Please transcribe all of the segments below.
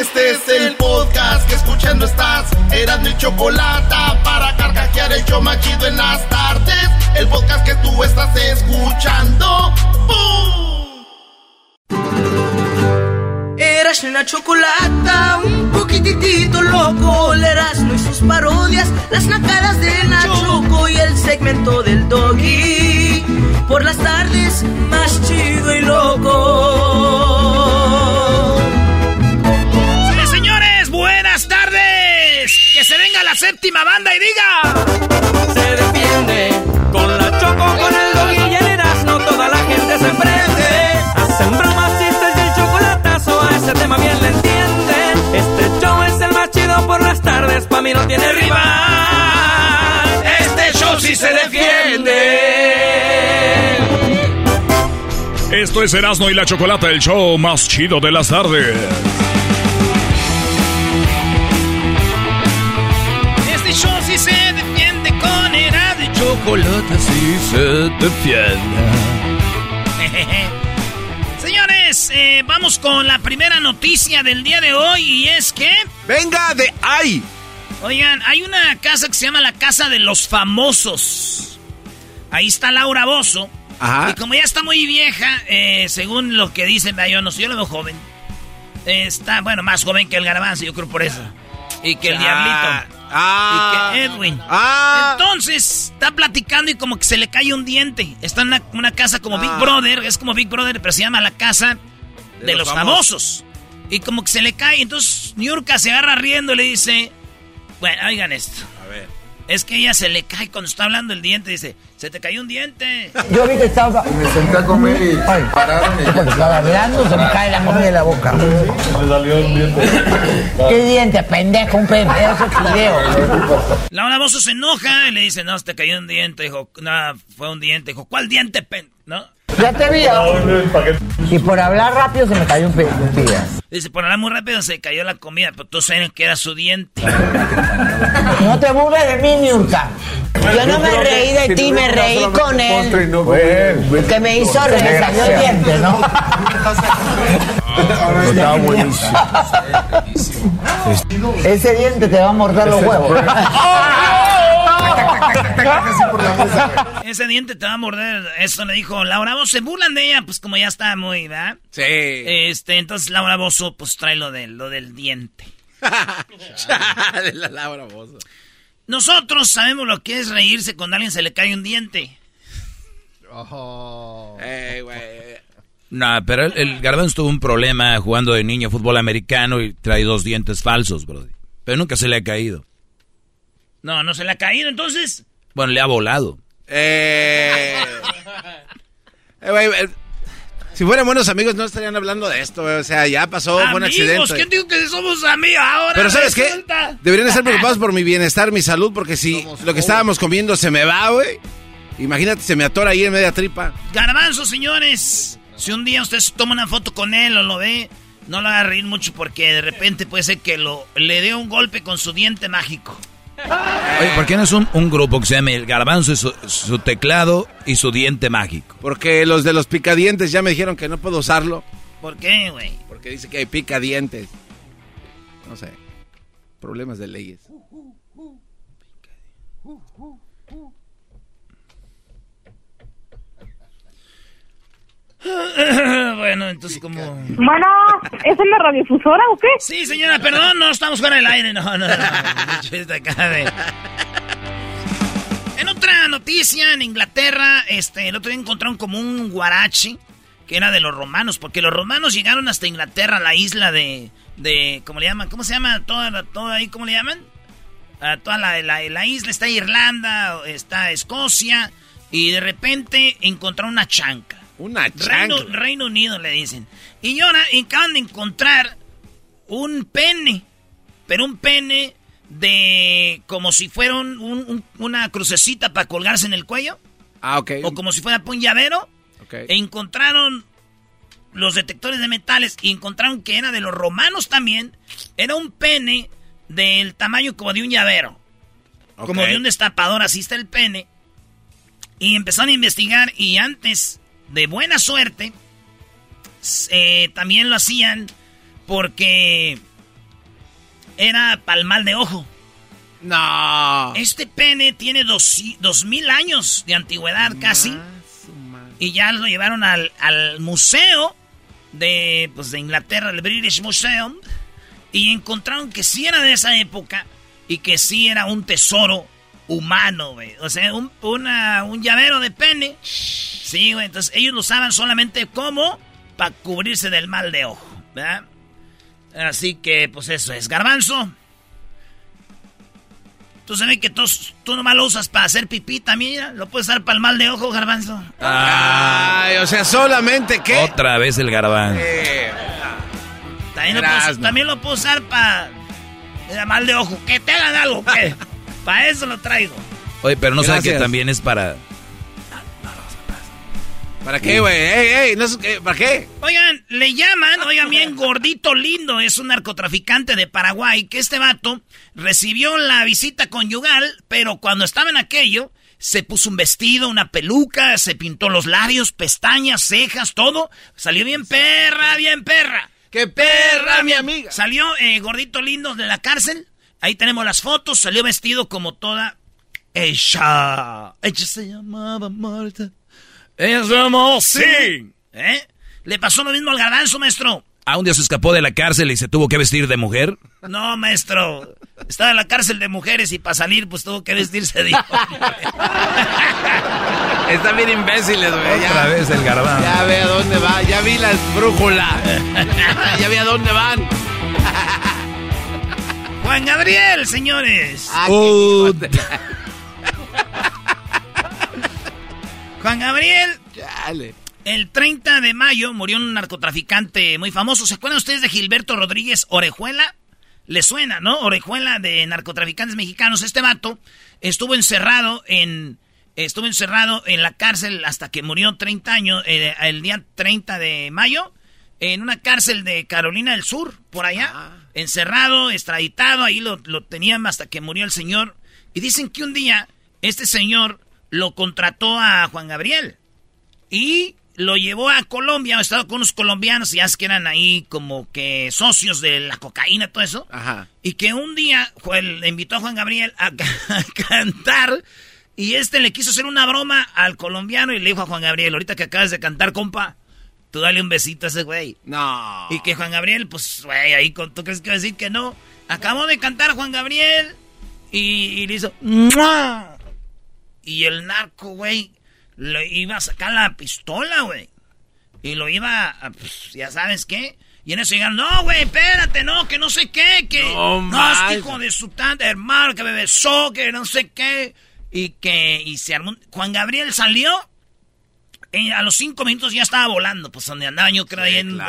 Este es el podcast que escuchando estás. Eran mi chocolate para carcajear el yo machido en las tardes. El podcast que tú estás escuchando. ¡Bum! Eras la chocolata, un poquitito loco. El Erasmo y sus parodias, las nacadas de Nachoco y el segmento del doggy. Por las tardes, más chido y loco. Séptima banda y diga. Se defiende con la choco, con el doggy y el Erasmo. Toda la gente se prende. Hacen bromas, chistes y el chocolatazo. A ese tema bien le entienden. Este show es el más chido por las tardes. Pa' mí no tiene rival. Este show sí se defiende. Esto es Erasmo y la Chocolata, el show más chido de las tardes. Chocolate. Sí se defiende. Señores, eh, vamos con la primera noticia del día de hoy y es que... Venga de ahí. Oigan, hay una casa que se llama la Casa de los Famosos. Ahí está Laura Bozo. Ajá. Y como ya está muy vieja, eh, según lo que dicen, yo no sé, yo la veo joven. Eh, está, bueno, más joven que el garbanzo, yo creo por eso. Y que el Ah, diablito. Ah. Y que Edwin. Ah. Entonces, está platicando y como que se le cae un diente. Está en una, una casa como Big Ah. Brother, es como Big Brother, pero se llama la casa de, De los, los famosos. Y como que se le cae, entonces Niurka se agarra riendo y le dice, bueno, oigan esto. Es que ella se le cae cuando está hablando el diente, dice, se te cayó un diente. Yo vi que estaba. Me senté a comer y pararon y Cuando estaba hablando, se me cae la comida de la boca. me salió un diente. ¿Qué diente, pendejo? Un pedazo de fideo. Laura Bozo se enoja y le dice, no, se te cayó un diente. Dijo, no, fue un diente. Dijo, ¿cuál diente, pen? ¿No? Ya te vi. Y por hablar rápido se me cayó un pedazo. Dice, por hablar muy rápido se cayó la comida, pero tú sabes que era su diente. No te burles de mí, Niurka. Yo no me reí de ti, me reí con él. Que me hizo reír, me salió el diente, ¿no? Estaba buenísimo. Ese diente te va a morder los huevos. Ese diente te va a morder. Eso le dijo Laura Bozo. Se burlan de ella, pues como ya está muy, ¿verdad? Sí. Este, entonces Laura Bozo, pues trae lo, de, lo del diente. de la Laura Bozo. Nosotros sabemos lo que es reírse cuando a alguien se le cae un diente. Ey, güey. No, pero el, el Garbanzo tuvo un problema jugando de niño fútbol americano y trae dos dientes falsos, bro. Pero nunca se le ha caído. No, no se le ha caído, entonces. Bueno, le ha volado. Eh. Eh, güey, eh, si fueran buenos amigos no estarían hablando de esto, güey. O sea, ya pasó, un Amigos, accidente. ¿quién dijo que somos amigos ahora? Pero ¿sabes qué? Deberían estar preocupados por mi bienestar, mi salud, porque si lo que estábamos comiendo se me va, güey. Imagínate, se me atora ahí en media tripa. Garbanzo, señores. Si un día usted toma una foto con él o lo ve, no lo haga reír mucho porque de repente puede ser que lo, le dé un golpe con su diente mágico. Oye, ¿por qué no es un, un grupo que se llame El Garbanzo y su, su teclado y su diente mágico? Porque los de los picadientes ya me dijeron que no puedo usarlo. ¿Por qué, güey? Porque dice que hay picadientes. No sé. Problemas de leyes. Bueno, entonces como... Bueno, ¿es en la radiodifusora o qué? Sí, señora, perdón, no estamos fuera del aire, no, no, no. En otra noticia, en Inglaterra, este, el otro día encontraron como un guarachi que era de los romanos, porque los romanos llegaron hasta Inglaterra, la isla de, de ¿cómo le llaman? ¿Cómo se llama? Toda, toda ahí, ¿cómo le llaman? A toda la, la, isla, está Irlanda, está Escocia, y de repente encontraron una chanca. Una chanca. Reino, Unido le dicen. Y ahora acaban de encontrar un pene, pero un pene de como si fuera una crucecita para colgarse en el cuello. Ah, ok. O como si fuera un llavero e encontraron los detectores de metales y encontraron que era de los romanos también. Era un pene del tamaño como de un llavero. Como de un destapador, así está el pene. Y empezaron a investigar y antes, de buena suerte, eh, también lo hacían porque era palmal de ojo. No. Este pene tiene dos, dos mil años de antigüedad casi. Y ya lo llevaron al, museo de, pues, de Inglaterra, el British Museum. Y encontraron que sí era de esa época y que sí era un tesoro humano, güey. O sea, un, un llavero de pene. Sí, güey. Entonces ellos lo usaban solamente como para cubrirse del mal de ojo, ¿verdad? Así que, pues eso es. Garbanzo. Tú sabes que tú, tú nomás lo usas para hacer pipí también, Lo puedes usar para el mal de ojo, garbanzo. Ay, o sea, solamente que... Otra vez el garbanzo. también, lo puedo, usar para el mal de ojo. Que te hagan algo, ¿qué? para eso lo traigo. Oye, pero no sabes que también es para ¿Para qué, güey? ¡Ey, ey! No ¿Para qué? Oigan, le llaman, oigan bien, gordito lindo, es un narcotraficante de Paraguay, que este vato recibió la visita conyugal, pero cuando estaba en aquello, se puso un vestido, una peluca, se pintó los labios, pestañas, cejas, todo. Salió bien perra, bien perra. ¡Qué perra, mi amiga! Salió eh, gordito lindo de la cárcel. Ahí tenemos las fotos. Salió vestido como toda ella. Ella se llamaba Marta. Es sí. ¿Eh? ¿Le pasó lo mismo al garbanzo, maestro? ¿A un día se escapó de la cárcel y se tuvo que vestir de mujer? No, maestro. Estaba en la cárcel de mujeres y para salir, pues tuvo que vestirse de Están bien imbéciles, güey. Otra vez el garbanzo. Ya ve a dónde va. Ya vi las brújulas. ya vi a dónde van. Juan Gabriel, señores. Ah, Juan Gabriel. El 30 de mayo murió un narcotraficante muy famoso. ¿Se acuerdan ustedes de Gilberto Rodríguez Orejuela? Le suena, ¿no? Orejuela de narcotraficantes mexicanos. Este vato estuvo encerrado en estuvo encerrado en la cárcel hasta que murió 30 años eh, el día 30 de mayo en una cárcel de Carolina del Sur, por allá. Ah. Encerrado, extraditado, ahí lo, lo tenían hasta que murió el señor. Y dicen que un día este señor lo contrató a Juan Gabriel y lo llevó a Colombia, ha estado con unos colombianos, ya es que eran ahí como que socios de la cocaína, todo eso. Y que un día le invitó a Juan Gabriel a, cantar y este le quiso hacer una broma al colombiano y le dijo a Juan Gabriel, ahorita que acabas de cantar, compa, tú dale un besito a ese güey. No. Y que Juan Gabriel, pues, güey, ahí, ¿tú crees que va a decir que no? Acabó de cantar Juan Gabriel y, le hizo... Y el narco, güey, le iba a sacar la pistola, güey. Y lo iba a, pues, ya sabes qué. Y en eso llegaron, no, güey, espérate, no, que no sé qué, que... No, no hijo de su tanta hermano, que me besó, que no sé qué. Y que, y se armó... Juan Gabriel salió, a los cinco minutos ya estaba volando, pues donde andaba yo creo ahí en...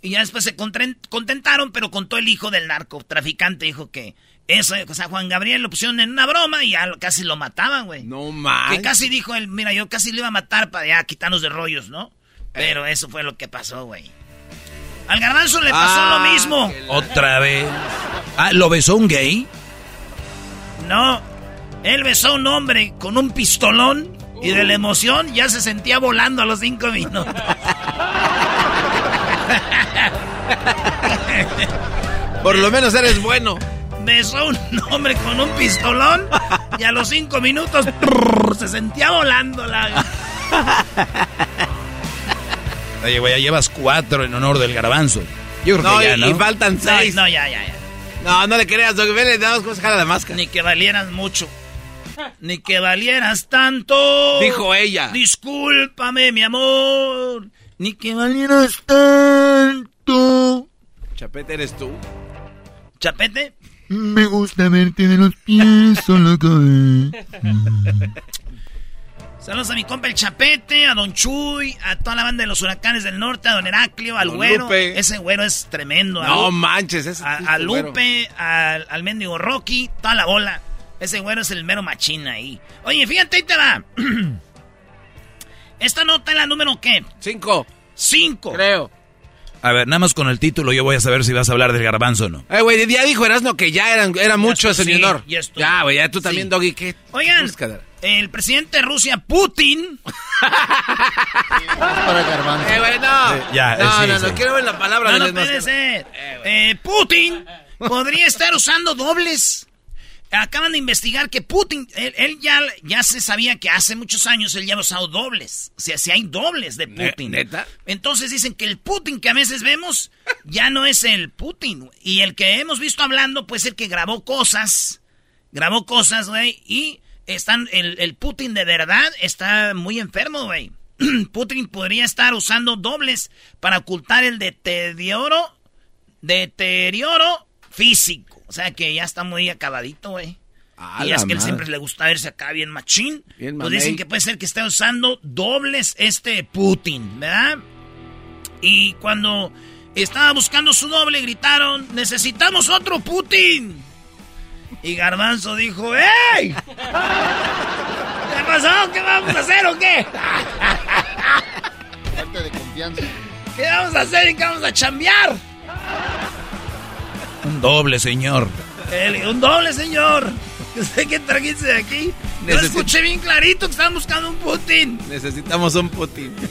y ya después se contentaron, pero contó el hijo del narcotraficante, dijo que eso, o sea, Juan Gabriel lo pusieron en una broma y ya casi lo mataban, güey. No más. Que casi dijo él, mira, yo casi lo iba a matar para ya quitarnos de rollos, ¿no? Pero eso fue lo que pasó, güey. Al garbanzo le pasó lo ah, mismo. Otra vez. Ah, ¿lo besó un gay? No. Él besó a un hombre con un pistolón y de la emoción ya se sentía volando a los cinco minutos. Por lo menos eres bueno besó a un hombre con un pistolón y a los cinco minutos se sentía volando la... Oye, güey, ya llevas cuatro en honor del garbanzo. Yo creo No, que ya, y, ¿no? y faltan No, seis. no, ya, ya, ya. No, no le creas, Doggy. Vele, nada más jala la máscara. Ni que valieras mucho. Ni que valieras tanto. Dijo ella. Discúlpame, mi amor. Ni que valieras tanto. Chapete, ¿eres tú? ¿Chapete? Me gusta verte de los pies cabeza. Saludos a mi compa el Chapete, a Don Chuy, a toda la banda de los huracanes del norte, a Don Heraclio, al Don güero. Lupe. Ese güero es tremendo. a No Lu- manches, ese a, a güero. Lupe, al, al mendigo Rocky, toda la bola. Ese güero es el mero machín ahí. Oye, fíjate, ahí te va. Esta nota es la número qué? Cinco. Cinco. Creo. A ver, nada más con el título yo voy a saber si vas a hablar del garbanzo o no. Eh, güey, ya dijo Erasmo que ya eran, era mucho ese sí, ya güey, ya tú también, Sí. Doggy, ¿qué? Oigan, el presidente de Rusia, Putin. Para garbanzo. Eh, güey, no. Eh, ya, no, eh, sí, no, sí. no, quiero ver la palabra No, del no puede ser. Eh, Putin podría estar usando dobles. Acaban de investigar que Putin, él, él ya, ya se sabía que hace muchos años él ya ha usado dobles. O sea, si hay dobles de Putin. ¿neta? Entonces dicen que el Putin que a veces vemos ya no es el Putin. Y el que hemos visto hablando, pues el que grabó cosas. Grabó cosas, güey. Y están, el, el Putin de verdad está muy enfermo, güey. Putin podría estar usando dobles para ocultar el deterioro, deterioro físico. O sea que ya está muy acabadito, güey. A y es que él madre. siempre le gusta verse acá bien machín. Bien pues dicen que puede ser que esté usando dobles este Putin, ¿verdad? Y cuando estaba buscando su doble, gritaron, necesitamos otro Putin. Y Garbanzo dijo, ¡Ey! ¿Qué pasó? ¿Qué vamos a hacer o qué? Falta de confianza. ¿Qué vamos a hacer y qué vamos a chambear? Un doble, señor. Él, un doble, señor. ¿Usted qué trajiste de aquí? Yo Necesito- escuché bien clarito que estaban buscando un Putin. Necesitamos un Putin.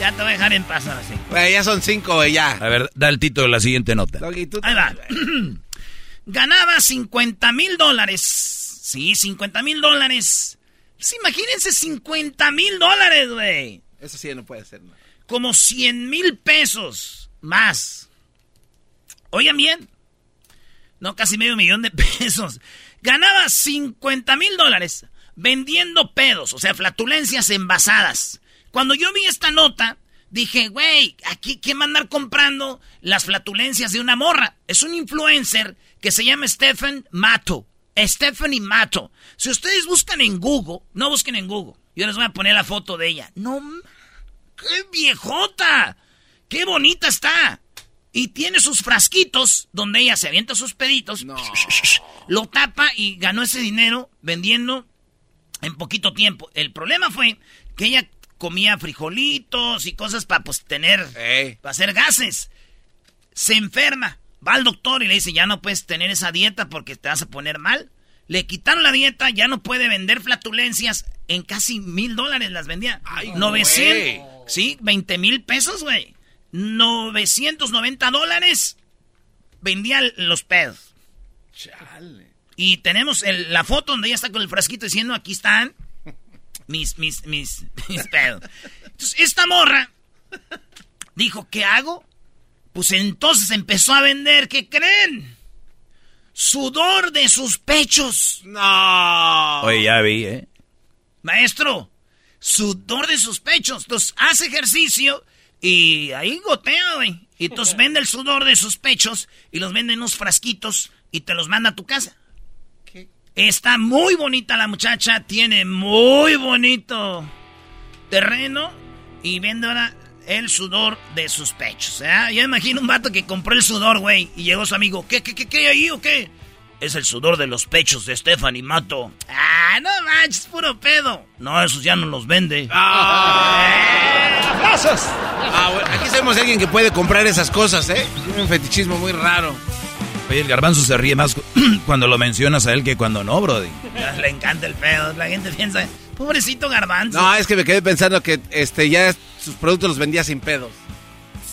Ya te voy a dejar en paz ahora sí. Ya son cinco, güey, ya. A ver, da el título de la siguiente nota. Doggy, tú Ahí va. Ganaba 50 mil dólares. Sí, 50 mil dólares. Pues imagínense 50 mil dólares, güey. Eso sí no puede ser. ¿no? Como 100 mil pesos más. Oigan bien. No, casi medio millón de pesos. Ganaba 50 mil dólares vendiendo pedos, o sea, flatulencias envasadas. Cuando yo vi esta nota, dije, güey, aquí quién va a andar comprando las flatulencias de una morra. Es un influencer que se llama Stephen Mato. Stephanie Mato. Si ustedes buscan en Google, no busquen en Google. Yo les voy a poner la foto de ella. No, qué viejota. Qué bonita está. Y tiene sus frasquitos donde ella se avienta sus peditos. Lo tapa y ganó ese dinero vendiendo en poquito tiempo. El problema fue que ella comía frijolitos y cosas para pues tener, para hacer gases. Se enferma, va al doctor y le dice, ya no puedes tener esa dieta porque te vas a poner mal. Le quitaron la dieta, ya no puede vender flatulencias. En casi mil dólares las vendía. Ay, 900, sí, 20 mil pesos, güey. 990 dólares vendía los pedos. Y tenemos el- la foto donde ella está con el frasquito diciendo, aquí están mis, mis, mis, mis pedos. Entonces, esta morra dijo, ¿qué hago? Pues entonces empezó a vender, ¿qué creen? Sudor de sus pechos. No. Oye, ya vi, ¿eh? Maestro, sudor de sus pechos. Entonces hace ejercicio y ahí gotea, güey. Y entonces vende el sudor de sus pechos y los vende en unos frasquitos y te los manda a tu casa. Está muy bonita la muchacha, tiene muy bonito terreno y vende ahora el sudor de sus pechos. ¿eh? Yo imagino un vato que compró el sudor, güey, y llegó su amigo. ¿Qué, qué, qué, qué hay ahí o qué? Es el sudor de los pechos de Stephanie Mato. Ah, no manches, puro pedo. No, esos ya no los vende. ¡Aplausos! Ah, bueno, aquí sabemos alguien que puede comprar esas cosas, ¿eh? Tiene un fetichismo muy raro. Oye, el garbanzo se ríe más cu- cuando lo mencionas a él que cuando no, Brody. Le encanta el pedo. La gente piensa, pobrecito garbanzo. No, es que me quedé pensando que este ya sus productos los vendía sin pedos.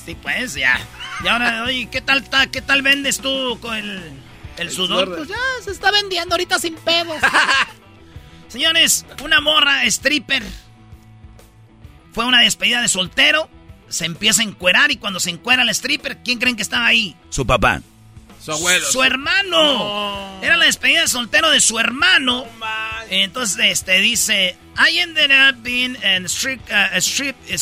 Sí, pues ya. Y ahora, oye, ¿qué tal, ta- qué tal vendes tú con el, el, sudor? Pues ya se está vendiendo ahorita sin pedos. Señores, una morra stripper fue una despedida de soltero se empieza a encuerar y cuando se encuera el stripper, ¿quién creen que estaba ahí? Su papá. Su abuelo. Su hermano. Era la despedida de soltero de su hermano. Entonces, este dice, I ended up being a strip, uh, a strip, a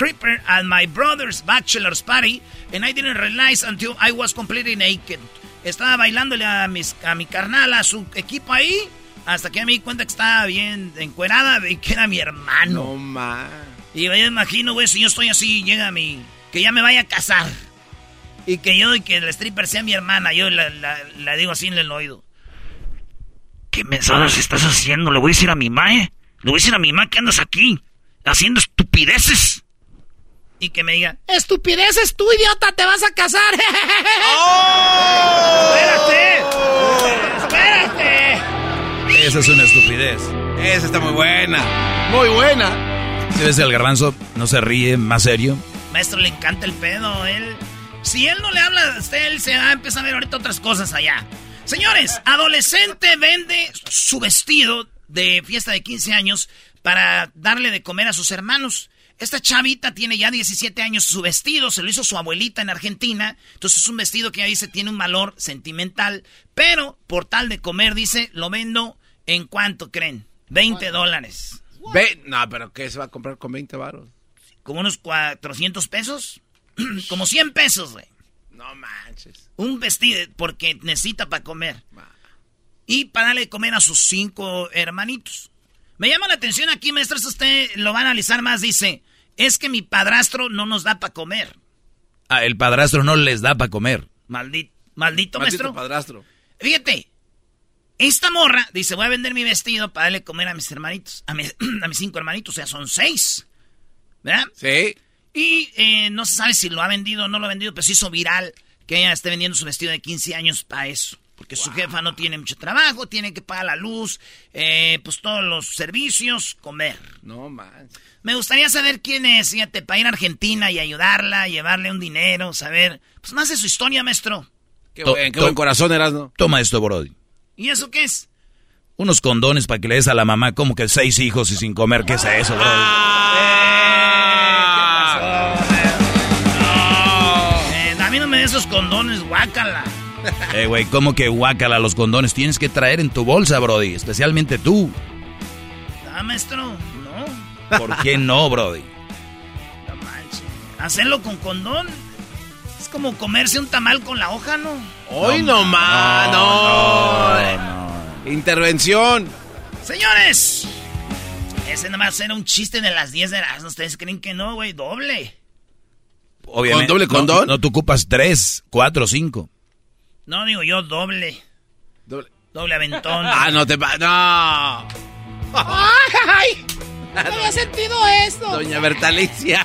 stripper at my brother's bachelor's party, and I didn't realize until I was completely naked. Estaba bailándole a, mis, a mi carnal, a su equipo ahí, hasta que me di cuenta que estaba bien encuerada y que era mi hermano. No más. Y yo imagino, güey, si yo estoy así, llega mi... Que ya me vaya a casar. Y que yo y que el stripper sea mi hermana. Yo la, la- la digo así en el oído. ¿Qué mensadas estás haciendo? Le voy a decir a mi ma, ¿eh? Le voy a decir a mi ma que andas aquí. Haciendo estupideces. Y que me diga... ¡Estupideces tú, idiota! ¡Te vas a casar! ¡Espérate! ¡Espérate! Esa es una estupidez. Esa está muy buena. Muy buena. Si ves el garbanzo, no se ríe, más serio. Maestro, le encanta el pedo. Él, si él no le habla a usted, él se va a empezar a ver ahorita otras cosas allá. Señores, adolescente vende su vestido de fiesta de 15 años para darle de comer a sus hermanos. Esta chavita tiene ya 17 años. Su vestido se lo hizo su abuelita en Argentina. Entonces es un vestido que ya dice tiene un valor sentimental. Pero por tal de comer, dice, lo vendo en cuánto creen? 20 dólares. Ve, no, pero ¿qué se va a comprar con 20 varos? Como unos 400 pesos. Como 100 pesos, güey. No manches. Un vestido porque necesita para comer. Y para darle de comer a sus cinco hermanitos. Me llama la atención aquí, maestros, usted lo va a analizar más. Dice, es que mi padrastro no nos da para comer. Ah, el padrastro no les da para comer. Maldito, maldito, Maldito maestro. padrastro. Fíjate, esta morra dice, voy a vender mi vestido para darle comer a mis hermanitos. A mis, a mis cinco hermanitos, o sea, son seis. ¿Verdad? Sí. Y eh, no se sabe si lo ha vendido o no lo ha vendido, pero se hizo viral que ella esté vendiendo su vestido de 15 años para eso. Porque su jefa no tiene mucho trabajo, tiene que pagar la luz, eh, pues todos los servicios, comer. No manches. Me gustaría saber quién es, fíjate, para ir a Argentina y ayudarla, llevarle un dinero, saber, pues más de su historia, maestro. Qué buen, qué to- buen corazón eras, ¿no? Toma esto, Brody. ¿Y eso qué es? Unos condones para que le des a la mamá como que seis hijos y sin comer. ¿Qué es eso, Brody? Eh, a mí no me des esos condones, guácala. Eh, güey, ¿cómo que guácala los condones? Tienes que traer en tu bolsa, Brody. Especialmente tú. Ah, maestro, no, ¿Por qué no, Brody? no manches. Hacerlo con condón es como comerse un tamal con la hoja, ¿no? Hoy no, más, no. Intervención. Señores, ese nomás era un chiste de las 10 de las. ¿Ustedes creen que no, güey? Doble. Obviamente. ¿Con doble condón? No, tú ocupas tres, cuatro, cinco. No, digo yo, doble. Doble. Doble aventón. Ah, no te pa... No. ¡Ay! No había sentido esto. Doña Bertalicia.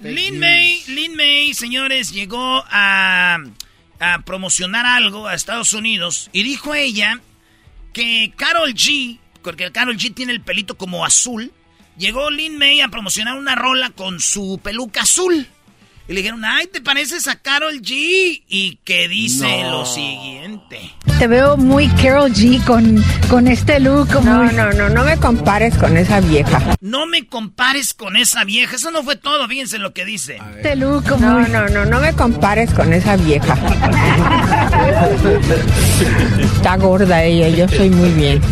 Lin May, Lin May, señores, llegó a, a promocionar algo a Estados Unidos y dijo ella que Carol G, porque Carol G tiene el pelito como azul, llegó Lin May a promocionar una rola con su peluca azul. Y le dijeron, ay, ¿te pareces a Carol G? Y que dice No. lo siguiente. Te veo muy Carol G con, con este look. No, muy- no, no, no me compares con esa vieja. No me compares con esa vieja. Eso no fue todo, fíjense lo que dice. Este look No, muy... no, no, no me compares con esa vieja. Está gorda ella, yo soy muy bien.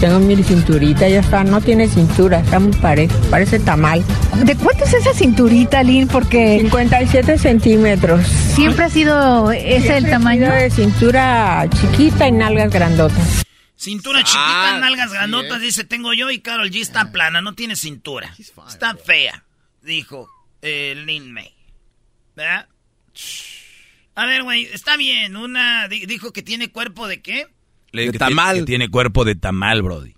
Tengo mi cinturita, ella está, no tiene cintura, está muy pareja, parece tamal. ¿De cuánto es esa cinturita, Lynn? Porque 57 centímetros. siempre ha sido ese el Siempre tamaño. sido de cintura chiquita y nalgas grandotas. Cintura chiquita, Ah, nalgas sí, grandotas, dice, tengo yo y Carol G está plana, no tiene cintura. Está fea, dijo eh, Lin May. ¿Verdad? A ver, güey, está bien, una di- dijo que tiene cuerpo de qué? Le De que tamal. tiene- que tiene cuerpo de tamal, Brody.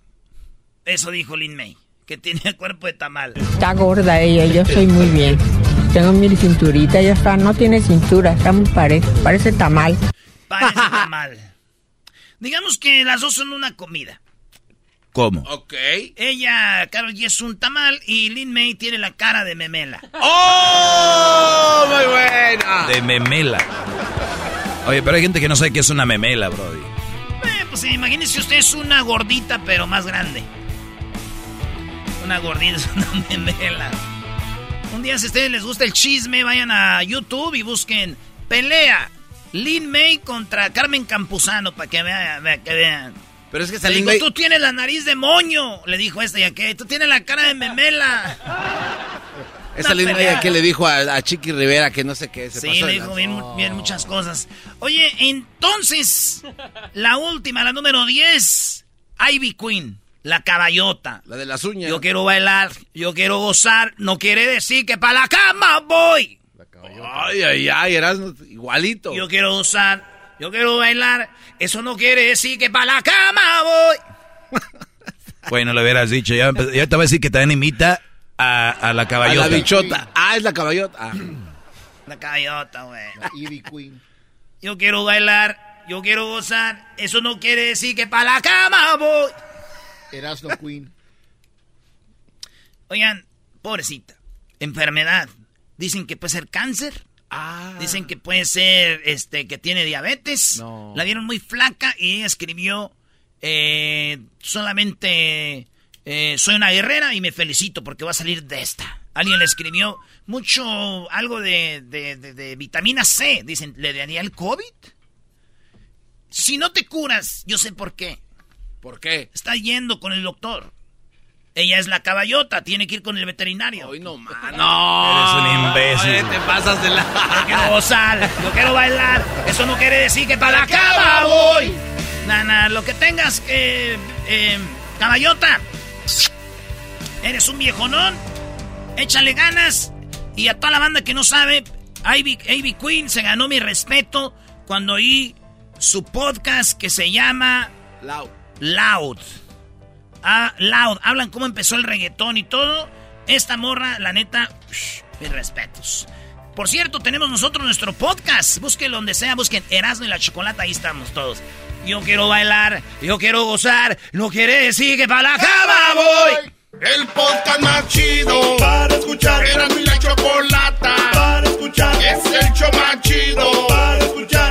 Eso dijo Lin May, que tiene cuerpo de tamal. Está gorda ella, yo soy muy bien. Tengo mi cinturita, ella está, no tiene cintura, está muy pareja, parece tamal. Parece tamal. Digamos que las dos son una comida. ¿Cómo? Ok. Ella, Carol G es un tamal y Lin May tiene la cara de memela. ¡Oh! Muy buena. De memela. Oye, pero hay gente que no sabe qué es una memela, Brody. Pues imagínese usted es una gordita pero más grande. Una gordita es una memela. Un día si a ustedes les gusta el chisme, vayan a YouTube y busquen pelea Lin May contra Carmen Campuzano para que vean, vea- que vean. Pero es que Le digo, May- tú tienes la nariz de moño, le dijo este y aquel. Tú tienes la cara de memela. Esa pelea. que le dijo a, a Chiqui Rivera que no sé qué. Se Sí, pasó le dijo bien, mu- bien muchas cosas. Oye, entonces, la última, la número 10, Ivy Queen, la caballota. La de las uñas. Yo quiero bailar, yo quiero gozar, no quiere decir que para la cama voy. Ay, ay, ay, eras igualito. Yo quiero gozar, yo quiero bailar, eso no quiere decir que para la cama voy. Bueno, le hubieras dicho. Ya, ya te voy a decir que también imita a, a la A caballota. la bichota. Ah, es la caballota. Ah. La caballota, güey. Ivy Queen. Yo quiero bailar, yo quiero gozar, eso no quiere decir que para la cama voy. Erasno Queen. Oigan, pobrecita, enfermedad. Dicen que puede ser cáncer. Dicen que puede ser este que tiene diabetes. No. La vieron muy flaca y ella escribió eh, solamente eh, soy una guerrera y me felicito porque va a salir de esta. Alguien le escribió mucho algo de, de- de- de vitamina C. Dicen, ¿le daría el COVID? Si no te curas, yo sé por qué. ¿Por qué? Está yendo con el doctor. Ella es la caballota, tiene que ir con el veterinario. Hoy no, man. No. Eres un imbécil. Oye, te pasas de Yo la. quiero gozar, yo quiero bailar. Eso no quiere decir que para la cama voy. Nana, lo que tengas que. eh, caballota. Eres un viejonón. Échale ganas. Y a toda la banda que no sabe, Ivy, Ivy Queen se ganó mi respeto cuando oí su podcast que se llama Lau. Loud. Ah, Loud. Hablan cómo empezó el reggaetón y todo. Esta morra, la neta, shh, mis respetos. Por cierto, tenemos nosotros nuestro podcast. Busquen donde sea, busquen Erasmo y la Chocolata, ahí estamos todos. Yo quiero bailar, yo quiero gozar, no quiere decir que para la cama voy. El podcast más chido para escuchar. Era mi la chocolata para escuchar. Es el show más chido para escuchar.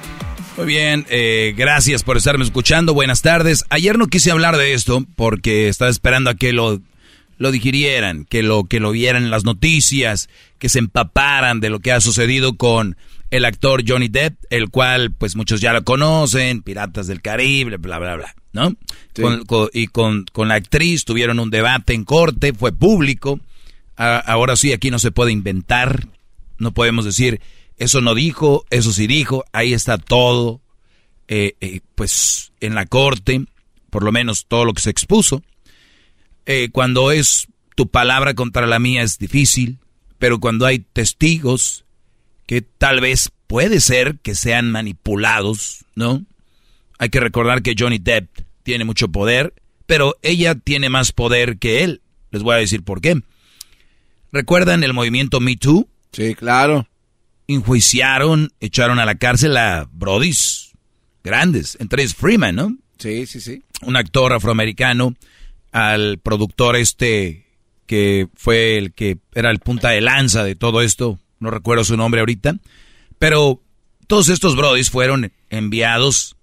Muy bien, eh, gracias por estarme escuchando. Buenas tardes. Ayer no quise hablar de esto porque estaba esperando a que lo, lo digirieran, que lo, que lo vieran en las noticias, que se empaparan de lo que ha sucedido con el actor Johnny Depp, el cual pues muchos ya lo conocen, Piratas del Caribe, bla, bla, bla, ¿no? Con- con- y con, con la actriz tuvieron un debate en corte, fue público. A- ahora sí, aquí no se puede inventar, no podemos decir, eso no dijo, eso sí dijo, ahí está todo, eh, eh, pues en la corte, por lo menos todo lo que se expuso. Eh, cuando es tu palabra contra la mía es difícil, pero cuando hay testigos que tal vez puede ser que sean manipulados, ¿no? Hay que recordar que Johnny Depp tiene mucho poder, pero ella tiene más poder que él. Les voy a decir por qué. ¿Recuerdan el movimiento Me Too? Sí, claro. Enjuiciaron, echaron a la cárcel a brodis grandes, entre ellos Freeman, ¿no? Sí, sí, sí. un actor afroamericano, al productor este que fue el que era el punta de lanza de todo esto, no recuerdo su nombre ahorita, pero todos estos brodis fueron enviados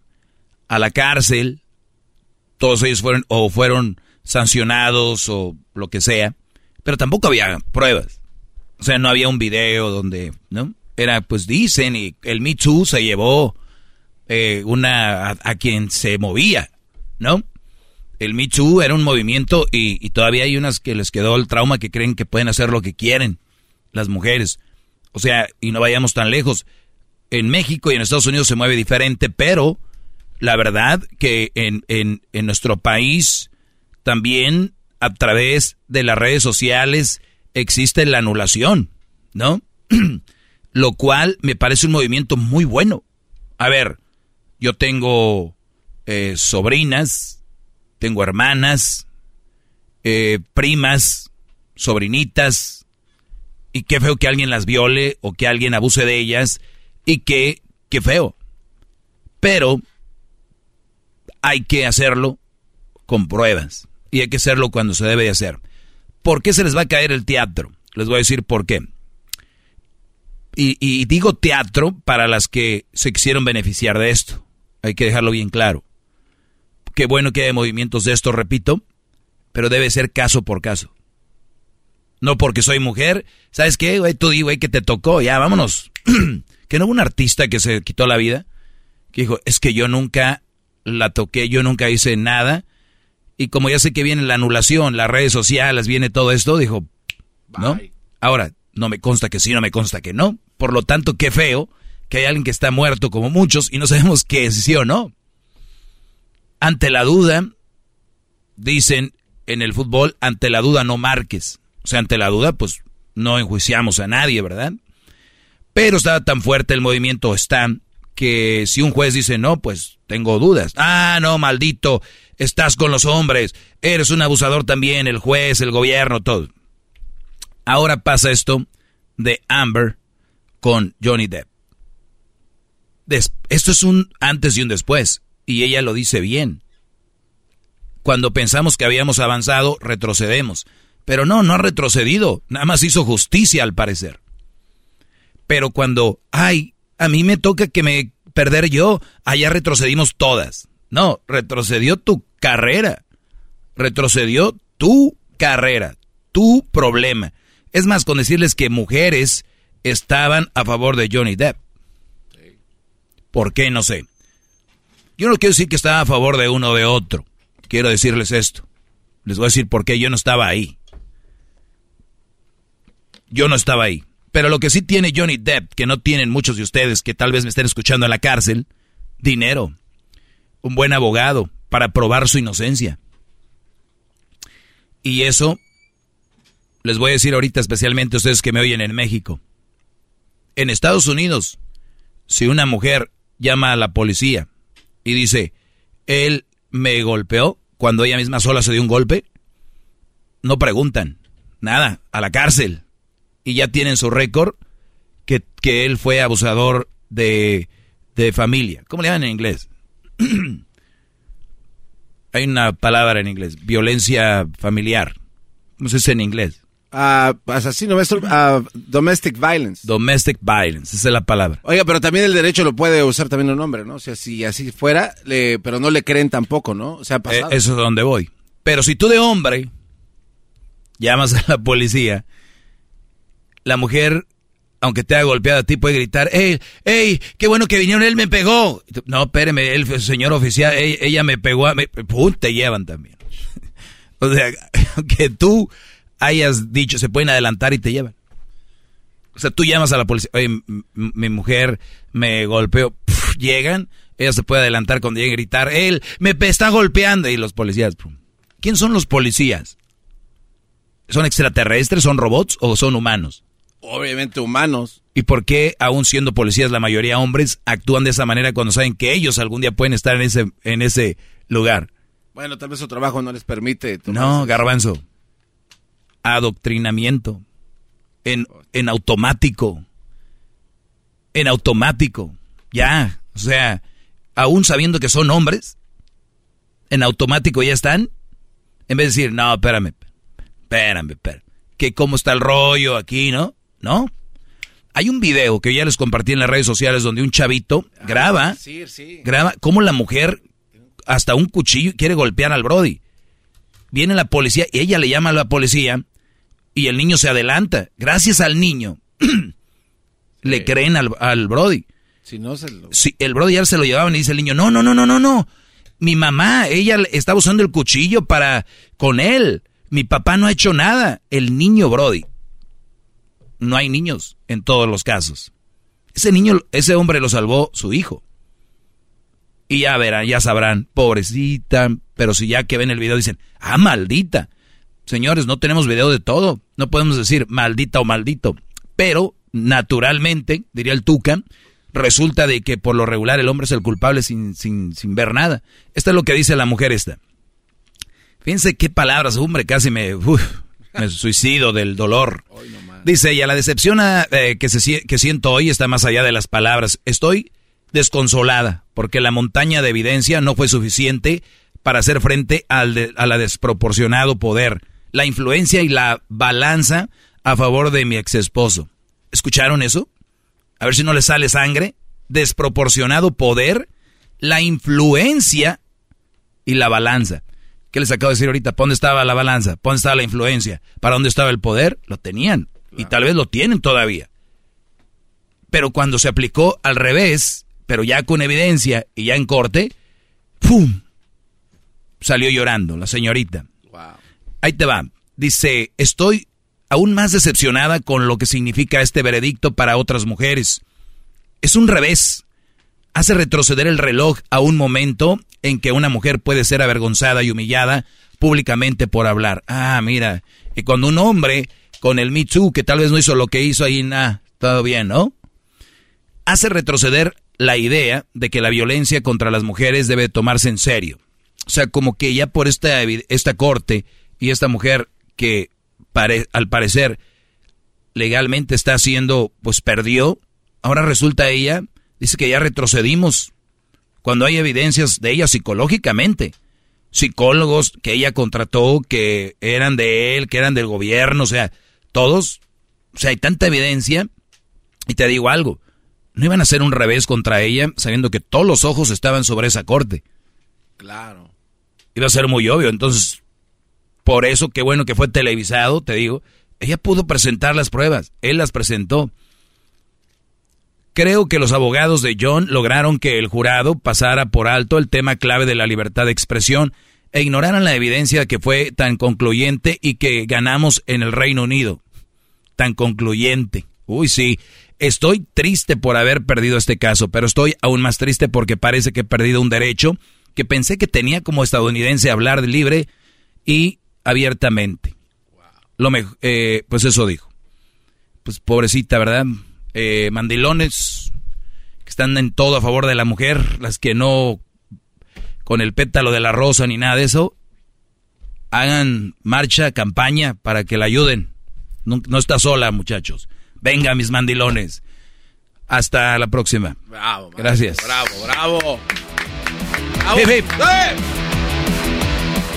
a la cárcel, todos ellos fueron o fueron sancionados o lo que sea, pero tampoco había pruebas. O sea, no había un video donde, ¿no? Era, pues dicen, y el Me Too se llevó eh, una a, quien se movía, ¿no? El Me Too era un movimiento y, y todavía hay unas que les quedó el trauma que creen que pueden hacer lo que quieren las mujeres. O sea, y no vayamos tan lejos. En México y en Estados Unidos se mueve diferente, pero la verdad que en, en, en nuestro país también a través de las redes sociales existe la anulación, ¿no? Lo cual me parece un movimiento muy bueno. A ver, yo tengo eh, sobrinas, tengo hermanas, eh, primas, sobrinitas, y qué feo que alguien las viole o que alguien abuse de ellas, y qué, qué feo. Pero hay que hacerlo con pruebas, y hay que hacerlo cuando se debe de hacer. ¿Por qué se les va a caer el teatro? Les voy a decir por qué. Y, y digo teatro para las que se quisieron beneficiar de esto. Hay que dejarlo bien claro. Qué bueno que hay movimientos de esto, repito, pero debe ser caso por caso. No porque soy mujer. ¿Sabes qué, güey? Tú di, güey, que te tocó. Ya, vámonos. que no hubo un artista que se quitó la vida. Que dijo, es que yo nunca la toqué, yo nunca hice nada. Y como ya sé que viene la anulación, las redes sociales, viene todo esto, dijo, ¿no? Ahora, no me consta que sí, no me consta que no. Por lo tanto, qué feo que hay alguien que está muerto como muchos y no sabemos qué es sí o no. Ante la duda, dicen en el fútbol, ante la duda no marques. O sea, ante la duda, pues no enjuiciamos a nadie, ¿verdad? Pero está tan fuerte el movimiento, está, que si un juez dice no, pues tengo dudas. Ah, no, maldito, estás con los hombres, eres un abusador también, el juez, el gobierno, todo. Ahora pasa esto de Amber con Johnny Depp. Esto es un antes y un después, y ella lo dice bien. Cuando pensamos que habíamos avanzado, retrocedemos. Pero no, no ha retrocedido, nada más hizo justicia al parecer. Pero cuando, ay, a mí me toca que me perder yo, allá retrocedimos todas. No, retrocedió tu carrera. Retrocedió tu carrera, tu problema. Es más, con decirles que mujeres estaban a favor de Johnny Depp. ¿Por qué? No sé. Yo no quiero decir que estaba a favor de uno o de otro. Quiero decirles esto. Les voy a decir por qué yo no estaba ahí. Yo no estaba ahí. Pero lo que sí tiene Johnny Depp, que no tienen muchos de ustedes que tal vez me estén escuchando en la cárcel, dinero. Un buen abogado para probar su inocencia. Y eso les voy a decir ahorita especialmente a ustedes que me oyen en México. En Estados Unidos, si una mujer llama a la policía y dice, él me golpeó cuando ella misma sola se dio un golpe, no preguntan, nada, a la cárcel. Y ya tienen su récord que, que él fue abusador de, de familia. ¿Cómo le llaman en inglés? Hay una palabra en inglés, violencia familiar. ¿Cómo se dice en inglés? Ah, asesino, ah, domestic violence. Domestic violence, esa es la palabra. Oiga, pero también el derecho lo puede usar también un hombre, ¿no? O sea, si así fuera, le, pero no le creen tampoco, ¿no? O sea, ha Eh, pasado. eso es donde voy. Pero si tú de hombre llamas a la policía, la mujer, aunque te haya golpeado a ti, puede gritar, ¡Ey, ey, qué bueno que vinieron, él me pegó! No, espéreme, el señor oficial, ella me pegó, a, me, ¡pum! te llevan también. o sea, que tú hayas dicho, se pueden adelantar y te llevan. O sea, tú llamas a la policía, oye, mi mujer me golpeó, llegan, ella se puede adelantar cuando llegue a gritar, él me está golpeando, y los policías, ¿quién son los policías? ¿Son extraterrestres, son robots o son humanos? Obviamente humanos. ¿Y por qué, aún siendo policías, la mayoría hombres, actúan de esa manera cuando saben que ellos algún día pueden estar en ese, en ese lugar? Bueno, tal vez su trabajo no les permite. No, garbanzo. Adoctrinamiento en, en automático. En automático. Ya. O sea, aún sabiendo que son hombres, en automático ya están. En vez de decir, no, espérame, espérame, espérame. Que cómo está el rollo aquí, ¿no? ¿No? Hay un video que ya les compartí en las redes sociales donde un chavito ah, graba, graba cómo la mujer hasta un cuchillo quiere golpear al Brody. Viene la policía y ella le llama a la policía y el niño se adelanta. Gracias al niño, le creen al, Brody. Si no se el Brody ya se lo llevaban y dice el niño, no, no, no, no, no, no. Mi mamá, ella estaba usando el cuchillo para con él. Mi papá no ha hecho nada. El niño Brody. No hay niños en todos los casos. Ese niño, ese hombre lo salvó su hijo. Y ya verán, ya sabrán, pobrecita, pero si ya que ven el video dicen, ah, maldita. Señores, no tenemos video de todo. No podemos decir maldita o maldito. Pero, naturalmente, diría el Tuca, resulta de que por lo regular el hombre es el culpable sin, sin, sin ver nada. Esto es lo que dice la mujer esta. Fíjense qué palabras, hombre, casi me, me suicido del dolor. Dice ella, la decepción eh, que, se, que siento hoy está más allá de las palabras. Estoy desconsolada porque la montaña de evidencia no fue suficiente para hacer frente al a la desproporcionado poder la influencia y la balanza a favor de mi ex esposo. ¿Escucharon eso? A ver si no le sale sangre. Desproporcionado poder, la influencia y la balanza. ¿Qué les acabo de decir ahorita? ¿Para dónde estaba la balanza? ¿Para dónde estaba la influencia? ¿Para dónde estaba el poder? Lo tenían. Y tal vez lo tienen todavía. Pero cuando se aplicó al revés, pero ya con evidencia y ya en corte, ¡pum! Salió llorando la señorita. Ahí te va. Dice, estoy aún más decepcionada con lo que significa este veredicto para otras mujeres. Es un revés. Hace retroceder el reloj a un momento en que una mujer puede ser avergonzada y humillada públicamente por hablar. Ah, mira, y cuando un hombre con el Me Too, que tal vez no hizo lo que hizo ahí, nada, todo bien, ¿no? Hace retroceder la idea de que la violencia contra las mujeres debe tomarse en serio. O sea, como que ya por esta, esta corte y esta mujer que al parecer legalmente está haciendo, pues perdió, ahora resulta ella, dice que ya retrocedimos cuando hay evidencias de ella psicológicamente. Psicólogos que ella contrató, que eran de él, que eran del gobierno, o sea, todos, o sea, hay tanta evidencia. Y te digo algo, no iban a hacer un revés contra ella sabiendo que todos los ojos estaban sobre esa corte. Claro. Iba a ser muy obvio, entonces por eso, qué bueno que fue televisado, te digo. Ella pudo presentar las pruebas, él las presentó. Creo que los abogados de John lograron que el jurado pasara por alto el tema clave de la libertad de expresión e ignoraran la evidencia que fue tan concluyente y que ganamos en el Reino Unido. Tan concluyente. Uy, sí. Estoy triste por haber perdido este caso, pero estoy aún más triste porque parece que he perdido un derecho que pensé que tenía como estadounidense hablar libre y abiertamente. Lo eh, pues eso dijo. Pues pobrecita, ¿verdad? Eh, mandilones que están en todo a favor de la mujer, las que no con el pétalo de la rosa ni nada de eso, hagan marcha, campaña para que la ayuden. No, está sola, muchachos. Venga, mis mandilones. Hasta la próxima. Bravo, Gracias. Bravo, bravo.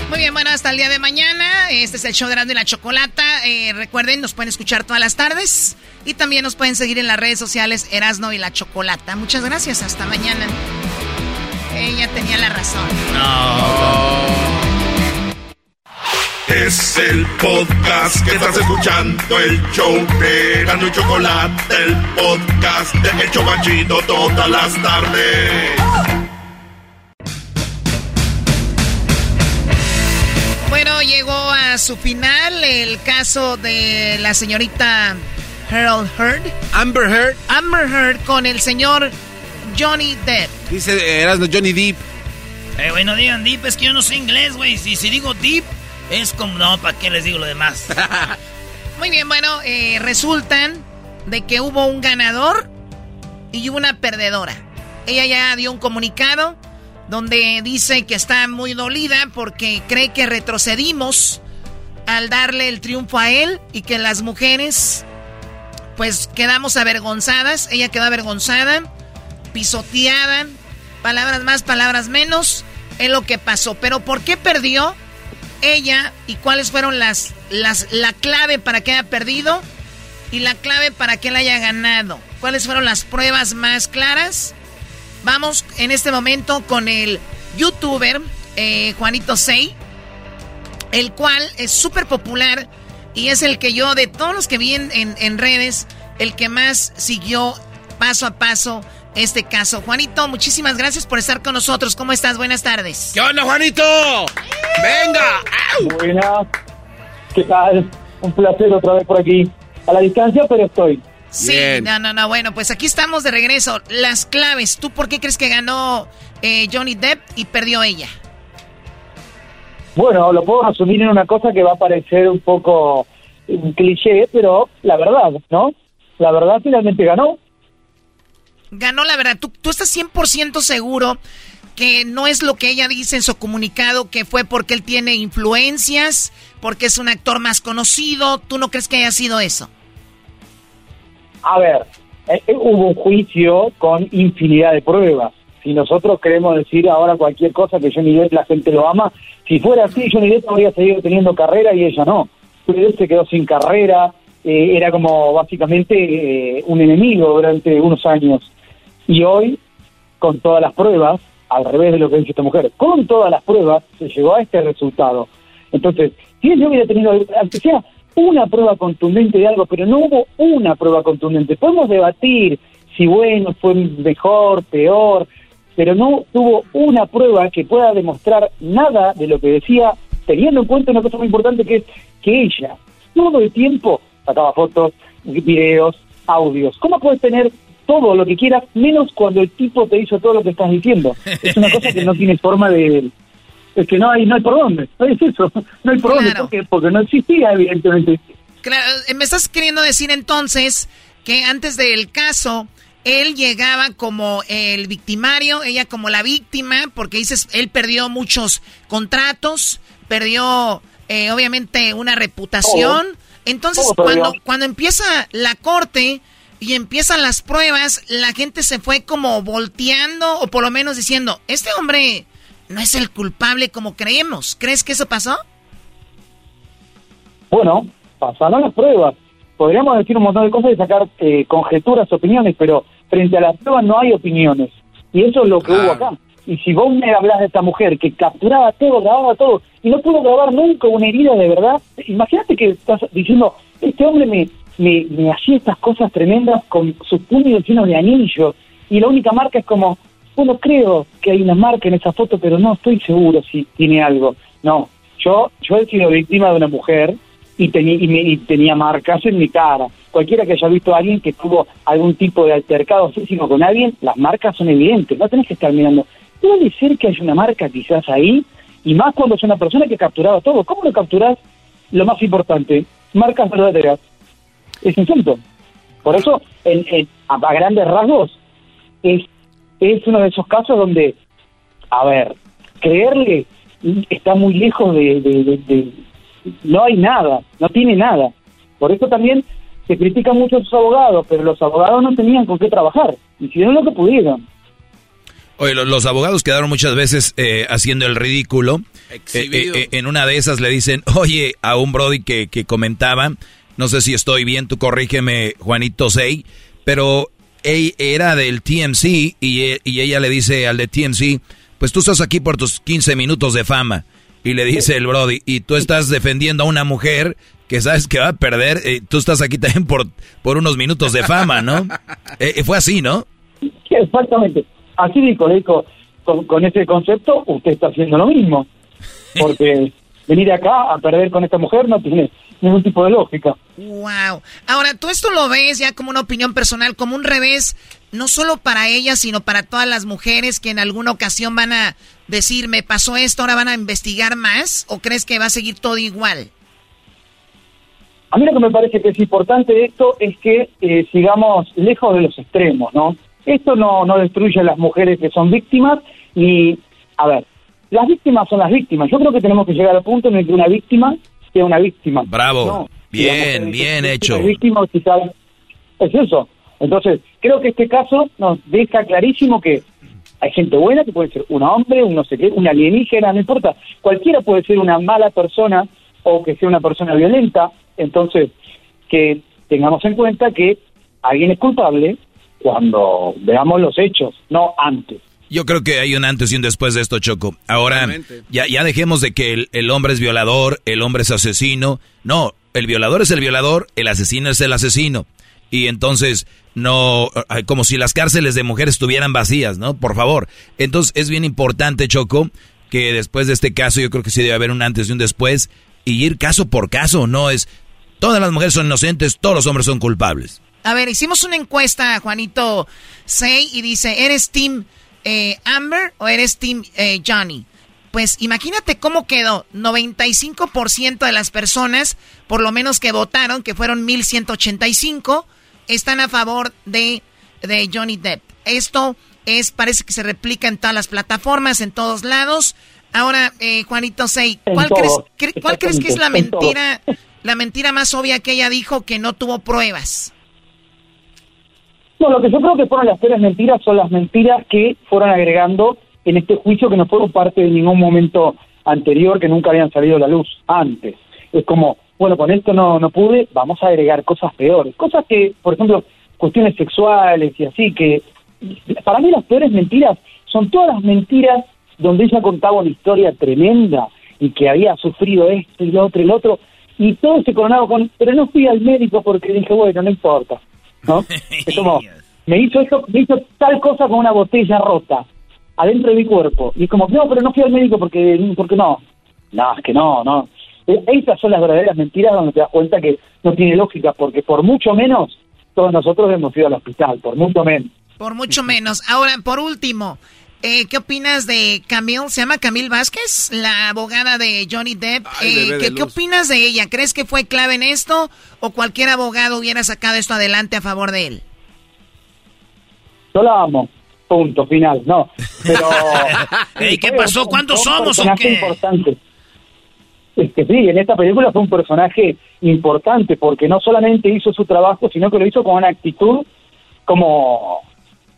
Muy bien, bueno, hasta el día de mañana. Este es el show de Erasmo y la Chocolata. Eh, recuerden, nos pueden escuchar todas las tardes. Y también nos pueden seguir en las redes sociales Erasno y la Chocolata. Muchas gracias, hasta mañana. Ella tenía la razón. No. Es el podcast que estás escuchando, el show de Gano y Chocolate, el podcast de Hecho Machito todas las tardes. Bueno, llegó a su final el caso de la señorita Harold Heard. Amber Heard. Amber Heard con el señor Johnny Depp. Dice, eras Johnny Depp. Eh, güey, no digan Deep, es que yo no sé inglés, güey. Si, si digo Deep, es como, no, ¿para qué les digo lo demás? Muy bien, bueno, eh, resultan de que hubo un ganador y una perdedora. Ella ya dio un comunicado donde dice que está muy dolida porque cree que retrocedimos al darle el triunfo a él y que las mujeres pues quedamos avergonzadas. Ella quedó avergonzada, pisoteada, palabras más, palabras menos, es lo que pasó. Pero ¿por qué perdió ella y cuáles fueron las, las, la clave para que haya perdido y la clave para que él haya ganado? ¿Cuáles fueron las pruebas más claras? Vamos en este momento con el youtuber eh, Juanito Sei, el cual es súper popular y es el que yo, de todos los que vi en, en redes, el que más siguió paso a paso este caso. Juanito, muchísimas gracias por estar con nosotros. ¿Cómo estás? Buenas tardes. ¿Qué onda, Juanito? ¡Venga! Buenas. ¿Qué tal? Un placer otra vez por aquí. A la distancia, pero estoy. Sí, no, no, no. Bueno, pues aquí estamos de regreso. Las claves. ¿Tú por qué crees que ganó eh, Johnny Depp y perdió ella? Bueno, lo puedo resumir en una cosa que va a parecer un poco un cliché, pero la verdad, ¿no? La verdad finalmente ganó. Ganó la verdad. ¿Tú, tú estás 100% seguro que no es lo que ella dice en su comunicado, que fue porque él tiene influencias, porque es un actor más conocido? ¿Tú no crees que haya sido eso? A ver, eh, eh, hubo un juicio con infinidad de pruebas. Si nosotros queremos decir ahora cualquier cosa que Johnny Depp la gente lo ama, si fuera así, Johnny Depp habría seguido teniendo carrera y ella no. Johnny Depp se quedó sin carrera, eh, era como básicamente un enemigo durante unos años. Y hoy, con todas las pruebas, al revés de lo que dice esta mujer, con todas las pruebas se llegó a este resultado. Entonces, si no hubiera tenido, aunque sea una prueba contundente de algo, pero no hubo una prueba contundente. Podemos debatir si bueno, fue mejor, peor, pero no tuvo una prueba que pueda demostrar nada de lo que decía, teniendo en cuenta una cosa muy importante que es que ella todo el tiempo sacaba fotos, videos, audios. ¿Cómo puedes tener todo lo que quieras, menos cuando el tipo te hizo todo lo que estás diciendo? Es una cosa que no tiene forma de, es que no hay no hay por dónde, no es eso, no hay por dónde, porque, porque no existía evidentemente. Claro, eh, me estás queriendo decir entonces que antes del caso él llegaba como el victimario, ella como la víctima, porque dices, él perdió muchos contratos, perdió eh, obviamente una reputación. Entonces, cuando, cuando empieza la corte y empiezan las pruebas, la gente se fue como volteando o por lo menos diciendo, este hombre no es el culpable como creemos. ¿Crees que eso pasó? Bueno, pasaron las pruebas. Podríamos decir un montón de cosas y sacar eh, conjeturas, opiniones, pero frente a las pruebas no hay opiniones. Y eso es lo que hubo acá. Y si vos me hablas de esta mujer que capturaba todo, grababa todo, y no pudo grabar nunca una herida de verdad, imagínate que estás diciendo, este hombre me, me, me hacía estas cosas tremendas con sus puños llenos de anillos, y la única marca es como, bueno, creo que hay una marca en esa foto, pero no estoy seguro si tiene algo. No, yo, yo he sido víctima de una mujer y, y, tenía marcas en mi cara. Cualquiera que haya visto a alguien que tuvo algún tipo de altercado físico con alguien, las marcas son evidentes, no tenés que estar mirando. Puede ser que haya una marca quizás ahí, y más cuando es una persona que capturaba todo. ¿Cómo lo capturás? Lo más importante, marcas verdaderas. Es insulto. Por eso, en, a grandes rasgos, es es uno de esos casos donde, a ver, creerle está muy lejos de, no hay nada, no tiene nada. Por eso también se critican mucho a sus abogados, pero los abogados no tenían con qué trabajar, hicieron lo que pudieron. Oye, los, abogados quedaron muchas veces eh, haciendo el ridículo. Eh, eh, en una de esas le dicen, oye, a un Brody que, que comentaba, no sé si estoy bien, tú corrígeme, Juanito Sei, pero era del TMC y, y, ella le dice al de TMC, pues tú estás aquí por tus 15 minutos de fama. Y le dice el Brody, y tú estás defendiendo a una mujer que sabes que va a perder, eh, tú estás aquí también por, por unos minutos de fama, ¿no? Eh, eh, fue así, ¿no? Exactamente. Así dijo, le dijo, con, con ese concepto usted está haciendo lo mismo. Porque venir acá a perder con esta mujer no tiene ningún tipo de lógica. Wow. Ahora, tú esto lo ves ya como una opinión personal, como un revés, no solo para ella, sino para todas las mujeres que en alguna ocasión van a decir, me pasó esto, ahora van a investigar más, o crees que va a seguir todo igual? A mí lo que me parece que es importante de esto es que eh, sigamos lejos de los extremos, ¿no? Esto no, no destruye a las mujeres que son víctimas y, a ver, las víctimas son las víctimas. Yo creo que tenemos que llegar al punto en el que una víctima sea una víctima. Bravo. No, bien, bien hecho. Víctima quizás es eso. Entonces, creo que este caso nos deja clarísimo que hay gente buena que puede ser un hombre, un no sé qué, un alienígena, no importa. Cualquiera puede ser una mala persona o que sea una persona violenta. Entonces, que tengamos en cuenta que alguien es culpable cuando veamos los hechos, no antes. Yo creo que hay un antes y un después de esto, Choco. Ahora, ya, ya dejemos de que el, el, hombre es violador, el hombre es asesino. No, el violador es el violador, el asesino es el asesino. Y entonces, no, como si las cárceles de mujeres estuvieran vacías, ¿no? Por favor. Entonces, es bien importante, Choco, que después de este caso, yo creo que sí debe haber un antes y un después, y ir caso por caso, no es, todas las mujeres son inocentes, todos los hombres son culpables. A ver, hicimos una encuesta, Juanito Say, y dice, ¿eres Team eh, Amber o eres Team eh, Johnny? Pues imagínate cómo quedó. 95% de las personas, por lo menos que votaron, que fueron 1185, están a favor de, de Johnny Depp. Esto es, parece que se replica en todas las plataformas, en todos lados. Ahora, eh, Juanito Say, ¿cuál, crees, cre, ¿cuál crees que es la mentira, la mentira más obvia que ella dijo que no tuvo pruebas? No, lo que yo creo que fueron las peores mentiras son las mentiras que fueron agregando en este juicio que no fueron parte de ningún momento anterior, que nunca habían salido a la luz antes. Es como, bueno, con esto no, no pude, vamos a agregar cosas peores. Cosas que, por ejemplo, cuestiones sexuales y así, que para mí las peores mentiras son todas las mentiras donde ella contaba una historia tremenda y que había sufrido esto y lo otro y lo otro, y todo se coronaba con, pero no fui al médico porque dije, bueno, no importa. ¿No? Es como, me hizo eso, me hizo tal cosa con una botella rota adentro de mi cuerpo. Y es como, no, pero no fui al médico porque, porque no. No, es que no, no. Esas son las verdaderas mentiras donde te das cuenta que no tiene lógica, porque por mucho menos todos nosotros hemos ido al hospital, por mucho menos. Por mucho menos. Ahora, por último, eh, ¿qué opinas de Camille? ¿Se llama Camille Vázquez? La abogada de Johnny Depp. Ay, eh, ¿qué, de ¿Qué luz. opinas de ella? ¿Crees que fue clave en esto o cualquier abogado hubiera sacado esto adelante a favor de él? Yo la amo, punto, final, no. Pero... Ey, ¿qué pasó? ¿Cuántos un somos o personaje qué? importante. Es que sí, en esta película fue un personaje importante porque no solamente hizo su trabajo, sino que lo hizo con una actitud como,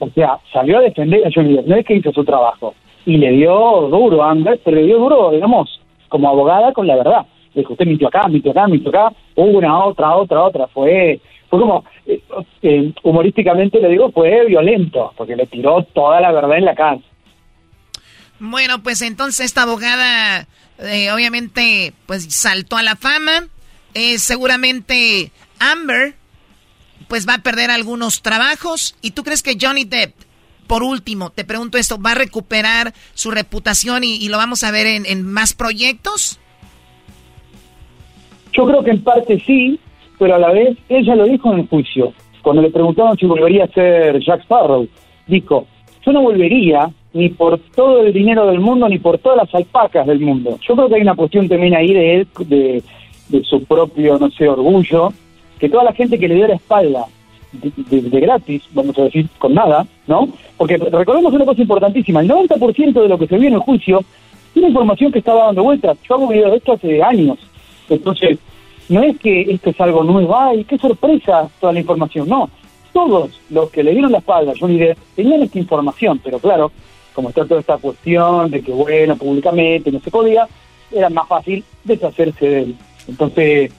o sea, salió a defender a Johnny Depp, no es que hizo su trabajo. Y le dio duro a Amber, pero le dio duro, digamos, como abogada con la verdad. Le dijo, usted mintió acá, mintió acá, mintió acá, una, otra, otra, otra. Fue, fue como, eh, eh, humorísticamente le digo, fue violento, porque le tiró toda la verdad en la cara. Bueno, pues entonces esta abogada eh, obviamente pues saltó a la fama. Eh, seguramente Amber pues va a perder algunos trabajos. ¿Y tú crees que Johnny Depp, por último, te pregunto esto, va a recuperar su reputación y, lo vamos a ver en, en más proyectos? Yo creo que en parte sí, pero a la vez ella lo dijo en el juicio. Cuando le preguntaron si volvería a ser Jack Sparrow, dijo, yo no volvería ni por todo el dinero del mundo ni por todas las alpacas del mundo. Yo creo que hay una cuestión también ahí de él, de, de su propio, no sé, orgullo, que toda la gente que le dio la espalda de, gratis, vamos a decir, con nada, ¿no? Porque recordemos una cosa importantísima, el 90% de lo que se vio en el juicio tiene información que estaba dando vueltas. Yo hago video de esto hace años. Entonces, no es que esto es algo nuevo, ay, qué sorpresa toda la información, no. Todos los que le dieron la espalda a Johnny Depp tenían esta información, pero claro, como está toda esta cuestión de que, bueno, públicamente no se podía, era más fácil deshacerse de él. Entonces,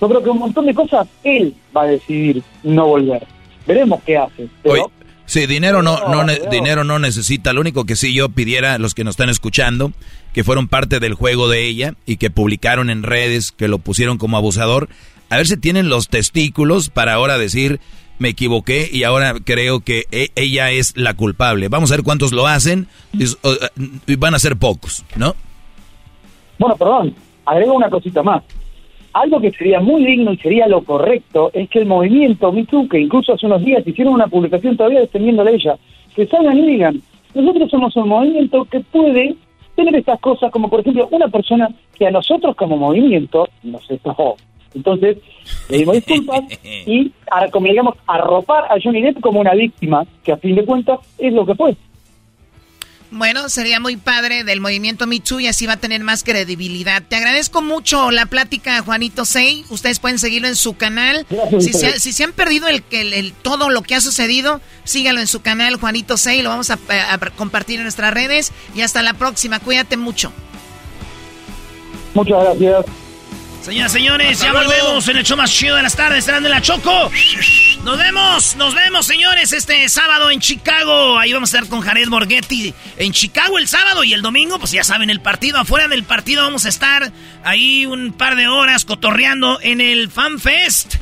yo creo que un montón de cosas él va a decidir no volver. Veremos qué hace. Pero Sí, dinero no, no, dinero no necesita. Lo único que sí yo pidiera a los que nos están escuchando, que fueron parte del juego de ella y que publicaron en redes, que lo pusieron como abusador, a ver si tienen los testículos para ahora decir, me equivoqué y ahora creo que e, ella es la culpable. Vamos a ver cuántos lo hacen y van a ser pocos, ¿no? Bueno, perdón, agrego una cosita más. Algo que sería muy digno y sería lo correcto es que el movimiento MeToo, que incluso hace unos días hicieron una publicación todavía defendiéndole a ella, que salgan y digan, nosotros somos un movimiento que puede tener estas cosas, como por ejemplo una persona que a nosotros como movimiento nos estafó. Entonces, le dimos disculpas y, como digamos, arropar a Johnny Depp como una víctima, que a fin de cuentas es lo que fue. Bueno, sería muy padre del movimiento Michu y así va a tener más credibilidad. Te agradezco mucho la plática, Juanito Sei. Ustedes pueden seguirlo en su canal. Si se, han perdido el, el, todo lo que ha sucedido, sígalo en su canal, Juanito Sei. Lo vamos a, compartir en nuestras redes. Y hasta la próxima. Cuídate mucho. Muchas gracias. Señoras, señores, ya volvemos en el show más chido de las tardes, en la Choco. Nos vemos, nos vemos, señores, este sábado en Chicago. Ahí vamos a estar con Jared Borghetti en Chicago el sábado y el domingo, pues ya saben, el partido. Afuera del partido vamos a estar ahí un par de horas cotorreando en el Fan Fest.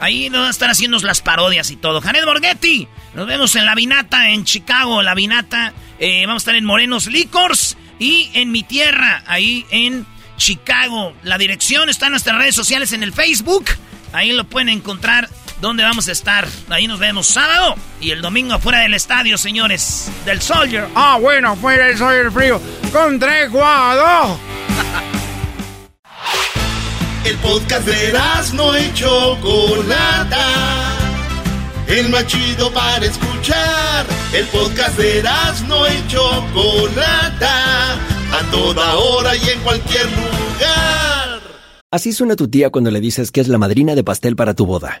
Ahí nos van a estar haciendo las parodias y todo. Jared Borghetti, nos vemos en La Vinata, en Chicago, La Vinata. Eh, vamos a estar en Morenos Licors y en mi tierra, ahí en Chicago. La dirección está en nuestras redes sociales en el Facebook. Ahí lo pueden encontrar donde vamos a estar. Ahí nos vemos sábado y el domingo afuera del estadio, señores. Del Soldier. Ah, bueno, afuera del Soldier Frío. Con tres guados. el podcast de no hecho Chocolata. El más chido para escuchar. El podcast de no hecho Chocolata a toda hora y en cualquier lugar. Así suena tu tía cuando le dices que es la madrina de pastel para tu boda.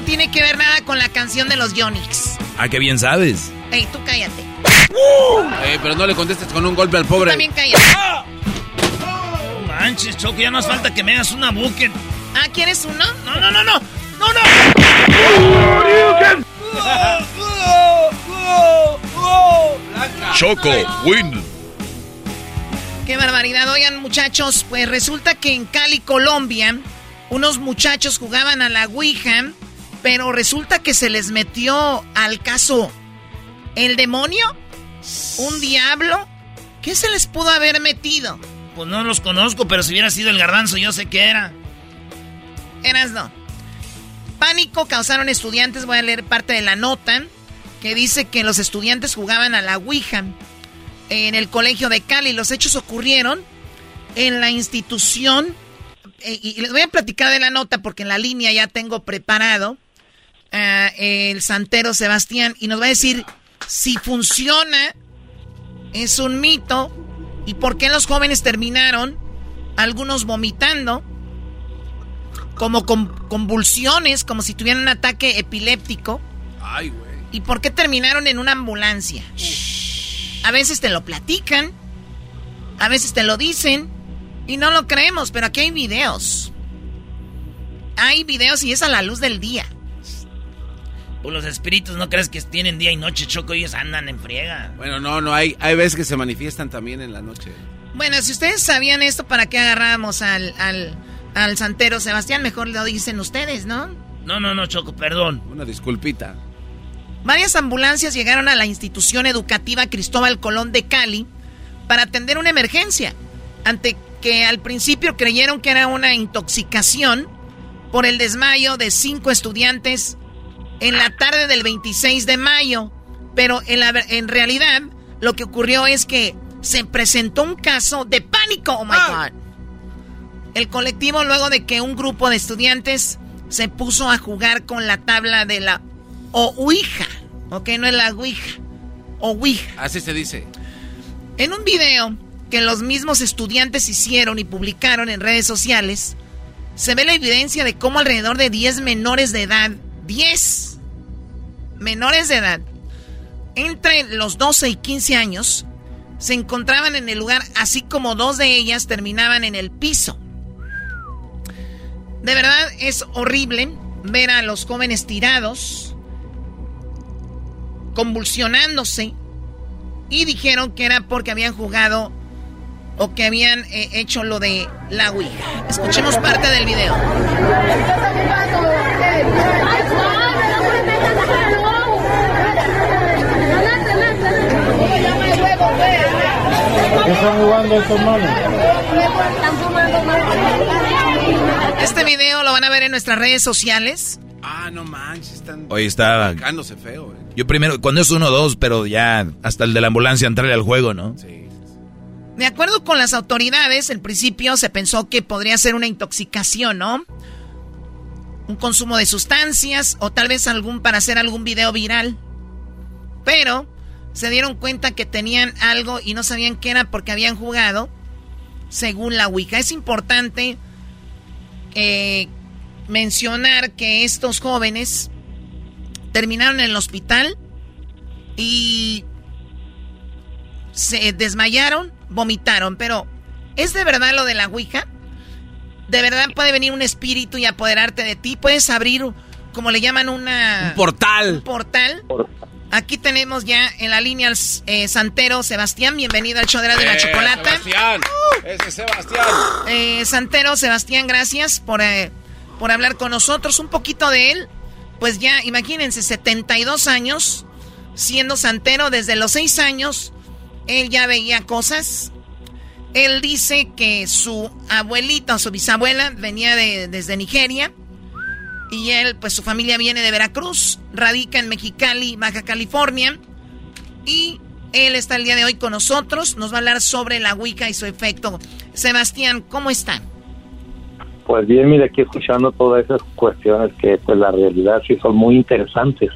No tiene que ver nada con la canción de los Yonix. Ah, qué bien sabes. Ey, tú cállate. Ey, pero no le contestes con un golpe al pobre. Tú también cállate. No manches, Choco, ya nos falta que me hagas una bucket. Ah, ¿quieres uno? No, no, no, no. No, no. Choco, win. Qué barbaridad. Oigan, muchachos, pues resulta que en Cali, Colombia, unos muchachos jugaban a la Ouija pero resulta que se les metió al caso el demonio, un diablo. ¿Qué se les pudo haber metido? Pues no los conozco, pero si hubiera sido el garbanzo, yo sé qué era. Eras no. Pánico causaron estudiantes. Voy a leer parte de la nota que dice que los estudiantes jugaban a la Ouija en el colegio de Cali. Los hechos ocurrieron en la institución. Eh, y les voy a platicar de la nota porque en la línea ya tengo preparado el santero Sebastián y nos va a decir si funciona, es un mito, y por qué los jóvenes terminaron, algunos vomitando, como con convulsiones, como si tuvieran un ataque epiléptico. ¿Y por qué terminaron en una ambulancia? A veces te lo platican, a veces te lo dicen y no lo creemos, pero aquí hay videos. Hay videos y es a la luz del día. Pues los espíritus no crees que tienen día y noche, Choco, ellos andan en friega. Bueno, no, no, hay, hay veces que se manifiestan también en la noche. Bueno, si ustedes sabían esto, ¿para qué agarramos al, al, al santero Sebastián, mejor lo dicen ustedes, ¿no? No, no, no, Choco, perdón. Una disculpita. Varias ambulancias llegaron a la institución educativa Cristóbal Colón de Cali para atender una emergencia, ante que al principio creyeron que era una intoxicación por el desmayo de cinco estudiantes en la tarde del 26 de mayo. Pero en, la, en realidad lo que ocurrió es que se presentó un caso de pánico. Oh my God. El colectivo, luego de que un grupo de estudiantes se puso a jugar con la tabla de la Ouija. Ok, no es la Ouija. Ouija. Así se dice. En un video que los mismos estudiantes hicieron y publicaron en redes sociales, se ve la evidencia de cómo alrededor de 10 menores de edad, 10 menores de edad, entre los 12 y 15 años, se encontraban en el lugar, así como dos de ellas terminaban en el piso. De verdad es horrible ver a los jóvenes tirados, convulsionándose, y dijeron que era porque habían jugado o que habían eh, hecho lo de la Ouija. Escuchemos parte del video. ¿Qué están jugando estos manos? Este video lo van a ver en nuestras redes sociales. Ah, no manches, están está... Sacándose feo, eh. Yo primero, cuando es uno o dos, pero ya hasta el de la ambulancia entrarle al juego, ¿no? Sí. De acuerdo con las autoridades, al principio se pensó que podría ser una intoxicación, ¿no? Un consumo de sustancias o tal vez algún para hacer algún video viral. Pero se dieron cuenta que tenían algo y no sabían qué era porque habían jugado según la Wicca. Es importante eh, mencionar que estos jóvenes terminaron en el hospital y se desmayaron, vomitaron, pero ¿es de verdad lo de la Ouija? ¿De verdad puede venir un espíritu y apoderarte de ti? ¿Puedes abrir, como le llaman, una... Un portal. Un portal. Aquí tenemos ya en la línea al eh, Santero Sebastián. Bienvenido al show de la, de la Eh, chocolata. Sebastián. Ese es Sebastián. Eh, Santero Sebastián, gracias por, por hablar con nosotros. Un poquito de él. Pues ya, imagínense, 72 años siendo santero desde los 6 años. Él ya veía cosas. Él dice que su abuelita o su bisabuela venía de, desde Nigeria. Y él, pues su familia viene de Veracruz, radica en Mexicali, Baja California. Y él está el día de hoy con nosotros. Nos va a hablar sobre la Wicca y su efecto. Sebastián, ¿cómo está? Pues bien, mire, aquí escuchando todas esas cuestiones que pues la realidad sí son muy interesantes.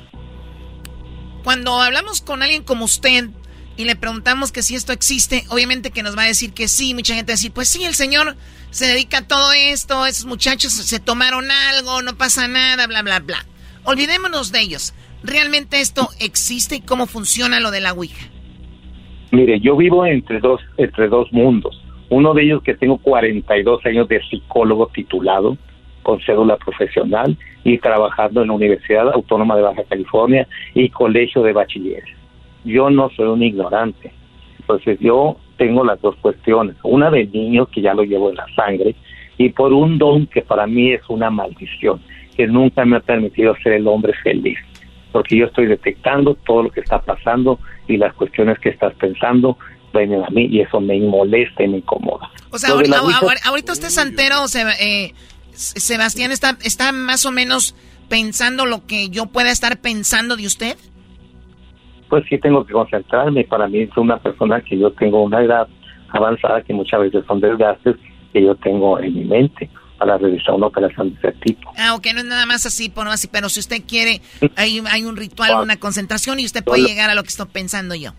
Cuando hablamos con alguien como usted y le preguntamos que si esto existe, obviamente que nos va a decir que sí. Mucha gente va a decir, pues sí, el señor se dedica a todo esto, esos muchachos se tomaron algo, no pasa nada, bla, bla, bla. Olvidémonos de ellos. ¿Realmente esto existe y cómo funciona lo de la Ouija? Mire, yo vivo entre dos, entre dos mundos. Uno de ellos que tengo 42 años de psicólogo titulado con cédula profesional y trabajando en la Universidad Autónoma de Baja California y Colegio de Bachilleres. Yo no soy un ignorante. Entonces yo tengo las dos cuestiones. Una de niño que ya lo llevo en la sangre y por un don que para mí es una maldición, que nunca me ha permitido ser el hombre feliz. Porque yo estoy detectando todo lo que está pasando y las cuestiones que estás pensando vienen a mí y eso me molesta y me incomoda. O sea, ahorita, ahorita usted santero, eh, Sebastián, está, está más o menos pensando lo que yo pueda estar pensando de usted. Pues sí tengo que concentrarme. Para mí es una persona que yo tengo una edad avanzada que muchas veces son desgastes que yo tengo en mi mente para realizar una operación de ese tipo. Ah, ok, no es nada más así, por así, pero si usted quiere, hay, hay un ritual, una concentración y usted puede llegar a lo que estoy pensando yo.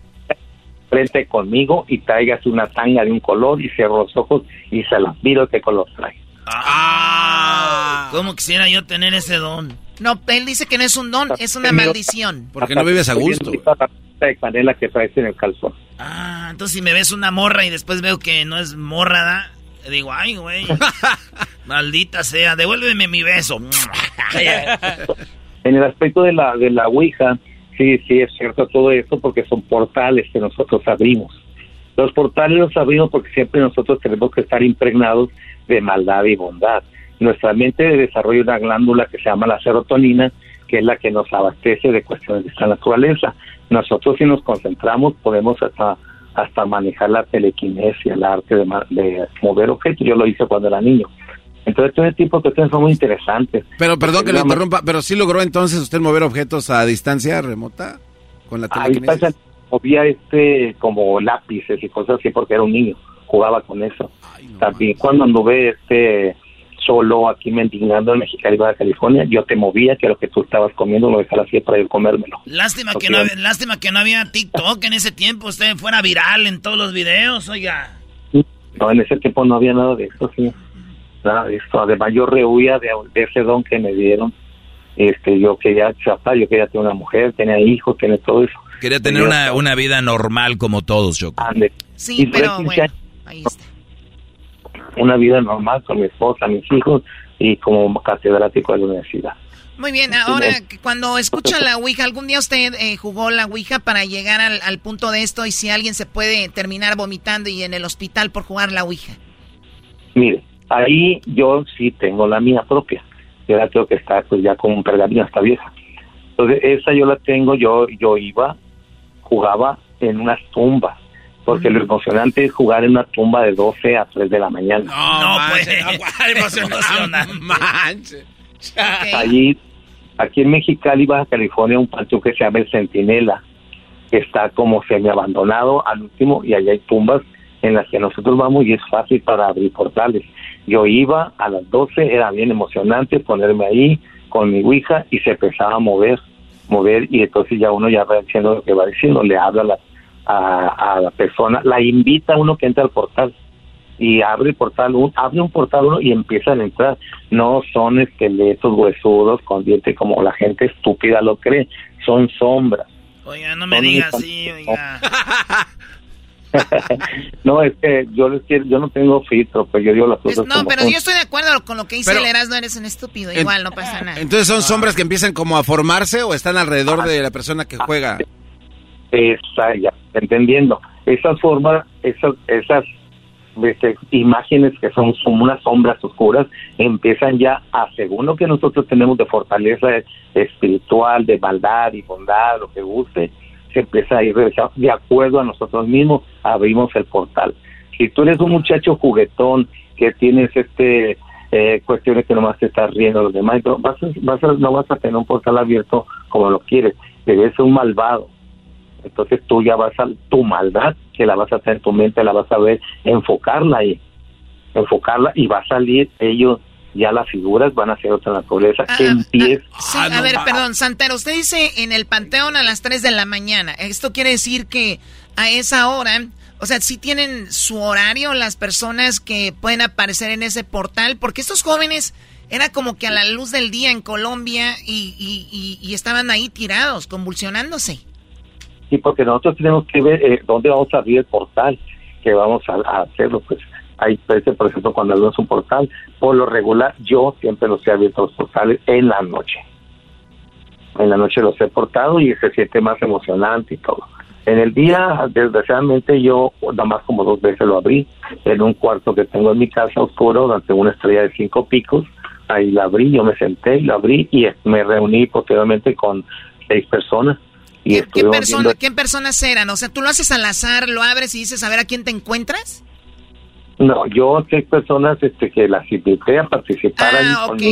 Frente conmigo y tráigase una tanga de un color y cierro los ojos y se las miro qué color trae. Ah, ¿Cómo quisiera yo tener ese don? No, él dice que no es un don, es una maldición. Porque no vives a gusto. De canela que traes en el calzón. Ah, entonces si me ves una morra y después veo que no es morra, ¿da? digo, ay, güey, maldita sea, devuélveme mi beso. En el aspecto de la de la Ouija, sí, sí es cierto todo eso porque son portales que nosotros abrimos. Los portales los abrimos porque siempre nosotros tenemos que estar impregnados de maldad y bondad. Nuestra mente desarrolla una glándula que se llama la serotonina, que es la que nos abastece de cuestiones de esta naturaleza. Nosotros si nos concentramos podemos hasta hasta manejar la telequinesia, el arte de, de mover objetos. Yo lo hice cuando era niño. Entonces, todo ese tipo de cuestiones son muy interesantes. Pero perdón que le interrumpa, pero sí logró entonces usted mover objetos a distancia remota con la Ahí telequinesis. pasa, movía este como lápices y cosas así porque era un niño, jugaba con eso. También cuando anduve este solo aquí mendigando en Mexicali, Baja California, yo te movía que lo que tú estabas comiendo lo dejara así para ir comérmelo. Lástima que, no, había- lástima que no había TikTok en ese tiempo. Usted fuera viral en todos los videos, oiga. No, en ese tiempo no había nada de eso, sí. Nada de eso. Además, yo rehuía de, de ese don que me dieron. Este, yo quería chapar, yo quería tener una mujer, tenía hijos, tenía todo eso. Quería tener Yo- una, una vida normal como todos, Choco. Ande. Sí, pero 15 bueno, ahí está. Una vida normal con mi esposa, mis hijos y como catedrático de la universidad. Muy bien, ahora cuando escucha la Ouija, ¿algún día usted eh, jugó la Ouija para llegar al, al punto de esto y si alguien se puede terminar vomitando y en el hospital por jugar la Ouija? Mire, ahí yo sí tengo la mía propia. Yo la tengo que estar pues ya con un pergamino, está vieja. Entonces, esa yo la tengo, yo yo iba, jugaba en unas tumbas. Porque lo emocionante es jugar en una tumba de 12 a 3 de la mañana. No, pues. Allí, aquí en Mexicali, Baja California, un panteón que se llama el Centinela, que está como semi abandonado al último, y allá hay tumbas en las que nosotros vamos y es fácil para abrir portales. Yo iba a las 12, era bien emocionante ponerme ahí con mi ouija y se empezaba a mover, mover, y entonces ya uno ya va diciendo lo que va diciendo, le habla a la, a, a la persona, la invita a uno que entra al portal y abre el portal, un, abre un portal uno y empiezan a entrar. No son esqueletos huesudos con dientes como la gente estúpida lo cree, son sombras. Oiga, no me Son diga mis- así, oiga. no, es que yo les quiero, yo no tengo filtro, pues yo digo las cosas No, como pero son. yo estoy de acuerdo con lo que dice Pero- el Erasmo, eres un estúpido, En- igual no pasa nada. Entonces son sombras que empiezan como a formarse o están alrededor de la persona que juega. Esa, ya, entendiendo. Esas formas, esas, esas este, imágenes que son, son unas sombras oscuras, empiezan ya a, según lo que nosotros tenemos de fortaleza espiritual, de maldad y bondad, lo que guste, se empieza a ir realizando de acuerdo a nosotros mismos, abrimos el portal. Si tú eres un muchacho juguetón que tienes este eh, cuestiones que nomás te estás riendo los demás, vas a- vas a- no vas a tener un portal abierto como lo quieres, ser un malvado entonces tú ya vas a tu maldad que la vas a hacer en tu mente la vas a ver enfocarla ahí enfocarla y va a salir ellos ya las figuras van a ser otra naturaleza que empieza Sí, a ver, perdón, Santero, usted dice en el Panteón a las 3 de la mañana. Esto quiere decir que a esa hora, o sea, sí tienen su horario las personas que pueden aparecer en ese portal, porque estos jóvenes era como que a la luz del día en Colombia y, y- y- y estaban ahí tirados, convulsionándose. Sí, porque nosotros tenemos que ver eh, dónde vamos a abrir el portal, que vamos a, hacerlo. Pues hay veces, por ejemplo, cuando abrimos un portal, por lo regular, yo siempre los he abierto los portales en la noche. En la noche los he portado y se siente más emocionante y todo. En el día, desgraciadamente, yo nada más como dos veces lo abrí en un cuarto que tengo en mi casa oscuro, tengo una estrella de cinco picos. Ahí la abrí, yo me senté y la abrí y me reuní posteriormente con seis personas. Y ¿Qué, estuvimos persona, viendo- ¿Qué personas eran? O sea, tú lo haces al azar, lo abres y dices a ver a quién te encuentras. No, yo sé personas este, que las invité a participar Ah, ok.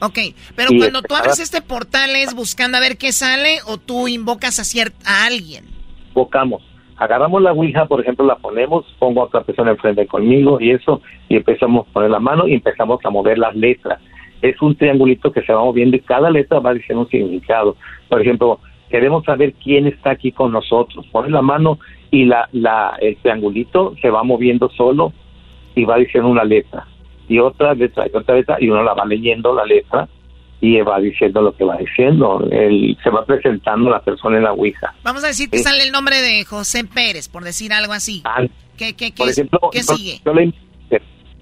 Ok, pero Y cuando este, tú abres este portal es buscando a ver qué sale o tú invocas a, cier- a alguien. Invocamos. Agarramos la Ouija, por ejemplo, la ponemos, pongo a otra persona enfrente conmigo y eso, y empezamos a poner la mano y empezamos a mover las letras. Es un triangulito que se va moviendo y cada letra va diciendo un significado. Por ejemplo, queremos saber quién está aquí con nosotros. Pones la mano y la, la, el triangulito se va moviendo solo y va diciendo una letra y otra letra y otra letra y uno la va leyendo la letra y va diciendo lo que va diciendo. El, se va presentando la persona en la Ouija. Vamos a decir que Sí. sale el nombre de José Pérez, por decir algo así. Ah, ¿Qué, qué, qué, Por ejemplo, qué yo, sigue? yo le invito,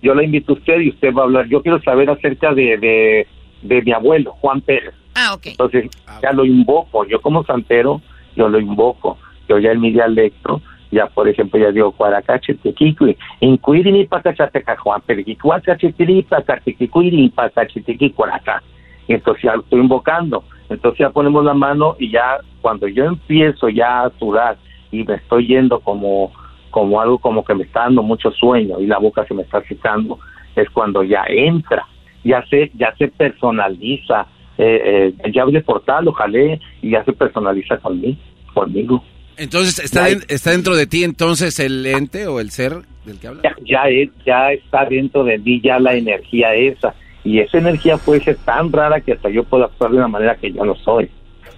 yo le invito a usted y usted va a hablar. Yo quiero saber acerca de, de, de mi abuelo, Juan Pérez. Ah, ok. Entonces, ya lo invoco. Yo como santero, yo lo invoco. Yo ya en mi dialecto, Ya, por ejemplo, ya digo, cuaracachetequiqui, incuirini pacachatecajuan, periquicuacachetiri, pacatequicuiri, pacachetequi, cuaraca. Y entonces ya lo estoy invocando. Entonces ya ponemos la mano y ya cuando yo empiezo ya a sudar y me estoy yendo como, como algo como que me está dando mucho sueño y la boca se me está secando, es cuando ya entra, ya se, ya se personaliza, eh, eh, ya abre el portal, lo jalé y ya se personaliza conmigo. conmigo. Entonces, ¿está, ¿está dentro de ti entonces el ente o el ser del que habla? ya, ya es, ya está dentro de mí ya la energía esa. Y esa energía puede ser tan rara que hasta yo puedo actuar de una manera que yo no soy.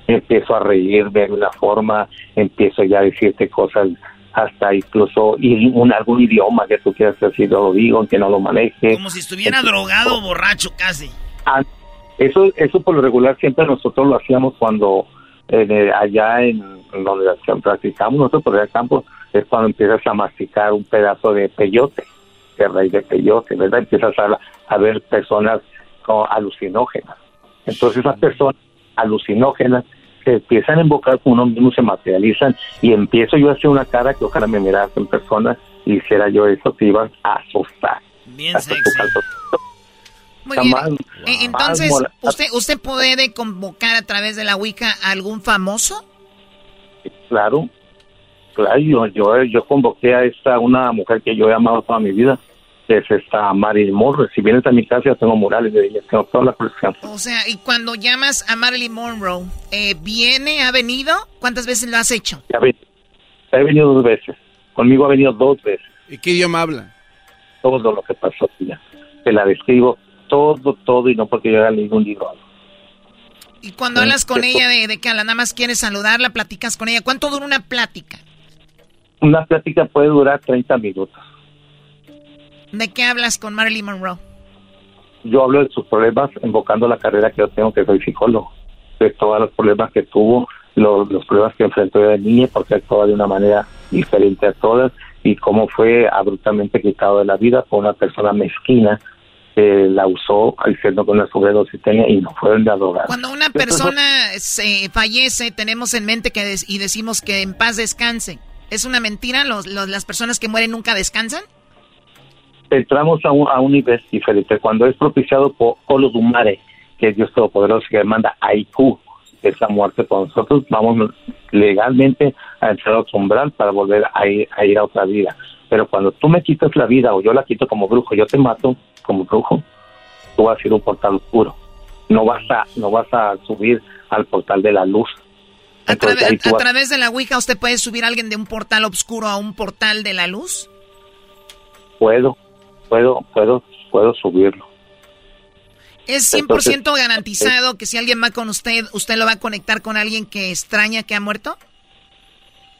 Empiezo a reírme de una forma, empiezo ya a decirte cosas hasta incluso y un, algún idioma que tú quieras decir, yo lo digo, aunque no lo maneje. Como si estuviera drogado o borracho casi. Eso, eso por lo regular siempre nosotros lo hacíamos cuando eh, allá en, donde practicamos nosotros por el campo es cuando empiezas a masticar un pedazo de peyote, de raíz de peyote, ¿verdad? Empiezas a, a ver personas como alucinógenas. Entonces esas personas alucinógenas se empiezan a invocar con uno mismo, se materializan y empiezo yo a hacer una cara que ojalá me miraras en persona y hiciera yo eso, te ibas a asustar. Bien sexy. Muy bien. Eh, Entonces, ¿usted, ¿usted puede convocar a través de la Wicca a algún famoso? Claro, claro, yo, yo, yo convoqué a esta, una mujer que yo he amado toda mi vida, que es esta Marilyn Monroe. Si vienes a mi casa, yo tengo murales de ella, tengo toda la colección. O sea, y cuando llamas a Marilyn Monroe, eh, ¿viene, ha venido? ¿Cuántas veces lo has hecho? Ya ve- he venido dos veces, conmigo ha venido dos veces. ¿Y qué idioma habla? Todo lo que pasó, ya. Te la describo todo, todo, y no porque yo haya leído un libro. Y cuando hablas con sí. ella de, de que nada más quieres saludarla, platicas con ella. ¿Cuánto dura una plática? Una plática puede durar 30 minutos. ¿De qué hablas con Marilyn Monroe? yo hablo de sus problemas invocando la carrera que yo tengo, que soy psicólogo, de todos los problemas que tuvo, los, los problemas que enfrentó de niña, porque actuaba de una manera diferente a todas, y cómo fue abruptamente quitado de la vida por una persona mezquina que la usó diciendo que una sobredosis tenía y no fueron de drogar. Cuando una persona se fallece, tenemos en mente que des- y decimos que en paz descanse. ¿Es una mentira? ¿Los, los- ¿Las personas que mueren nunca descansan? entramos a un, a un nivel diferente. Cuando es propiciado por Olodumare, que es Dios Todopoderoso, que manda Aiku, esa muerte con nosotros, vamos legalmente a entrar a otro umbral para volver a ir, a ir a otra vida. Pero cuando tú me quitas la vida o yo la quito como brujo, yo te mato como brujo, tú vas a ir a un portal oscuro. No vas a, no vas a subir al portal de la luz. A, Entonces, vas- través de la Ouija, ¿usted puede subir a alguien de un portal oscuro a un portal de la luz? puedo, puedo, puedo, puedo subirlo. ¿Es 100% garantizado que si alguien va con usted, usted lo va a conectar con alguien que extraña que ha muerto?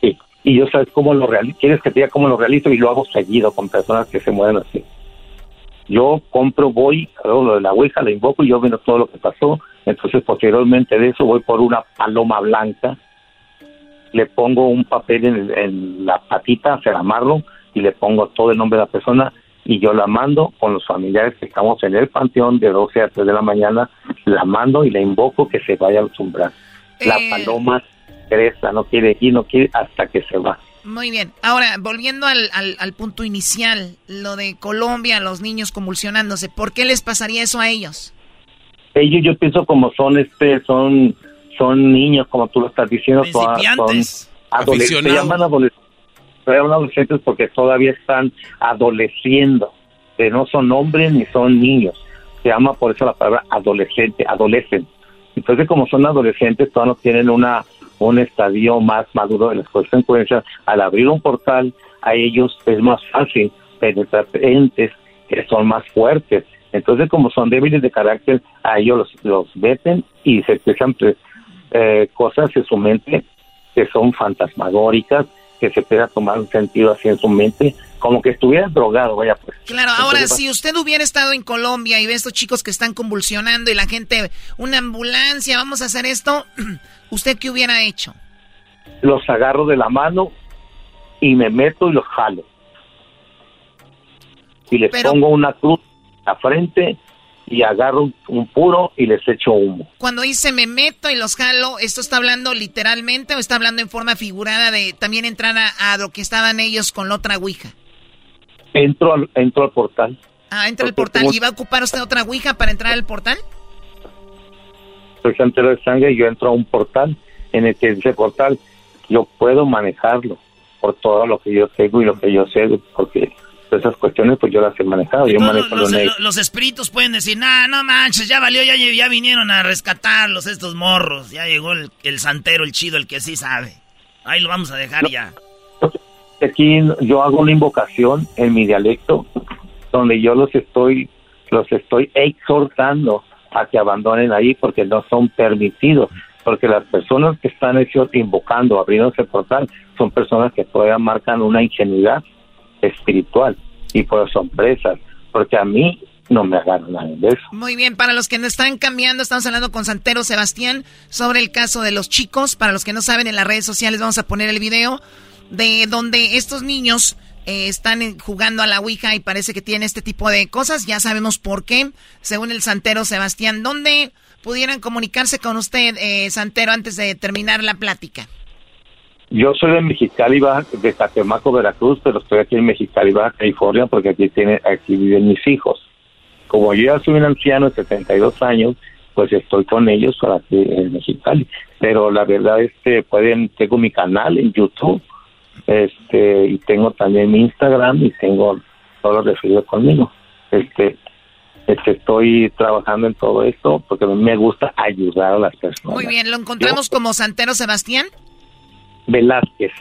Sí, y yo sabes cómo lo realizo, quieres que te diga cómo lo realizo y lo hago seguido con personas que se mueren así. Yo compro, voy, hago lo de la ouija, la invoco y yo veo todo lo que pasó. Entonces, posteriormente de eso, voy por una paloma blanca, le pongo un papel en, en la patita, se la amarro y le pongo todo el nombre de la persona y yo la mando con los familiares que estamos en el panteón de 12 a 3 de la mañana, la mando y la invoco que se vaya al umbral. La Eh. paloma cresta, no quiere ir, no quiere hasta que se va. Muy bien. Ahora, volviendo al, al- al punto inicial, lo de Colombia, los niños convulsionándose, ¿por qué les pasaría eso a ellos? Ellos yo pienso como son este son son niños como tú lo estás diciendo, son adolescentes, se llaman adolescentes, se llaman adolescentes porque todavía están adoleciendo, que no son hombres ni son niños. Se llama por eso la palabra adolescente, adolecen. Entonces, como son adolescentes, todavía no tienen una un estadio más maduro de las consecuencias. Al abrir un portal, a ellos es más fácil penetrar entes que son más fuertes. Entonces, como son débiles de carácter, a ellos los, los meten y se empiezan pues, eh, cosas en su mente que son fantasmagóricas, que se pueda tomar un sentido así en su mente, como que estuviera drogado, vaya pues. Claro, ahora Entonces, si usted hubiera estado en Colombia y ve a estos chicos que están convulsionando y la gente, una ambulancia, vamos a hacer esto, ¿usted qué hubiera hecho? los agarro de la mano y me meto y los jalo. Y les Pero- pongo una cruz a la frente y agarro un, un puro y les echo humo. Cuando dice me meto y los jalo, ¿esto está hablando literalmente o está hablando en forma figurada de también entrar a, a lo que estaban ellos con la otra ouija? Entro al, entro al portal. Ah, entra al portal. como- ¿Y va a ocupar usted otra ouija para entrar al portal? soy santero de sangre y yo entro a un portal en el que ese portal yo puedo manejarlo por todo lo que yo tengo y lo que yo sé, porque esas cuestiones pues yo las he manejado, yo manejo los, lo los- los espíritus pueden decir, nah, no manches, ya valió, ya, ya vinieron a rescatarlos estos morros. Ya llegó el, el santero, el chido, el que sí sabe. Ahí lo vamos a dejar ya. Aquí yo hago una invocación en mi dialecto donde yo los estoy los estoy exhortando a que abandonen ahí porque no son permitidos porque las personas que están invocando abriendo ese portal son personas que todavía marcan una ingenuidad espiritual y por son presas porque a mí no me agarran nada de eso Muy bien, para los que no están cambiando, estamos hablando con Santero Sebastián sobre el caso de los chicos. Para los que no saben, en las redes sociales vamos a poner el video de donde estos niños eh, están jugando a la Ouija y parece que tienen este tipo de cosas. Ya sabemos por qué, según el Santero Sebastián. ¿Dónde pudieran comunicarse con usted, eh, Santero, antes de terminar la plática? Yo soy de Mexicali, de Catemaco, Veracruz, pero estoy aquí en Mexicali, California, porque aquí tiene, aquí viven mis hijos. Como yo ya soy un anciano de 72 años, pues estoy con ellos para aquí en Mexicali. Pero la verdad es que pueden, tengo mi canal en YouTube, este, y tengo también mi Instagram y tengo todo lo referido conmigo. Este, este, estoy trabajando en todo esto porque a mí me gusta ayudar a las personas. Muy bien, ¿lo encontramos como Santero Sebastián? Velázquez.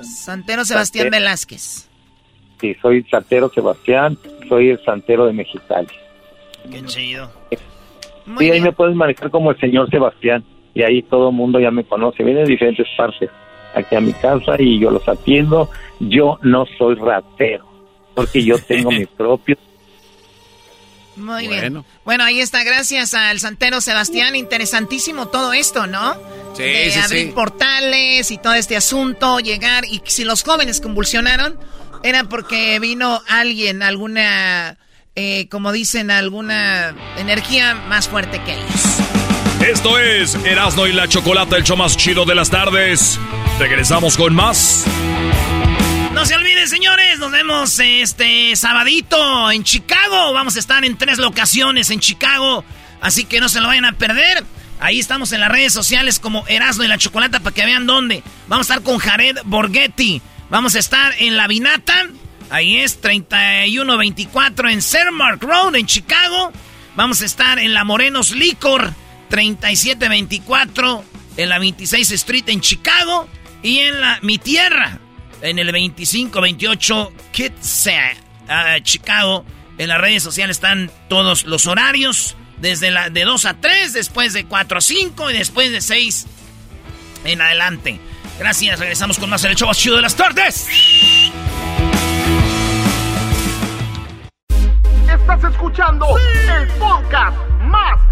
Santero Sebastián Santero. Velázquez. Sí, soy Santero Sebastián, soy el Santero de Mexicali. Qué chido. sí, ahí me puedes manejar como el señor Sebastián y ahí todo el mundo ya me conoce. Viene de diferentes partes aquí a mi casa y yo los atiendo. Yo no soy ratero porque yo tengo mi propio. Muy Bueno. bien. Bueno, ahí está, gracias al Santero Sebastián. Interesantísimo todo esto, ¿no? Sí, de sí, abrir sí. portales y todo este asunto, llegar. Y si los jóvenes convulsionaron, era porque vino alguien, alguna, eh, como dicen, alguna energía más fuerte que ellos. Esto es Erasno y la Chocolata, el show más chido de las tardes. Regresamos con más. No se olviden, señores, nos vemos este sabadito en Chicago. Vamos a estar en tres locaciones en Chicago, así que no se lo vayan a perder. Ahí estamos en las redes sociales como Erasmo y la Chocolata para que vean dónde. Vamos a estar con Jared Borghetti. Vamos a estar en La Vinata. Ahí es 3124 en Cermark Road en Chicago. Vamos a estar en La Morenos Licor 3724 en la 26 Street en Chicago. Y en la Mi Tierra en el 2528 Kitsap, ah, Chicago. En las redes sociales están todos los horarios. Desde la de 2 a 3, después de 4 a 5 y después de 6 en adelante. Gracias, regresamos con más en el show chido de las tardes. Estás escuchando el podcast más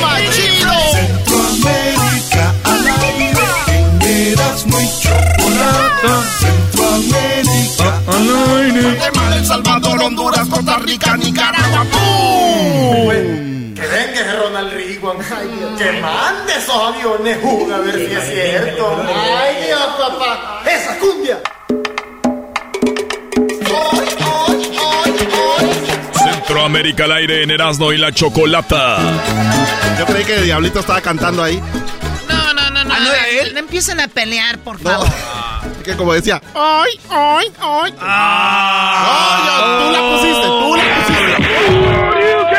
Más chido. Centroamérica al aire. En Erasmo y Chocolata. Centroamérica al aire. Guatemala, El Salvador, Honduras, Costa Rica, Nicaragua. ¡Pum! Que venga Ronald Reagan. Que mande esos aviones, Juga, a ver si es cierto. Ay, Dios, papá. Esa cumbia. Centroamérica al aire en Erasno y la Chocolata. Yo creí que Diablito estaba cantando ahí. No, no, no, no. Ah, ¿no era él? No empiecen a pelear, por favor. Que como decía, ¡ay, ay, ay! Ah. tú la pusiste, tú la pusiste.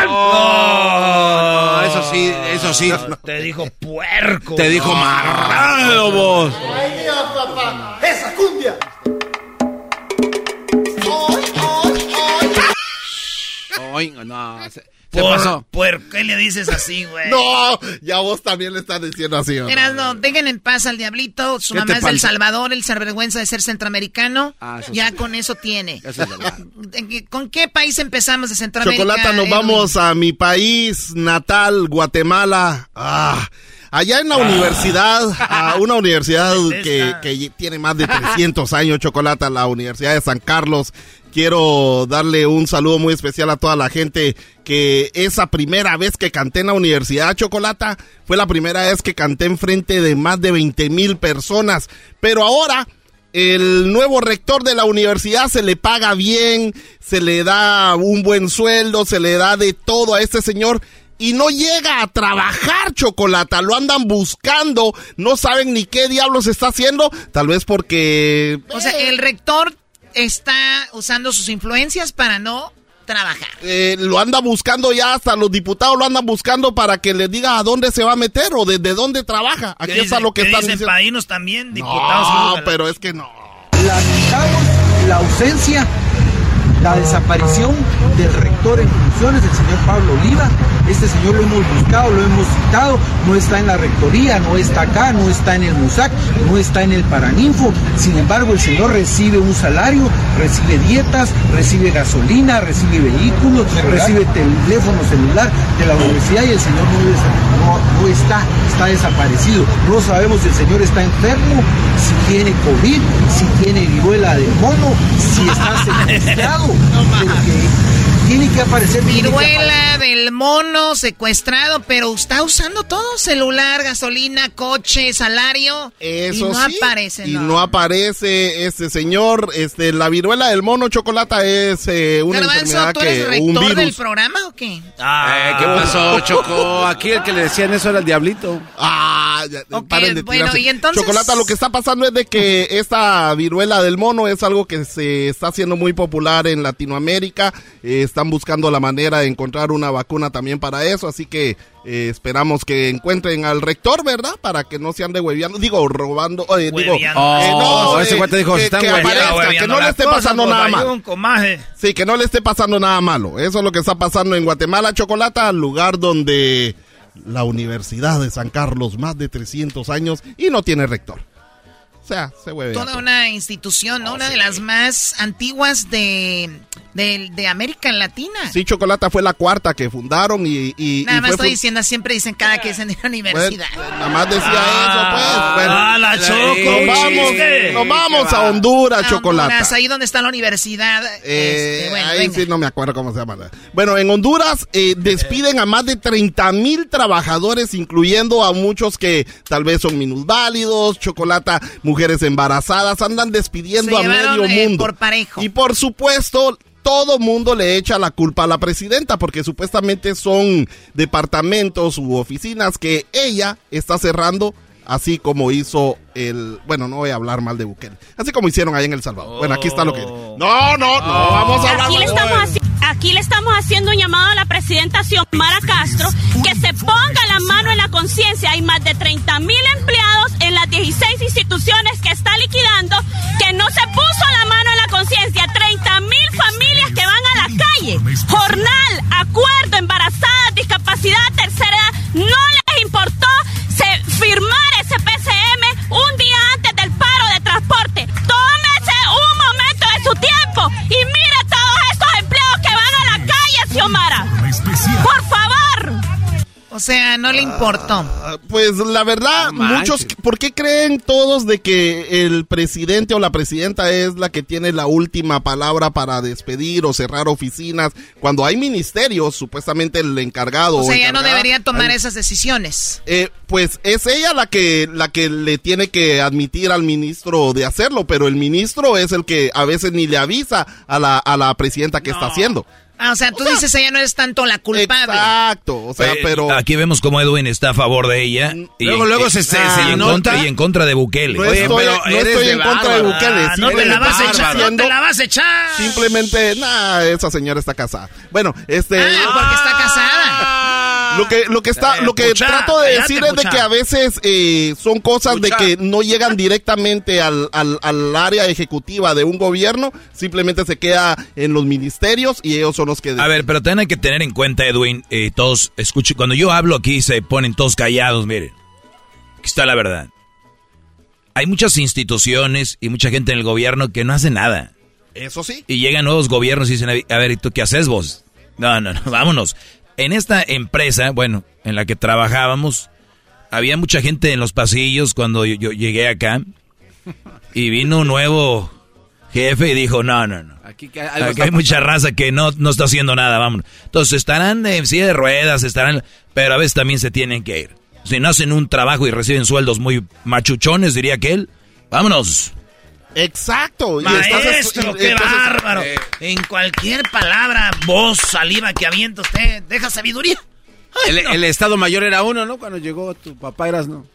No, eso sí, eso eso sí. Te dijo puerco. Te dijo marrado vos. Ay, Dios, papá. Esa cumbia. No. Se, se Por, pasó. ¿Por qué le dices así, güey? No, ya vos también le estás diciendo así. Eras, no, dejen en paz al diablito. Su ¿Qué mamá es del? Salvador, él se avergüenza de ser centroamericano. Ah, eso ya sí. con eso tiene. Eso es verdad. ¿En qué- ¿Con qué país empezamos de Centroamérica? Chocolata, nos vamos a mi país natal, Guatemala. Ah, allá en la universidad, a una universidad que, que tiene más de 300 años, Chocolata, la Universidad de San Carlos. Quiero darle un saludo muy especial a toda la gente que esa primera vez que canté en la Universidad Chocolata fue la primera vez que canté en frente de más de 20 mil personas. Pero ahora el nuevo rector de la universidad se le paga bien, se le da un buen sueldo, se le da de todo a este señor y no llega a trabajar chocolata, lo andan buscando, no saben ni qué diablos está haciendo, tal vez porque O sea, el rector está usando sus influencias para no trabajar. eh, lo anda buscando ya, hasta los diputados lo andan buscando para que les diga a dónde se va a meter o desde dónde trabaja. Aquí ¿Qué está dicen- lo que están dicen diciendo. paínos también, diputados? No, pero es que no. Lamentamos la ausencia, la desaparición del en funciones, el señor Pablo Oliva. Este señor lo hemos buscado, lo hemos citado, no está en la rectoría, no está acá, no está en el MUSAC, no está en el Paraninfo. Sin embargo, el señor recibe un salario, recibe dietas, recibe gasolina, recibe vehículos, recibe teléfono celular de la universidad y el señor no, es- no- no está, está desaparecido. No sabemos si el señor está enfermo, si tiene COVID, si tiene viruela del mono, si está secuestrado. Tiene que aparecer. Viruela del mono secuestrado, pero está usando todo: celular, gasolina, coche, salario. Eso y no sí, aparece, y ¿no? no aparece este señor, este la viruela del mono chocolata es eh, una Garbanzo, enfermedad ¿tú eres que un rector del virus. programa o qué? Eh, ¿Qué pasó, Choco? Aquí el que le decían eso era el diablito. Ah, ya, paren de bueno, tirarse. y entonces- Chocolata, lo que está pasando es de que esta viruela del mono es algo que se está haciendo muy popular en Latinoamérica. Eh, están buscando la manera de encontrar una vacuna también para eso, así que eh, esperamos que encuentren al rector, ¿verdad? Para que no se ande hueviando, digo, robando, eh, digo, eh, no, Oh, ese eh, cuate dijo, que, están que hueviando, aparezca, que no le esté pasando nada hay mal. un comaje. Sí, que no le esté pasando nada malo. Eso es lo que está pasando en Guatemala, Chocolata, lugar donde la Universidad de San Carlos, más de 300 años, y no tiene rector. O sea, se hueve. Toda una institución, ¿no? Una de las más antiguas de, de, de América Latina. Sí, Chocolata fue la cuarta que fundaron y... y Nada y más fue estoy diciendo, siempre dicen cada que dicen de la universidad. nada más decía eso, pues. Bueno, Ah, la Choco, nos vamos, nos vamos a Honduras, Chocolata. Honduras, ahí donde está la universidad. Eh, este, bueno, ahí venga. sí no me acuerdo cómo se llama. Bueno, en Honduras eh, despiden a más de 30 mil trabajadores, incluyendo a muchos que tal vez son minusválidos, chocolata, mujeres embarazadas, andan despidiendo Se a llevaron, medio eh, mundo. por parejo. Y por supuesto, todo mundo le echa la culpa a la presidenta, porque supuestamente son departamentos u oficinas que ella está cerrando, así como hizo el... Bueno, no voy a hablar mal de Bukele. Así como hicieron ahí en El Salvador. Bueno, aquí está lo que... No, no, no, vamos a hablar... Aquí le, estamos haci- aquí le estamos haciendo un llamado a la presidenta Xiomara Castro que se ponga la mano en la conciencia. Hay más de 30 mil empleados en las 16 instituciones que está liquidando que no se puso la mano en la conciencia. 30 mil familias que van a la calle. Jornal, acuerdo, embarazadas, discapacidad, tercera edad. No les importó firmar ese PCM un día antes del paro de transporte. Tómese un momento de su tiempo y mire todos estos a la calle, Xiomara. Por favor. O sea, no le importó. Ah, Pues la verdad, muchos, ¿por qué creen todos de que el presidente o la presidenta es la que tiene la última palabra para despedir o cerrar oficinas? Cuando hay ministerios, supuestamente el encargado. O sea, ya no debería tomar esas decisiones. Eh, pues es ella la que la que le tiene que admitir al ministro de hacerlo, pero el ministro es el que a veces ni le avisa a la, a la presidenta que está haciendo. Ah, o sea, tú dices ella no es tanto la culpable. Exacto, o sea, Eh, pero Aquí vemos cómo Edwin está a favor de ella. Y, Luego, luego se- se- y se en contra, y en contra de Bukele. no Oye, estoy, pero no eres estoy de en contra de. Bukele. Ah, no te la vas a simplemente echar, no te la vas a echar. Simplemente, nah, esa señora está casada. Bueno, este. Ah, porque está casada. Lo que, lo que está, Eh, lo que pucha, trato de decir es de que a veces eh, son cosas Pucha. de que no llegan directamente al, al, al área ejecutiva de un gobierno, simplemente se queda en los ministerios y ellos son los que... A ver, pero también hay que tener en cuenta, Edwin, eh, todos, escuchen, cuando yo hablo aquí se ponen todos callados, miren. Aquí está la verdad. Hay muchas instituciones y mucha gente en el gobierno que no hace nada. Eso sí. Y llegan nuevos gobiernos y dicen, a ver, ¿y tú qué haces vos? No, no, no, vámonos. En esta empresa, bueno, en la que trabajábamos, había mucha gente en los pasillos cuando yo, yo llegué acá. Y vino un nuevo jefe y dijo, no, no, no. Aquí, hay mucha raza que no, no está haciendo nada, vámonos. Entonces estarán en silla de ruedas, estarán, pero a veces también se tienen que ir. Si no hacen un trabajo y reciben sueldos muy machuchones, diría que él, vámonos. Exacto. y estás- Maestro, qué entonces, bárbaro. eh, En cualquier palabra, voz, saliva que avienta usted, deja sabiduría. El, el Estado Mayor era uno, ¿no? Cuando llegó tu papá eras, ¿no?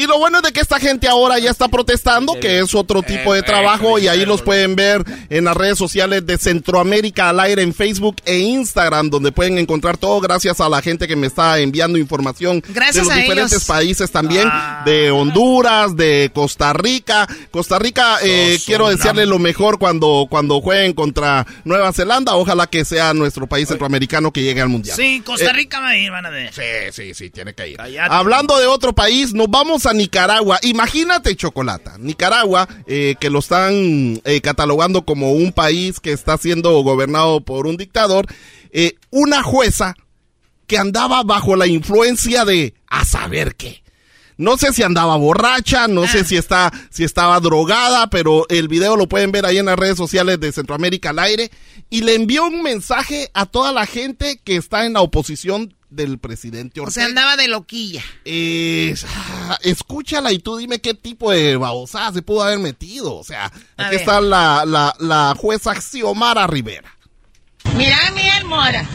Y lo bueno es de que esta gente ahora ya está protestando, que es otro tipo de trabajo, y ahí los pueden ver en las redes sociales de Centroamérica al aire en Facebook e Instagram, donde pueden encontrar todo gracias a la gente que me está enviando información Gracias de los a diferentes ellos. países también, de Honduras, de Costa Rica. Costa Rica, eh, quiero desearle lo mejor cuando, cuando jueguen contra Nueva Zelanda. Ojalá que sea nuestro país centroamericano que llegue al Mundial. Sí, Costa Eh, Rica va a ir, van a ver. Sí, sí, sí, tiene que ir. Cállate. Hablando de otro país, nos vamos a Nicaragua. Imagínate, Chocolata. Nicaragua, eh, que lo están eh, catalogando como un país que está siendo gobernado por un dictador. eh, una jueza que andaba bajo la influencia de a saber qué. No sé si andaba borracha, no sé si está, si estaba drogada, pero el video lo pueden ver ahí en las redes sociales de Centroamérica al aire. Y le envió un mensaje a toda la gente que está en la oposición del presidente O Ortega. sea, andaba de loquilla. Eh, ah, escúchala y tú dime qué tipo de babosada se pudo haber metido. O sea, A aquí ver. está la, la, la jueza Xiomara Rivera. Mira, Miguel Mora.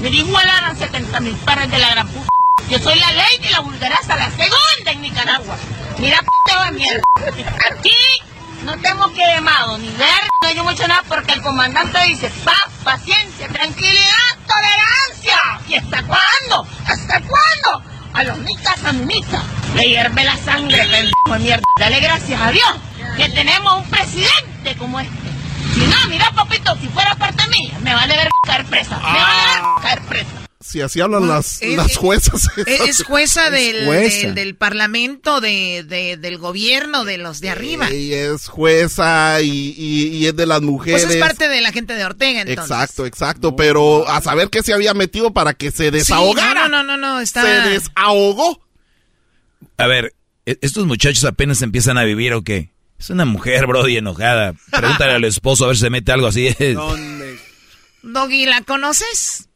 Me dijo a 70 mil pares de la gran puta. Yo soy la ley de la vulgaraza, la segunda en Nicaragua. Mira, puta de mierda. Aquí no tengo quemado ni ver, no hay mucho nada porque el comandante dice paz, paciencia, tranquilidad, tolerancia. ¿Y hasta cuándo? ¿Hasta cuándo? A los nicas sandinistas le hierve la sangre, pendejo de mierda. Dale gracias a Dios que tenemos un presidente como este. Si no, mira, papito, si fuera parte mía, me vale ver caer presa. Me vale ver caer presa. Si así hablan las, es- las juezas. Es, es jueza, del, jueza. del, del parlamento, de, de- del gobierno, de los de arriba. Ella es jueza y, y- y es de las mujeres. Pues es parte de la gente de Ortega, entonces. Exacto, exacto. Pero a saber qué se había metido para que se Sí, desahogara. no, no, no, no, está... Se desahogó. A ver, ¿e- ¿estos muchachos apenas empiezan a vivir o qué? Es una mujer, Brody, enojada. Pregúntale al esposo a ver si se mete algo así. Doggy, ¿la conoces?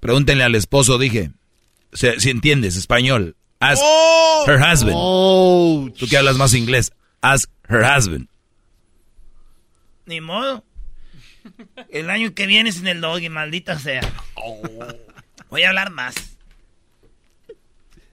Pregúntenle al esposo, dije. Si entiendes español. Ask Oh. her husband. Oh. Tú que hablas más inglés. Ask her husband. Ni modo. El año que viene sin el doggy, maldita sea. Voy a hablar más.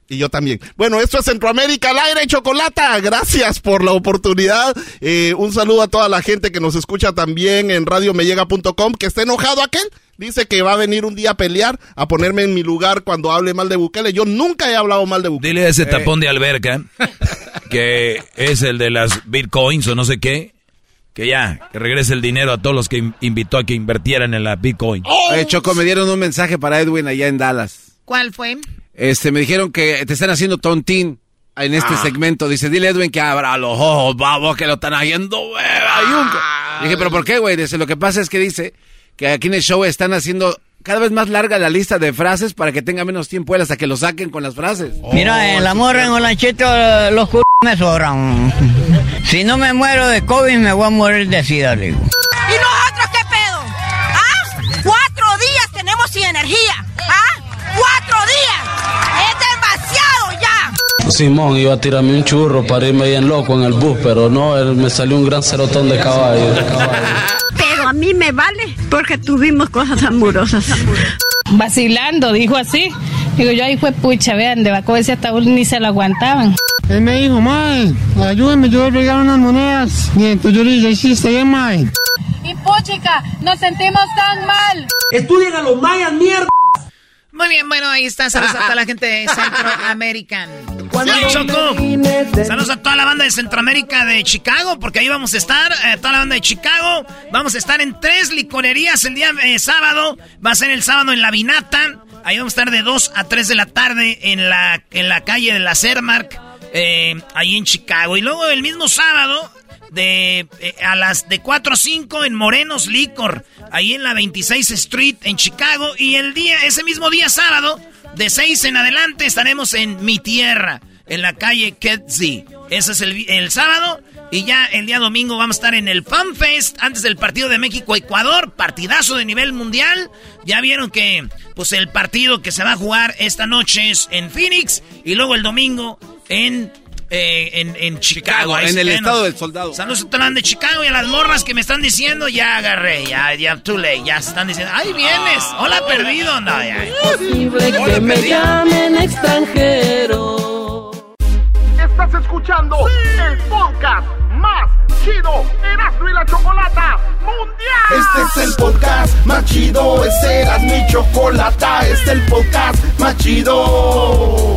Y yo también. Bueno, esto es Centroamérica al aire, Chocolata. Gracias por la oportunidad. Eh, un saludo a toda la gente que nos escucha también en radiomellega.com, que está enojado aquel. Dice que va a venir un día a pelear, a ponerme en mi lugar cuando hable mal de Bukele. Yo nunca he hablado mal de Bukele. Dile a ese Eh, tapón de alberca, que es el de las bitcoins o no sé qué, que ya, que regrese el dinero a todos los que in- invitó a que invirtieran en la bitcoin. Eh, Choco, me dieron un mensaje para Edwin allá en Dallas. ¿Cuál fue? Este, me dijeron que te están haciendo tontín en este segmento. Dice, dile Edwin que abra los ojos, vamos, que lo están haciendo, güey, ayunca. Dije, pero ¿por qué, güey? Dice, lo que pasa es que dice que aquí en el show están haciendo cada vez más larga la lista de frases para que tenga menos tiempo él hasta que lo saquen con las frases. Mira, el amor en Olanchito, los c me sobran. Si no me muero de COVID, me voy a morir de sida, le digo. ¿Y nosotros qué pedo? ¿Ah? Cuatro días tenemos sin energía. ¿Ah? Cuatro días. Es demasiado ya. Simón iba a tirarme un churro para irme bien loco en el bus, pero no, él me salió un gran cerotón de caballo. Pero a mí me vale porque tuvimos cosas amorosas. Vacilando, dijo así. Digo yo, ahí fue pucha, vean, de Baco ese ataúd ni se lo aguantaban. Él me dijo, mae, ayúdeme, yo voy a unas monedas. Y entonces yo le dije, sí, está bien, mae. Y puchica, nos sentimos tan mal. Estudien a los mayas, mierda. Muy bien, bueno, ahí está. Saludos a toda la gente de Centroamérica. Choco. Saludos a toda la banda de Centroamérica de Chicago, porque ahí vamos a estar. Eh, toda la banda de Chicago. Vamos a estar en tres licorerías el día eh, sábado. Va a ser el sábado en La Vinata. Ahí vamos a estar de 2 a 3 de la tarde en la, en la calle de la Cermark, eh, ahí en Chicago. Y luego el mismo sábado, de a las de 4 a 5 en Morenos Licor, ahí en la 26 Street en Chicago. Y el día, ese mismo día sábado, de 6 en adelante, estaremos en Mi Tierra, en la calle Kedzie. Ese es el, el sábado. Y ya el día domingo vamos a estar en el Fan Fest antes del partido de México-Ecuador, partidazo de nivel mundial. Ya vieron que pues el partido que se va a jugar esta noche es en Phoenix y luego el domingo en eh, en, Chicago. en el estado del soldado. Saludos a todos de Chicago y a las morras que me están diciendo, ya agarré, ya, ya, too late, ya se están diciendo, ¡ay, vienes! ¡Hola, perdido! No, ya. posible que me llamen extranjero. Estás escuchando el podcast más chido Erasmo y la Chocolata Mundial. Este es el podcast más chido, este era mi chocolata, este es el podcast más chido.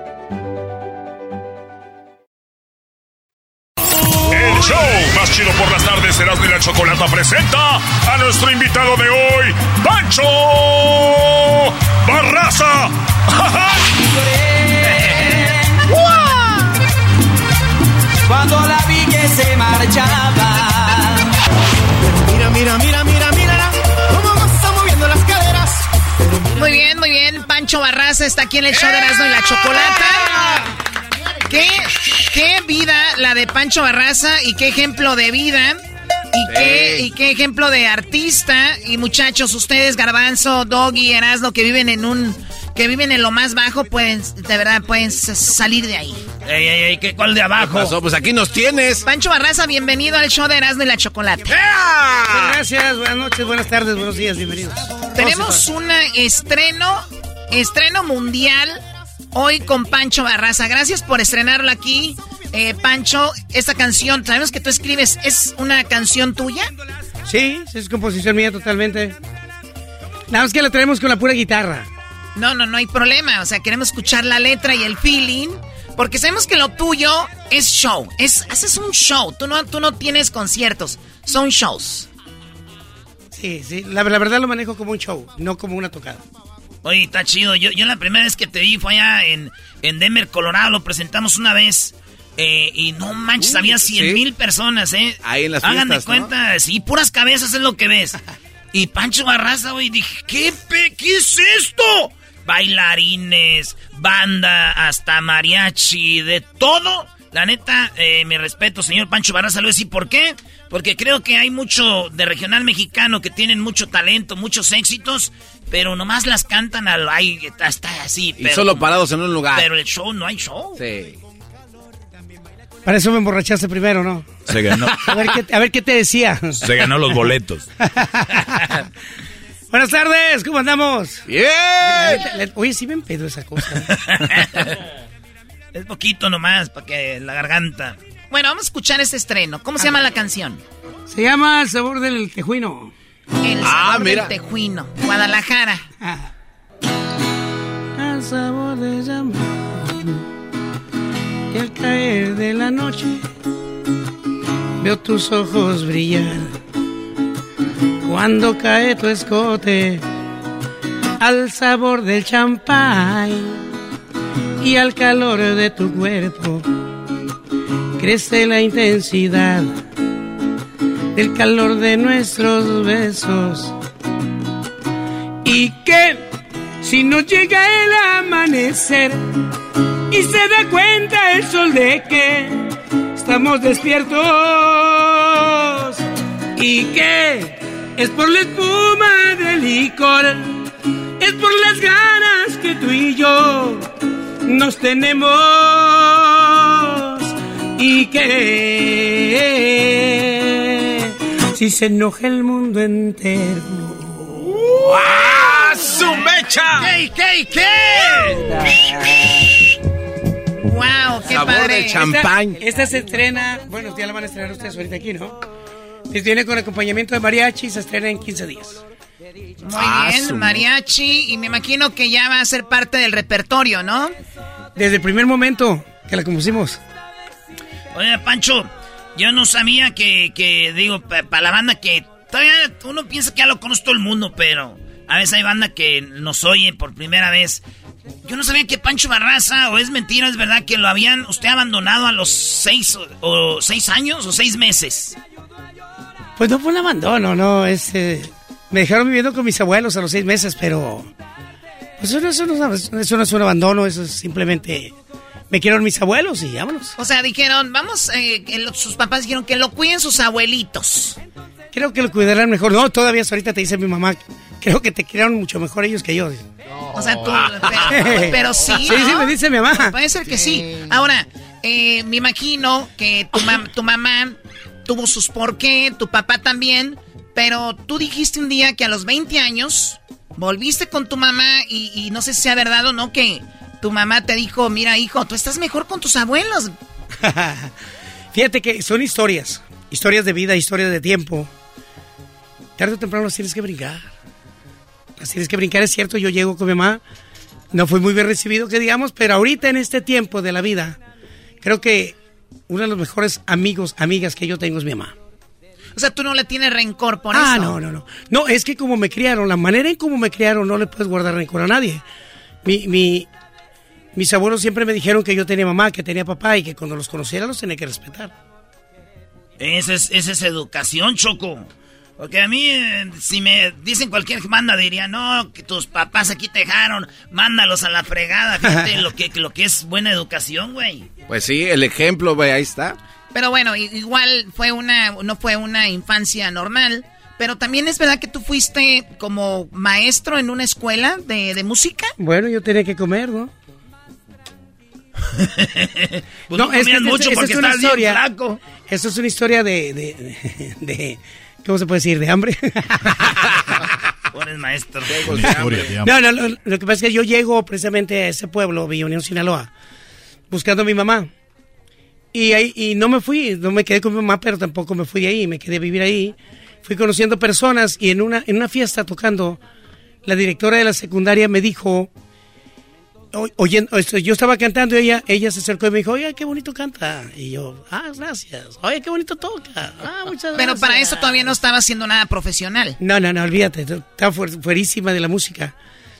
Más chido por las tardes, Erasmo y la Chocolata presenta a nuestro invitado de hoy, Pancho Barraza. Cuando la vi que se marchaba. Mira, mira, mira, mira, mira. Cómo está moviendo las caderas. Muy bien, muy bien. Pancho Barraza está aquí en el show de Erasmo y la Chocolata. ¿Qué, qué vida la de Pancho Barraza y qué ejemplo de vida. Y, qué, y qué ejemplo de artista. Y muchachos, ustedes, Garbanzo, Doggy, Erasmo, que viven en un. que viven en lo más bajo, pueden, de verdad, pueden salir de ahí. Ey, ey, ey, ¿qué, ¿cuál de abajo? pasó? Pues aquí nos tienes. Pancho Barraza, bienvenido al show de Erasmo y la Chocolata. Gracias, buenas noches, buenas tardes, buenos días, bienvenidos. Tenemos un estreno, estreno mundial hoy con Pancho Barraza. Gracias por estrenarlo aquí. Eh, Pancho, esta canción, sabemos que tú escribes, ¿es una canción tuya? Sí, sí, es composición mía totalmente. Nada más que la traemos con la pura guitarra. No, no, no hay problema. O sea, queremos escuchar la letra y el feeling. Porque sabemos que lo tuyo es show. Es, haces un show. Tú no, tú no tienes conciertos. Son shows. Sí, sí, la, la verdad lo manejo como un show, no como una tocada. Oye, está chido. Yo, yo la primera vez que te vi fue allá en, en Denver, Colorado. Lo presentamos una vez. eh, y no manches, Uy, había 100 sí. mil personas, ¿eh? Ahí en las Hagan de fiestas, ¿no? cuenta, sí, puras cabezas es lo que ves. y Pancho Barraza, güey, dije, ¿qué, pe- ¿qué es esto? Bailarines, banda, hasta mariachi, de todo. La neta, eh, mi respeto, señor Pancho Barraza, lo decir por qué. Porque creo que hay mucho de regional mexicano que tienen mucho talento, muchos éxitos, pero nomás las cantan al está, está así. Y pero- solo parados en un lugar. Pero el show no hay show. Sí. Para eso me emborrachaste primero, ¿no? Se ganó, A ver qué, a ver qué te decía. se ganó los boletos. Buenas tardes, ¿cómo andamos? ¡Bien! Oye, sí me empedo esa cosa. Es poquito nomás, para que la garganta. Bueno, vamos a escuchar este estreno. ¿Cómo se llama la canción? Se llama El sabor del tejuino. El Ah, sabor mira. del tejuino. Guadalajara. Al sabor de llama y al caer de la noche veo tus ojos brillar. Cuando cae tu escote al sabor del champán y al calor de tu cuerpo crece la intensidad del calor de nuestros besos. Y que si no llega el amanecer y se da cuenta el sol de que estamos despiertos y que es por la espuma del licor, es por las ganas que tú y yo nos tenemos y que si se enoja el mundo entero. ¡Ah, su mecha! ¿Qué, qué, qué? ¡Wow! ¡Qué Sabor padre! de champán. Esta, esta se estrena, bueno, ya la van a estrenar ustedes ahorita aquí, ¿no? Y Viene con acompañamiento de mariachi y se estrena en 15 días. Muy Ah, bien, su- mariachi. Y me imagino que ya va a ser parte del repertorio, ¿no? Desde el primer momento que la compusimos. Oye, Pancho, yo no sabía que, que digo, para la banda que todavía uno piensa que ya lo conoce todo el mundo, pero a veces hay banda que nos oye por primera vez. Yo no sabía que Pancho Barraza, o es mentira, es verdad que lo habían usted abandonado a los seis o, seis años o seis meses. Pues no fue un abandono, no, eh, me dejaron viviendo con mis abuelos a los seis meses, pero... Pues eso no, eso no es- eso no es un abandono, eso es simplemente... Me quieren mis abuelos y vámonos. O sea, dijeron, vamos, eh, que lo- sus papás dijeron que lo cuiden sus abuelitos. Creo que lo cuidarán mejor. No, todavía ahorita te dice mi mamá, creo que te criaron mucho mejor ellos que yo. O sea, tú, pero, pero sí. Sí, sí, me dice mi mamá. Puede ser que sí. Ahora, eh, me imagino que tu, mam- tu mamá tuvo sus por qué, tu papá también, pero tú dijiste un día que a los 20 años volviste con tu mamá y, no sé si sea verdad o no que tu mamá te dijo, mira hijo, tú estás mejor con tus abuelos. Fíjate que son historias, historias de vida, historias de tiempo. Tarde o temprano las tienes que brincar. Las tienes que brincar, es cierto, yo llego con mi mamá, no fui muy bien recibido, que digamos, pero ahorita en este tiempo de la vida, creo que uno de los mejores amigos, amigas que yo tengo es mi mamá. O sea, tú no le tienes rencor por ah, eso. no, no, no. No, es que como me criaron, la manera en cómo me criaron, no le puedes guardar rencor a nadie. Mi, mi, mis abuelos siempre me dijeron que yo tenía mamá, que tenía papá y que cuando los conociera los tenía que respetar. Esa es, esa es educación, Choco. Porque a mí, eh, si me dicen cualquier banda, diría, no, que tus papás aquí te dejaron, mándalos a la fregada. Fíjate lo que, lo que es buena educación, güey. Pues sí, el ejemplo, güey, ahí está. Pero bueno, igual fue una, no fue una infancia normal. Pero también es verdad que tú fuiste como maestro en una escuela de, de música. Bueno, yo tenía que comer, ¿no? Pues no comías esta- mucho esta porque es una estás bien historia. flaco. Esto es una historia de, de, de- ¿cómo se puede decir? De hambre. Pones maestro. No, no, lo, lo que pasa es que yo llego precisamente a ese pueblo, Villa Unión, Sinaloa, buscando a mi mamá. Y ahí y no me fui, no me quedé con mi mamá, pero tampoco me fui de ahí, me quedé a vivir ahí. Fui conociendo personas y en una, en una fiesta tocando, la directora de la secundaria me dijo, oyendo, esto, yo estaba cantando y ella, ella se acercó y me dijo, oye, qué bonito canta. Y yo, ah, gracias. Oye, qué bonito toca. Ah, muchas Pero para gracias. eso todavía no estaba haciendo nada profesional. No, no, no, olvídate, fuer- fuerísima de la música.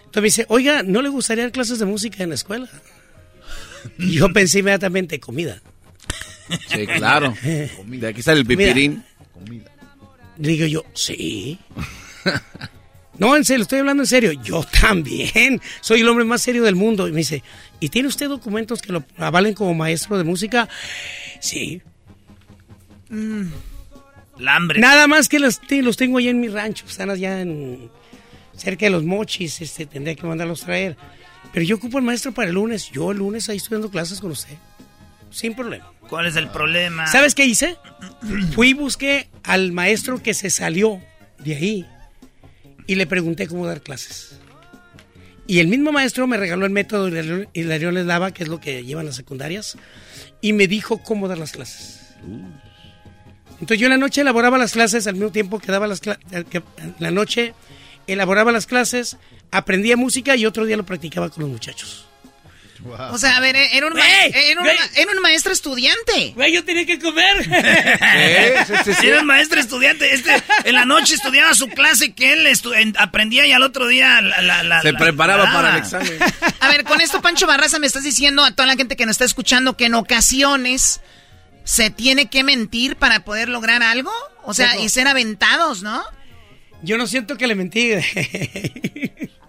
Entonces me dice, oiga, ¿no le gustaría dar clases de música en la escuela? Y yo pensé inmediatamente, comida. Sí, claro. De aquí sale el pipirín. Digo yo, sí. No, en serio, estoy hablando en serio. Yo también. Soy el hombre más serio del mundo. Y me dice, ¿y tiene usted documentos que lo avalen como maestro de música? Sí. La hambre. Nada más que los, los tengo allá en mi rancho. Están allá en cerca de los mochis. Este, tendría que mandarlos traer. Pero yo ocupo al maestro para el lunes. Yo el lunes ahí estoy dando clases con usted. Sin problema. ¿Cuál es el problema? ¿Sabes qué hice? Fui y busqué al maestro que se salió de ahí y le pregunté cómo dar clases. Y el mismo maestro me regaló el método Hilarión Eslava, que es lo que llevan las secundarias, y me dijo cómo dar las clases. Entonces yo en la noche elaboraba las clases al mismo tiempo que daba las clases. En la noche elaboraba las clases, aprendía música y otro día lo practicaba con los muchachos. O sea, a ver, era un, ma- Güey, era un, güey. ma- era un maestro estudiante. Güey, yo tenía que comer. Era un maestro estudiante. Este, en la noche estudiaba su clase que él aprendía y al otro día la, la- la- Se la- preparaba la- para el examen. A ver, con esto, Pancho Barraza, me estás diciendo a toda la gente que nos está escuchando que en ocasiones se tiene que mentir para poder lograr algo. O sea, y ser aventados, ¿no? Yo no siento que le mentí.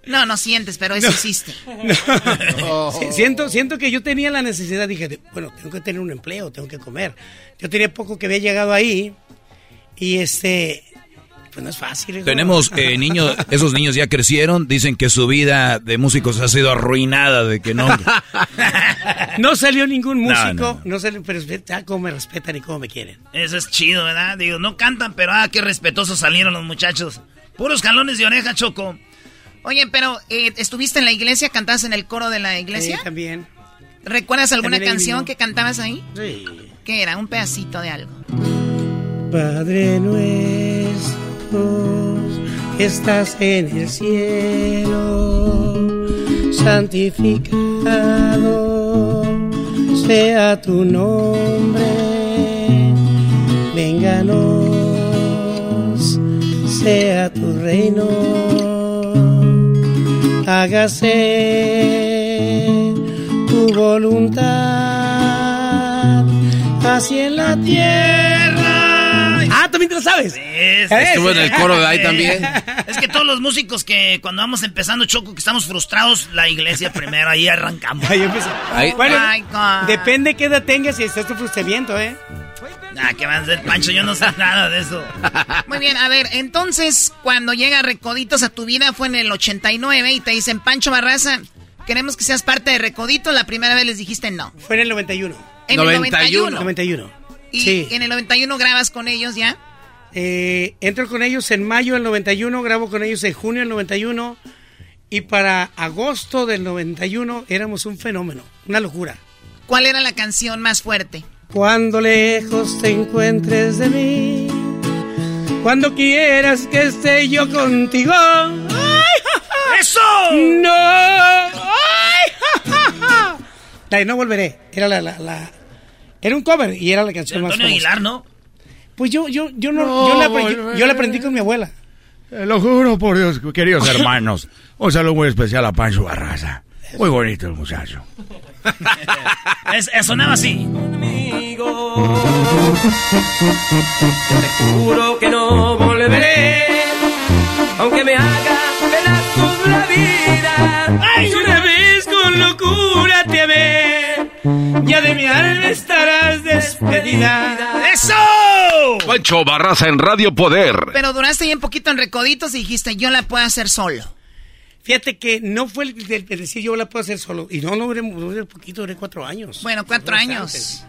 No, no sientes, pero eso No. existe. Sí, siento, siento que yo tenía la necesidad, dije, de, bueno, tengo que tener un empleo, tengo que comer. Yo tenía poco que había llegado ahí y este, pues no es fácil. hijo. Tenemos eh, niños, esos niños ya crecieron, dicen que su vida de músicos ha sido arruinada, de que no... No salió ningún No, músico, no, no, salió, pero ya cómo me respetan y cómo me quieren. Eso es chido, ¿verdad? Digo, no cantan, pero ah, qué respetuosos salieron los muchachos. Puros jalones de oreja, Choco. Oye, pero eh, ¿estuviste en la iglesia? ¿Cantabas en el coro de la iglesia? Sí, también. ¿Recuerdas alguna También canción que cantabas ahí? Sí. ¿Qué era? Un pedacito de algo. Padre nuestro, que estás en el cielo, santificado sea tu nombre, vénganos, sea tu reino, hágase tu voluntad, así en la tierra. También te lo sabes. Estuvo en el coro de ahí también. Es que todos los músicos que cuando vamos empezando, Choco, que estamos frustrados, la iglesia primero, ahí arrancamos. Ahí empezó. Ahí- Bueno, depende qué edad tengas y estás tu frustramiento, ¿eh? Ah, ¿qué van a hacer, Pancho? Yo no sé nada de eso. Muy bien, a ver, entonces, cuando llega Recoditos a tu vida fue en el 89 y te dicen, Pancho Barraza, queremos que seas parte de Recoditos, la primera vez les dijiste no. Fue en el 91. En el 91. 91. Y sí. en el 91 grabas con ellos ya. Eh, entro con ellos en mayo del 91, grabo con ellos en junio del 91 y para agosto del 91 éramos un fenómeno, una locura. ¿Cuál era la canción más fuerte? Cuando lejos te encuentres de mí, cuando quieras que esté yo contigo. ¡Ay, ja, ja! ¡Eso! ¡No! ¡Ay, ja! La de No Volveré, era la, la, la- Era un cover y era la canción más Antonio famosa. Aguilar, ¿no? Pues yo, yo, yo no, No yo, la, apre- yo- la aprendí con mi abuela. Eh, lo juro por Dios, queridos hermanos. Un saludo muy especial a Pancho Barraza. Muy bonito el muchacho. Es- eh, sonaba así. Te juro que no volveré, aunque me haga pedazos la vida. ¡Ay, una vez con locura te amé! Ya de mi alma estarás despedida. ¡Eso! Pancho Barraza en Radio Poder. Pero duraste bien poquito en Recoditos y dijiste, yo la puedo hacer solo. Fíjate que no fue el, el- el decir yo la puedo hacer solo. Y no, no duré, poquito, duré cuatro años. Bueno, cuatro años.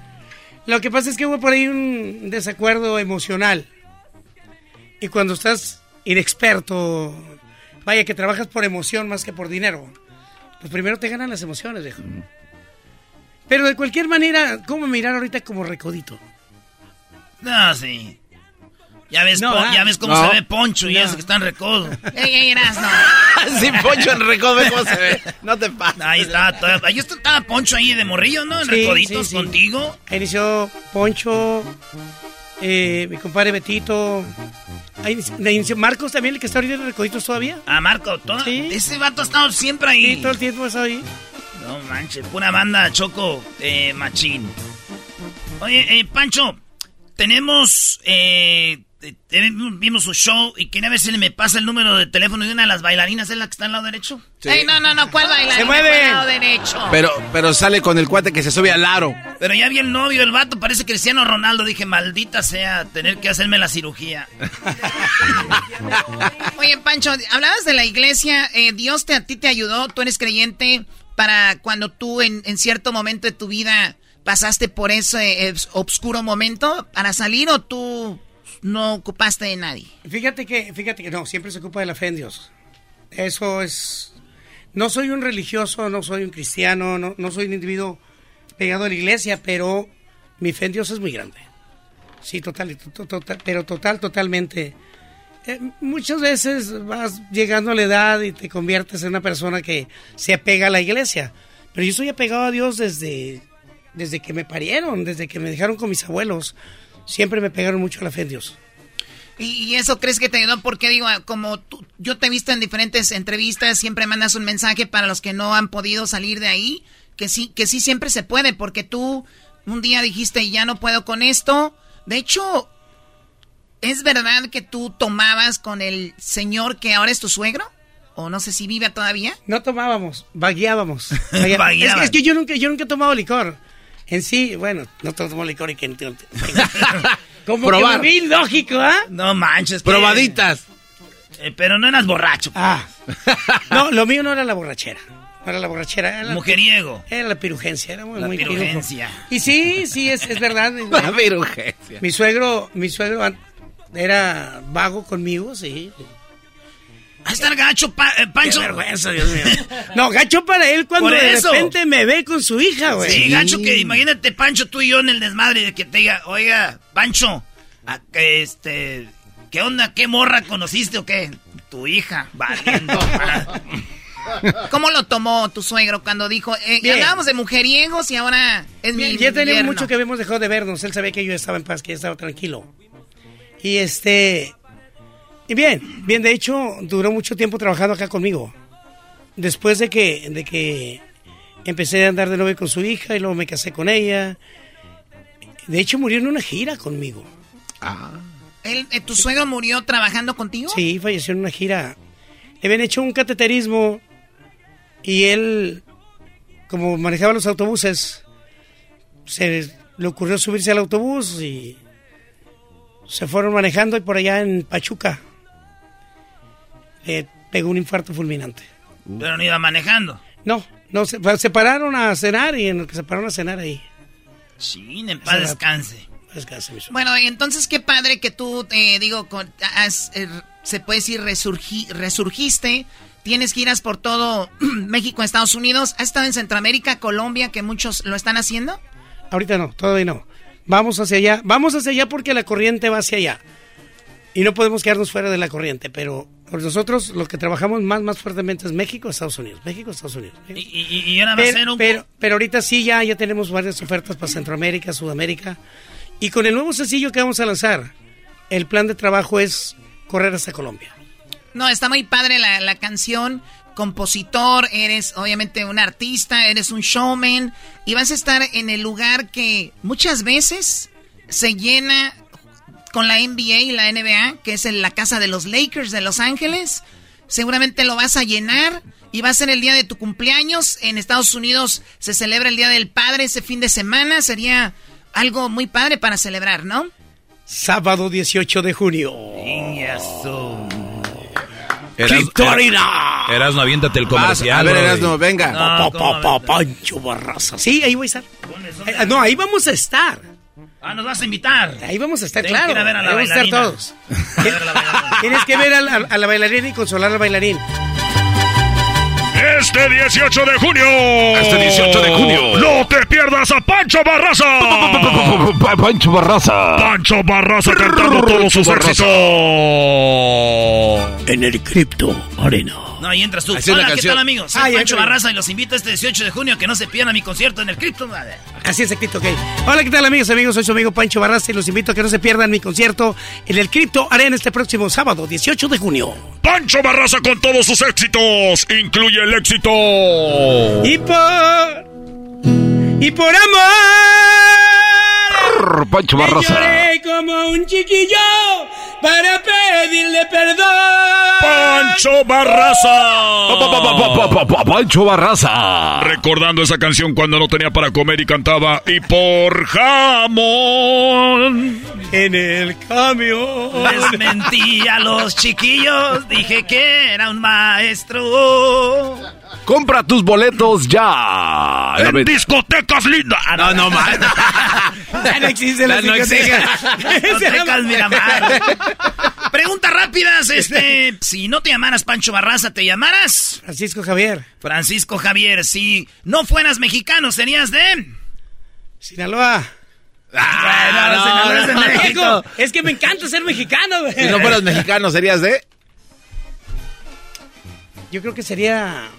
Lo que pasa es que hubo por ahí un desacuerdo emocional. Y cuando estás inexperto, vaya que trabajas por emoción más que por dinero, pues primero te ganan las emociones, viejo. Pero de cualquier manera, ¿cómo mirar ahorita como recodito? No, sí. Ya ves, No, ah. ya ves cómo No. se ve Poncho y No. eso que está en recodo. Ey, ey, Erasno. Sin Poncho en recodo, ve cómo se ve. No te pases. Ahí estaba, todo- ahí estaba Poncho ahí de morrillo, ¿no? En Sí, recoditos sí, sí. contigo. Ahí inició Poncho, eh, mi compadre Betito. Ahí inició- ahí inició Marcos también, el que está ahorita en Recoditos todavía. Ah, Marco, todo, Sí. ese vato ha estado siempre ahí. Sí, todo el tiempo está ahí. No manches, pura banda Choco eh, Machín. Oye, eh, Pancho, tenemos. Eh, vimos su show y quería ver si me pasa el número de teléfono de una de las bailarinas, ¿es la que está al lado derecho? Ey, no, no, no, ¿cuál bailar? Se mueve. Lado derecho. Pero, pero sale con el cuate que se sube al aro. Pero ya vi el novio, el vato, parece Cristiano Ronaldo. Dije, maldita sea, tener que hacerme la cirugía. Oye, Pancho, hablabas de la iglesia. eh, Dios te, a ti te ayudó. Tú eres creyente para cuando tú en, en cierto momento de tu vida pasaste por ese eh, obscuro momento para salir o tú no ocupaste de nadie. Fíjate que, fíjate que no, siempre se ocupa de la fe en Dios. Eso es. No soy un religioso, no soy un cristiano, no, no soy un individuo pegado a la iglesia, pero mi fe en Dios es muy grande. Sí, total, to- to- total, pero total, totalmente. Eh, muchas veces vas llegando a la edad y te conviertes en una persona que se apega a la iglesia. Pero yo soy apegado a Dios desde, desde que me parieron, desde que me dejaron con mis abuelos. Siempre me pegaron mucho a la fe en Dios. ¿Y, eso crees que te ayudó? Porque digo, como tú, yo te he visto en diferentes entrevistas, siempre mandas un mensaje para los que no han podido salir de ahí, que sí, que sí siempre se puede, porque tú un día dijiste, ya no puedo con esto. De hecho, ¿es verdad que tú tomabas con el señor que ahora es tu suegro? O no sé si vive todavía. No tomábamos, vagueábamos. es, que yo nunca, yo nunca he tomado licor. En sí, bueno, no tomo licor y que... Como Probar. que lógico, ¿ah? No manches. Probaditas. Eh, pero no eras borracho. Ah. no, lo mío no era la borrachera. No era la borrachera. Era Mujeriego. Era la pirugencia. Era muy, la pirugencia. Y sí, sí, es, es verdad. la pirugencia. Mi suegro, mi suegro era vago conmigo, sí. Va a estar gacho, eh, Pancho. Qué vergüenza, Dios mío. No, gacho para él cuando de repente me ve con su hija, güey. Sí, gacho, que imagínate, Pancho, tú y yo en el desmadre de que te diga, oiga, Pancho, este, ¿qué onda? ¿Qué morra conociste o qué? Tu hija, valiendo. ¿Cómo lo tomó tu suegro cuando dijo, eh, hablábamos de mujeriegos y ahora es mi Ya tenía mucho que habíamos dejado de vernos. Él sabía que yo estaba en paz, que yo estaba tranquilo. Y este, y bien, bien, de hecho, duró mucho tiempo trabajando acá conmigo. Después de que, de que empecé a andar de novio con su hija y luego me casé con ella. De hecho, murió en una gira conmigo. Ah. ¿El, eh, ¿Tu suegro murió trabajando contigo? Sí, falleció en una gira. Le habían hecho un cateterismo y él, como manejaba los autobuses, se le ocurrió subirse al autobús y se fueron manejando y por allá en Pachuca eh, pegó un infarto fulminante. Pero no iba manejando. No, no, se, se pararon a cenar y en el que se pararon a cenar ahí. Sí, en paz descanse. Descanse, bueno, entonces qué padre que tú, eh, digo, eh, se puede decir resurgiste, tienes giras por todo México, Estados Unidos, ¿has estado en Centroamérica, Colombia, que muchos lo están haciendo? Ahorita no, todavía no. Vamos hacia allá, vamos hacia allá porque la corriente va hacia allá. Y no podemos quedarnos fuera de la corriente, pero nosotros lo que trabajamos más, más fuertemente es México, Estados Unidos. México, Estados Unidos. Y, y, y pero, pero, pero, ahorita sí ya, ya tenemos varias ofertas para Centroamérica, Sudamérica. Y con el nuevo sencillo que vamos a lanzar, el plan de trabajo es correr hasta Colombia. No, está muy padre la, la canción. Compositor, eres obviamente un artista, eres un showman y vas a estar en el lugar que muchas veces se llena con la NBA y la NBA, que es en la casa de los Lakers de Los Ángeles. Seguramente lo vas a llenar y va a ser el día de tu cumpleaños. En Estados Unidos se celebra el Día del Padre ese fin de semana. Sería algo muy padre para celebrar, ¿no? Sábado 18 de junio. Victorina. Erasno, aviéntate el comercial. a ver, Erasno, venga. No, Pancho Barraza. Sí, ahí voy a estar. Eh, no, ahí vamos a estar. Ah, nos vas a invitar. Ahí vamos a estar, claro. Que a ver a la vamos a estar todos. Tienes que ver a la, a la bailarina y consolar al bailarín. Este 18 de junio. Este 18 de junio. No te pierdas a Pancho Barraza. Pancho Barraza. Pancho Barraza cantando todos sus éxitos. En el Crypto Arena. No, ahí entras tú. Hola, ¿qué tal, amigos? Soy Pancho Barraza y los invito este 18 de junio que no se pierdan mi concierto en el Crypto. Así es, Crypto, ok. Hola, ¿qué tal, amigos? Amigos, soy su amigo Pancho Barraza y los invito a que no se pierdan mi concierto en el Crypto Arena este próximo sábado, 18 de junio. Pancho Barraza con todos sus éxitos. Incluye el éxito. Y por. Y por amor. Pancho Barraza. Como un chiquillo para pedirle perdón. Pancho Barraza. Pancho Barraza. Recordando esa canción cuando no tenía para comer y cantaba y por jamón. En el camión. Les mentí a los chiquillos, dije que era un maestro. Compra tus boletos ya. En discotecas lindas. Ah, no, no, más. ya no existe la no discotecas Miramar. Preguntas rápidas, este, si no te llamaras Pancho Barraza, ¿te llamaras? Francisco Javier. Francisco Javier, si no fueras mexicano, ¿serías de? Sinaloa. Ah, no, es de México. Es que me encanta ser mexicano, güey. Si no fueras mexicano, ¿serías de? Yo creo que sería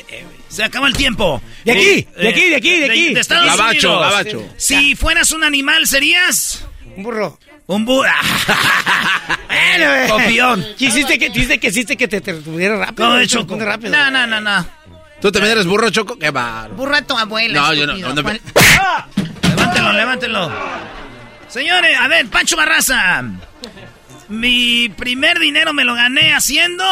güey. Se acabó el tiempo. De aquí, de aquí, de aquí, de aquí. De, Estados Gabacho, Unidos. gabacho. Si fueras un animal, ¿serías? Un burro. Un burro. Bueno. Copión. Quisiste que, quisiste que, quisiste que te, te tuviera rápido. ¿Cómo de Choco? rápido. No, no, no, no. ¿Tú también eres burro, Choco? Qué bárbaro. Burro de tu abuela. No, yo no. no, no, ¿Cuál- Levántelo, levántelo. Señores, a ver, Pancho Barraza. Mi primer dinero me lo gané haciendo.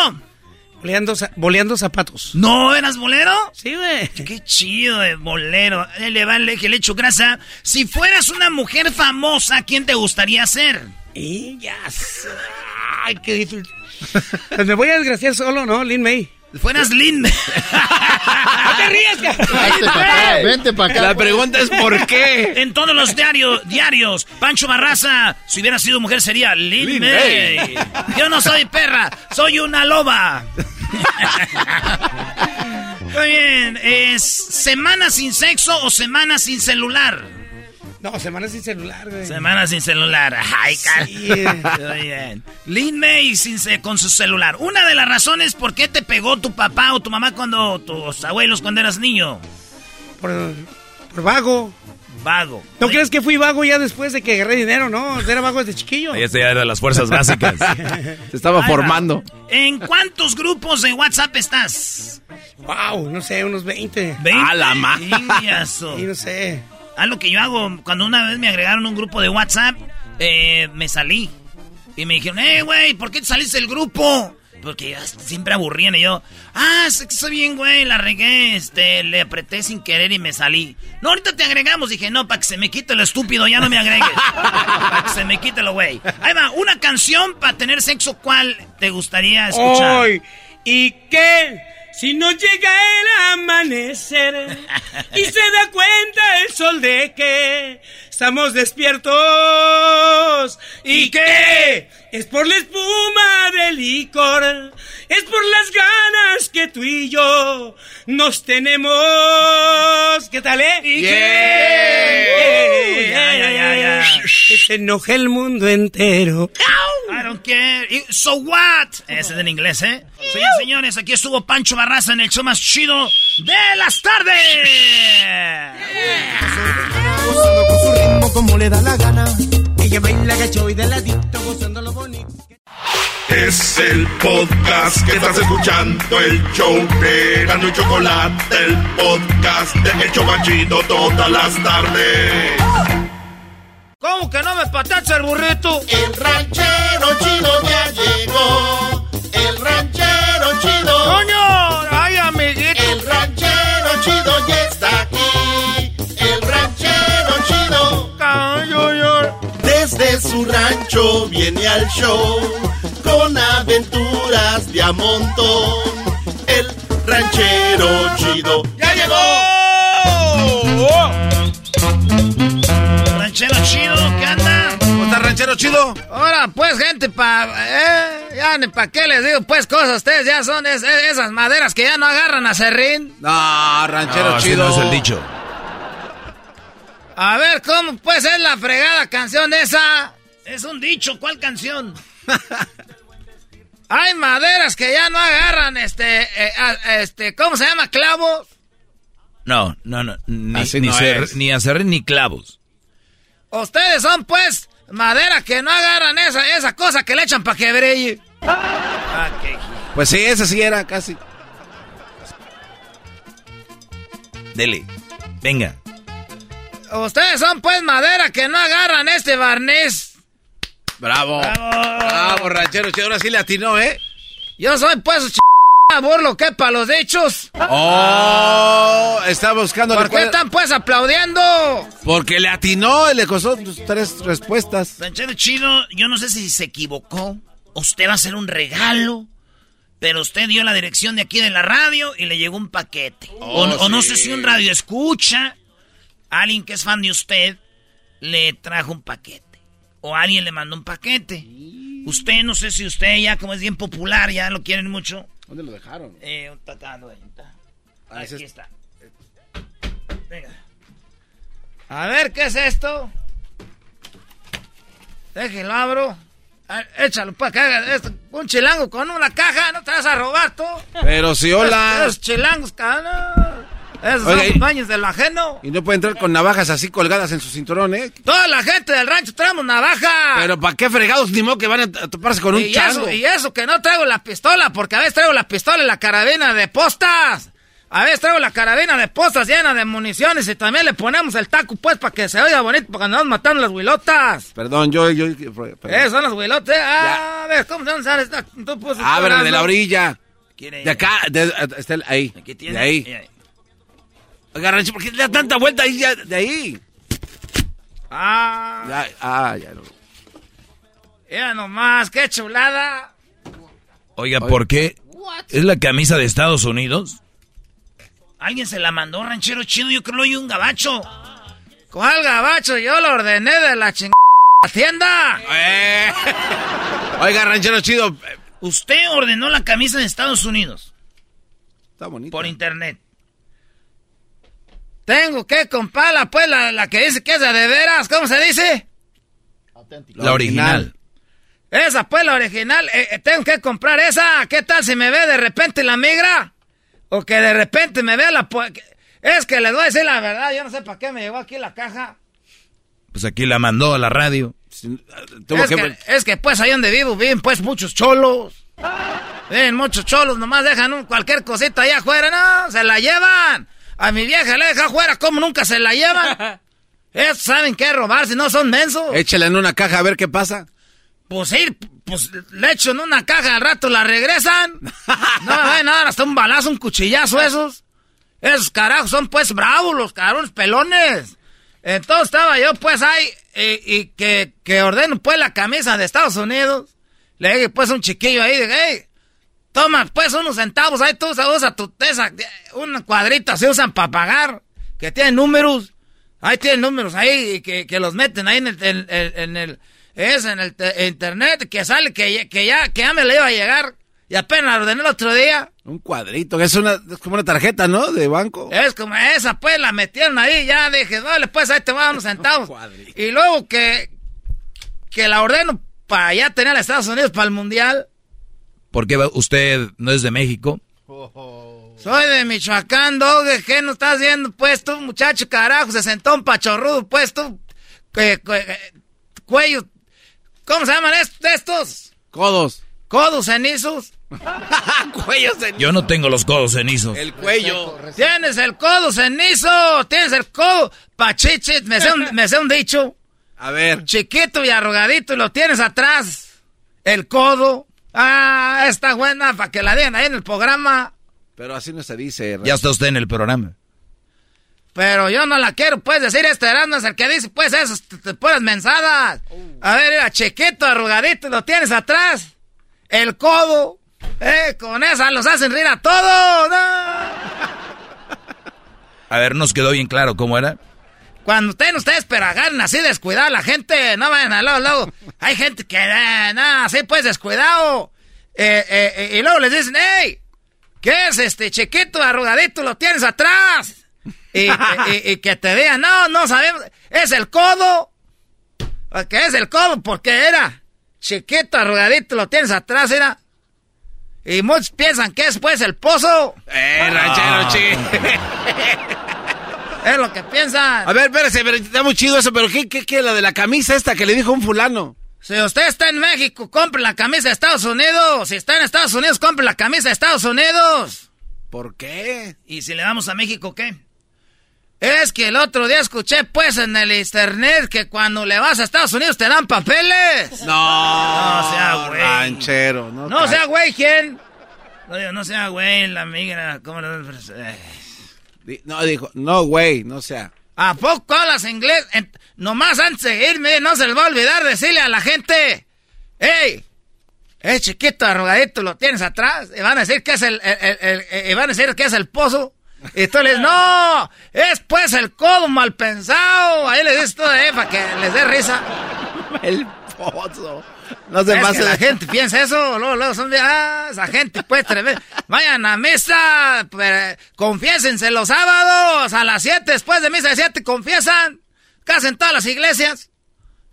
Boleando, za- boleando zapatos. ¿No eras bolero? Sí, güey. Qué chido de bolero. Le va el eje, le echo grasa. Si fueras una mujer famosa, ¿quién te gustaría ser? Y ya. Ay, qué difícil. Pues me voy a desgraciar solo, ¿no? Lin May. Fueras Lin. No te. Vente para acá, vente para acá. La pregunta es ¿por qué? En todos los diarios, diarios, Pancho Barraza, si hubiera sido mujer sería Lin Lin May. May. Yo no soy perra, soy una loba. Muy bien, ¿es semana sin sexo o semana sin celular? No, semana sin celular, güey. Semana sin celular. Ay, car- Sí. Muy bien. Lin May sin con su celular. Una de las razones por qué te pegó tu papá o tu mamá cuando tus abuelos cuando eras niño. Por, por vago. Vago. ¿No crees que fui vago ya después de que agarré dinero, no? Era vago desde chiquillo. Este ya era de las fuerzas básicas. Se estaba formando. ¿En cuántos grupos de WhatsApp estás? Wow, no sé, unos 20. ¿Veinte? A la ma- Ingazo. Y no sé. Ah, lo que yo hago, cuando una vez me agregaron un grupo de WhatsApp, eh, me salí. Y me dijeron, eh, güey, ¿por qué te saliste del grupo? Porque siempre aburrían y yo, ah, sé que estoy bien, güey, la regué, este, le apreté sin querer y me salí. No, ahorita te agregamos. Dije, no, para que se me quite lo estúpido, ya no me agregues. para que se me quite lo, güey. Ahí va, una canción para tener sexo, ¿cuál te gustaría escuchar? ¿y qué? Si no llega el amanecer y se da cuenta el sol de que estamos despiertos. ¿Y qué? Es por la espuma del licor, es por las ganas que tú y yo nos tenemos. ¿Qué tal, eh? ¿Y qué? Ya, ya, ya, ya. Que se enoje el mundo entero. I don't care. So what? Ese es en inglés, ¿eh? Señores, señores, aquí estuvo Pancho Barraza en el show más chido de las tardes. Gozando con su ritmo como le da la gana. Ella baila gacho y de ladito gozando lo bonito. Es el podcast que estás escuchando, el show de Gano y Chocolate, el podcast de El Chobachito todas las tardes. ¿Cómo que no me patacha el burrito? El ranchero chido ya llegó. El ranchero chido. ¡Coño! Su rancho viene al show con aventuras de a montón. El ranchero chido ya Ranchero chido, ¿qué anda? ¿Cómo está, ranchero chido? Ahora, pues, gente, pa... Eh, ya ni pa' qué les digo, pues, cosas. Ustedes ya son es- es- esas maderas que ya no agarran a serrín. No, ranchero No, así chido. no es el dicho. A ver, ¿cómo pues es la fregada canción esa? Es un dicho, ¿cuál canción? Hay maderas que ya no agarran, este, eh, a- este, ¿cómo se llama? Clavos. No, no, no. Ni, Así ni, no ni acerrín ni clavos. Ustedes son, pues, madera que no agarran esa, esa cosa que le echan para que brille. Ah, qué- Pues sí, ese sí era casi. Dele. Venga. Ustedes son, pues, madera que no agarran este barniz. Bravo. Bravo, ranchero chido. Ahora sí le atinó, ¿eh? Yo soy, pues, ch... burlo que para los dichos. Oh, está buscando. ¿Por qué están, pues, aplaudiendo? Porque le atinó y le costó tus tres respuestas. Ranchero Chido, yo no sé si se equivocó. Usted va a hacer un regalo. Pero usted dio la dirección de aquí de la radio y le llegó un paquete. o, Oh, o no sé si un radio escucha, alguien que es fan de usted, le trajo un paquete. O alguien le mandó un paquete. Usted, no sé si usted ya, como es bien popular, ya lo quieren mucho. ¿Dónde lo dejaron? Eh, un tacando, ahí está. Ah, Aquí es- está. Venga. A ver, ¿qué es esto? Déjenlo abro. Échalo, que haga esto. Un chilango con una caja, no te vas a robar tú. Pero si hola. Esos chilangos, cabrón. Esos son y- baños de lo ajeno. Y no puede entrar con navajas así colgadas en su cinturón, ¿eh? Toda la gente del rancho traemos navaja. Pero ¿para qué fregados ni modo que van a toparse con un y chango? eso, y eso que no traigo la pistola, porque a veces traigo la pistola en la carabina de postas. A veces traigo la carabina de postas llena de municiones y también le ponemos el taco, pues, para que se oiga bonito, porque andamos matando las huilotas. Perdón, yo... yo perdón. Eh, son las huilotas. Ah, a ver, ¿cómo se llama esta? Tú, Abre tú, de la orilla. De acá, de, está el- ahí. tiene. De ahí. Y ahí. Oiga, Rancho, ¿por qué le da tanta vuelta ahí ya- de ahí? Ah, Ya, ah, ya no. mira nomás, qué chulada. Oiga, ¿por qué? ¿Es la camisa de Estados Unidos? Alguien se la mandó, ranchero chino, yo creo que lo un gabacho. ¿Cuál gabacho? Yo lo ordené de la chingada tienda. Eh. Oiga, ranchero chido. Usted ordenó la camisa de Estados Unidos. Está bonito. Por internet. Tengo que comprarla, pues, la, la que dice que es de veras. ¿Cómo se dice? La original. Esa, pues, la original. Eh, eh, tengo que comprar esa. ¿Qué tal si me ve de repente la migra? O que de repente me vea la... Es que les voy a decir la verdad. Yo no sé para qué me llegó aquí la caja. Pues aquí la mandó a la radio. Es que, es que, pues, ahí donde vivo viven, pues, muchos cholos. Viven muchos cholos. Nomás dejan un- cualquier cosita allá afuera. No, se la llevan. A mi vieja le deja afuera. ¿Cómo nunca se la llevan? Ellos saben qué robar si no son mensos. Échela en una caja a ver qué pasa. Pues sí, pues le echo en una caja, al rato la regresan. No me vayan a dar hasta un balazo, un cuchillazo esos. Esos carajos son pues bravos, los cabrones pelones. Entonces estaba yo pues ahí y, y que, que ordeno pues la camisa de Estados Unidos. Le dije pues un chiquillo ahí, dije, hey, toma pues unos centavos, ahí tú usa, usa tu, esa, una cuadrita se usan para pagar, que tienen números. Ahí tienen números ahí y que, que los meten ahí en el, en, en- en el es en el te- internet que sale que, ya- que ya que ya me le iba a llegar y apenas la ordené el otro día. Un cuadrito, que es, una, es como una tarjeta, ¿no? De banco. Es como esa, pues la metieron ahí, ya dije, dale, pues ahí te voy a dar unos centavos. y luego que, que la ordeno para ya tener a Estados Unidos para el mundial. ¿Por qué usted no es de México? Soy de Michoacán, Doge, ¿qué no estás viendo? Pues tú, muchacho, carajo, se sentó un pachorrudo, pues tú, cuello, ¿cómo se llaman est- estos? Codos. Codos cenizos. Cuellos Yo no tengo los codos cenizos. El cuello. Tienes el codo cenizo, tienes el codo pachichit, me sé un, me sé un dicho. A ver. Chiquito y arrugadito y lo tienes atrás. El codo. Ah, está buena para que la digan ahí en el programa. Pero así no se dice. Ya está usted en el programa. Pero yo no la quiero, pues decir, este Erasmo es el que dice, pues esas t- t- puras mensadas. A ver, era chiquito, arrugadito, lo tienes atrás. El codo. Eh, con esa los hacen reír a todos. ¿no? A ver, nos quedó bien claro cómo era. Cuando ustedes, ustedes pero agarren así descuidado a la gente, no vayan a luego, luego. Hay gente que, eh, nada, así pues descuidado. Eh, eh, eh, y luego les dicen, hey, ¿qué es este chiquito, arrugadito, lo tienes atrás? Y, y- y- y que te digan, no, no sabemos, es el codo. ¿Qué es el codo? Porque era chiquito, arrugadito, lo tienes atrás, era. Y muchos piensan que es pues el pozo. Eh, ranchero, chi. Es lo que piensan. A ver, espérese, pero está muy chido eso, pero ¿qué, qué, qué, la de la camisa esta que le dijo un fulano? Si usted está en México, compre la camisa de Estados Unidos. Si está en Estados Unidos, compre la camisa de Estados Unidos. ¿Por qué? ¿Y si le damos a México qué? Es que el otro día escuché pues en el internet que cuando le vas a Estados Unidos te dan papeles. No, No sea güey. Ranchero, no. No sea güey, ¿quién? No, no sea güey, la migra. ¿Cómo le- eh. No, dijo, no, güey, no sea. ¿A poco hablas inglés? En- nomás antes de irme, no se les va a olvidar decirle a la gente, ¡Ey! Es chiquito, arrugadito, lo tienes atrás. Y van a decir que es el, el- el- el- eh, y van a decir que es el pozo. Y tú les no, es pues el codo mal pensado. Ahí les dices todo, eh, para que les dé risa. El pozo. No se pase la gente piensa eso, luego, luego son de, ah, esa gente pues tremenda. Vayan a misa, pero, confiésense los sábados, a las 7, después de misa de 7, confiesan, casi en todas las iglesias.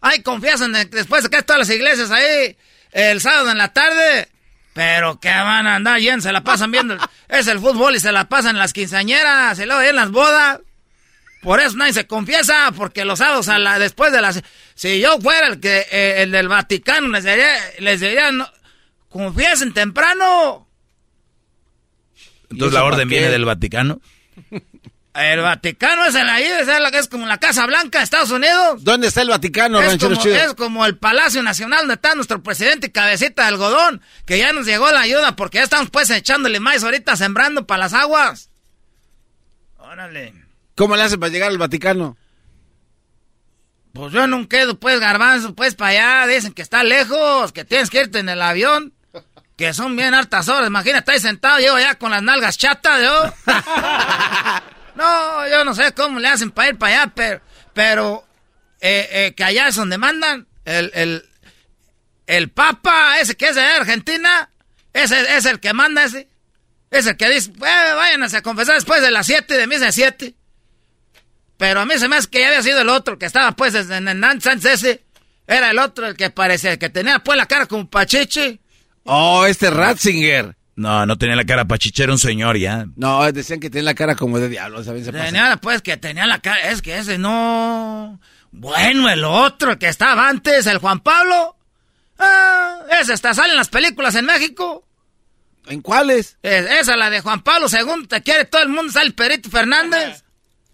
Hay confiesan después de que todas las iglesias ahí el sábado en la tarde. Pero que van a andar bien, se la pasan viendo. es el fútbol y se la pasan en las quinceañeras y luego en las bodas. Por eso nadie se confiesa, porque los sábados a la, después de las... Si yo fuera el que eh, el del Vaticano, les diría, les diría no, confiesen temprano. Entonces la orden viene del Vaticano. El Vaticano es el ahí, es, la, es como la Casa Blanca de Estados Unidos. ¿Dónde está el Vaticano, es como, Es como el Palacio Nacional donde está nuestro presidente Cabecita de Algodón, que ya nos llegó la ayuda porque ya estamos pues echándole maíz ahorita sembrando para las aguas. Órale. ¿Cómo le hacen para llegar al Vaticano? Pues yo no quedo pues garbanzo pues para allá, dicen que está lejos, que tienes que irte en el avión. Que son bien hartas horas, imagínate, ahí sentado, llevo ya con las nalgas chatas, yo. No, yo no sé cómo le hacen para ir para allá, pero, pero eh, eh, que allá es donde mandan. El, el, el Papa, ese que es de Argentina, ese es el que manda ese. Es el que dice, vayan a confesar después de las 7, de misa de 7. Pero a mí se me hace que ya había sido el otro, que estaba pues en el Sánchez ese. Era el otro, el que parecía, el que tenía pues la cara como pachiche. Oh, este Ratzinger. No, no tenía la cara pachichera un señor ya. No, decían que tenía la cara como de diablo, ¿sabes? Se tenía, pues, que tenía la cara, es que ese no... Bueno, el otro, el que estaba antes, el Juan Pablo. Ah, ese está, sale en las películas en México. ¿En cuáles? esa, la de Juan Pablo II, te quiere todo el mundo, sale Perito Fernández.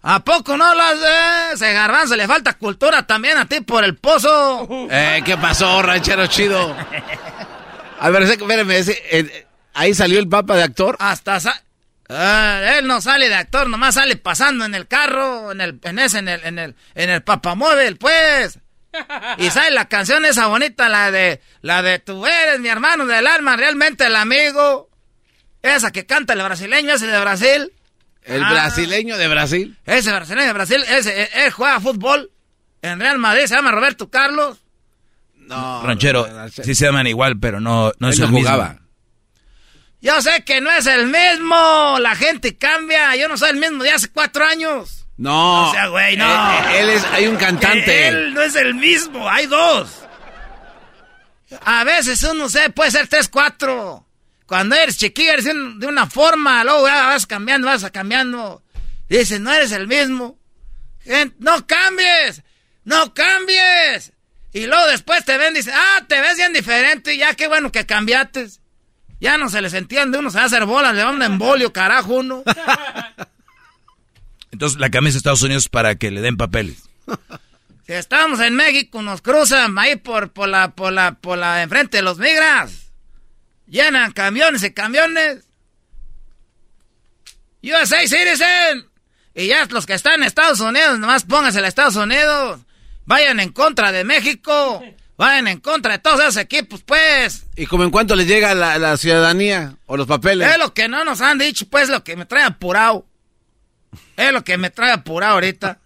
¿A poco no las de ese garbanzo? Le falta cultura también a ti por el pozo. Eh, ¿qué pasó, ranchero chido? A ver, espérame, ese, eh, Ahí salió el papa de actor. Hasta ah, él no sale de actor, nomás sale pasando en el carro, en el, en ese, en el, en el, en el papamóvil, pues. Y sale la canción esa bonita, la de, la de tú eres mi hermano del alma, realmente el amigo. Esa que canta el brasileño ese de Brasil. ¿El ah. brasileño de Brasil? Ese brasileño de Brasil, ese, él juega fútbol en Real Madrid, se llama Roberto Carlos. No. Ranchero, sí se llaman igual, pero no, no es el jugaba. Yo sé que no es el mismo. La gente cambia. Yo no soy el mismo de hace cuatro años. No. O sea, güey, no. Eh, eh, él, es, hay un cantante. Él no es el mismo. Hay dos. A veces uno se puede ser tres, cuatro. Cuando eres chiquillo eres de una forma, luego vas cambiando, vas cambiando. Dices, no eres el mismo. no cambies. No cambies. Y luego después te ven y dicen, ah, te ves bien diferente. Ya qué bueno que cambiaste. Ya no se les entiende, uno se va a hacer bolas, le va un embolio, carajo, uno. Entonces la camisa de Estados Unidos para que le den papeles. Si estamos en México, nos cruzan ahí por, por la, por la, por la enfrente de los migras. Llenan camiones y camiones. USA Citizen. Y ya los que están en Estados Unidos, nomás pónganse en Estados Unidos. Vayan en contra de México. Vayan en contra de todos esos equipos, pues. ¿Y como en cuánto les llega la, ciudadanía o los papeles? Es lo que no nos han dicho, pues, lo que me trae apurado. Es lo que me trae apurado ahorita.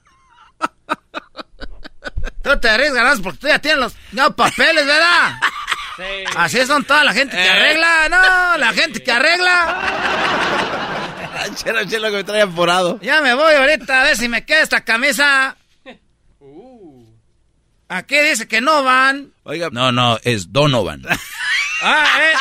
tú te arriesgas porque tú ya tienes los papeles, ¿verdad? Sí. Así son toda la gente que eh. arregla, no, la gente que arregla. chelo, chelo que me trae apurado. Ya me voy ahorita a ver si me queda esta camisa. Aquí dice que no van. Oiga. No, no, es Donovan. ah, ¿eh?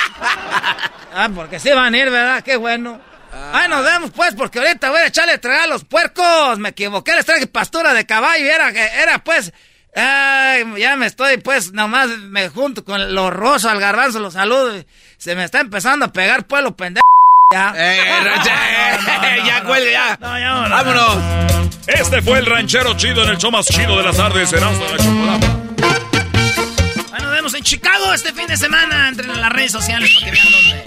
Ah, porque sí van a ir, ¿verdad? Qué bueno. Ah. Ay, nos vemos pues, porque ahorita voy a echarle a tragar a los puercos. Me equivoqué, les traje pastura de caballo y era, era pues... Ay, ya me estoy, pues, nomás me junto con los rosos al garbanzo, los saludo. Se me está empezando a pegar pueblo pendejo. Ya. Eh, ya cuelga, ya. Vámonos. Este fue el ranchero chido en el show más chido de las tardes, Erasmo de la Chocolata. Bueno, nos vemos en Chicago este fin de semana. Entren en las redes sociales para que vean dónde.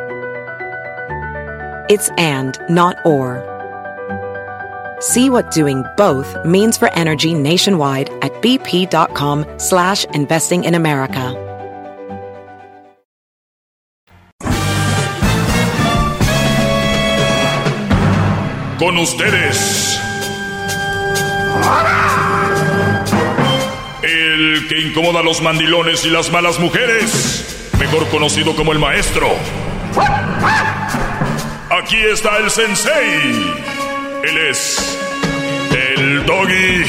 It's and, not or. See what doing both means for energy nationwide at bp.com slash investing in America. Con ustedes. El que incomoda a los mandilones y las malas mujeres. Mejor conocido como el maestro. Aquí está el sensei. Él es el doggy.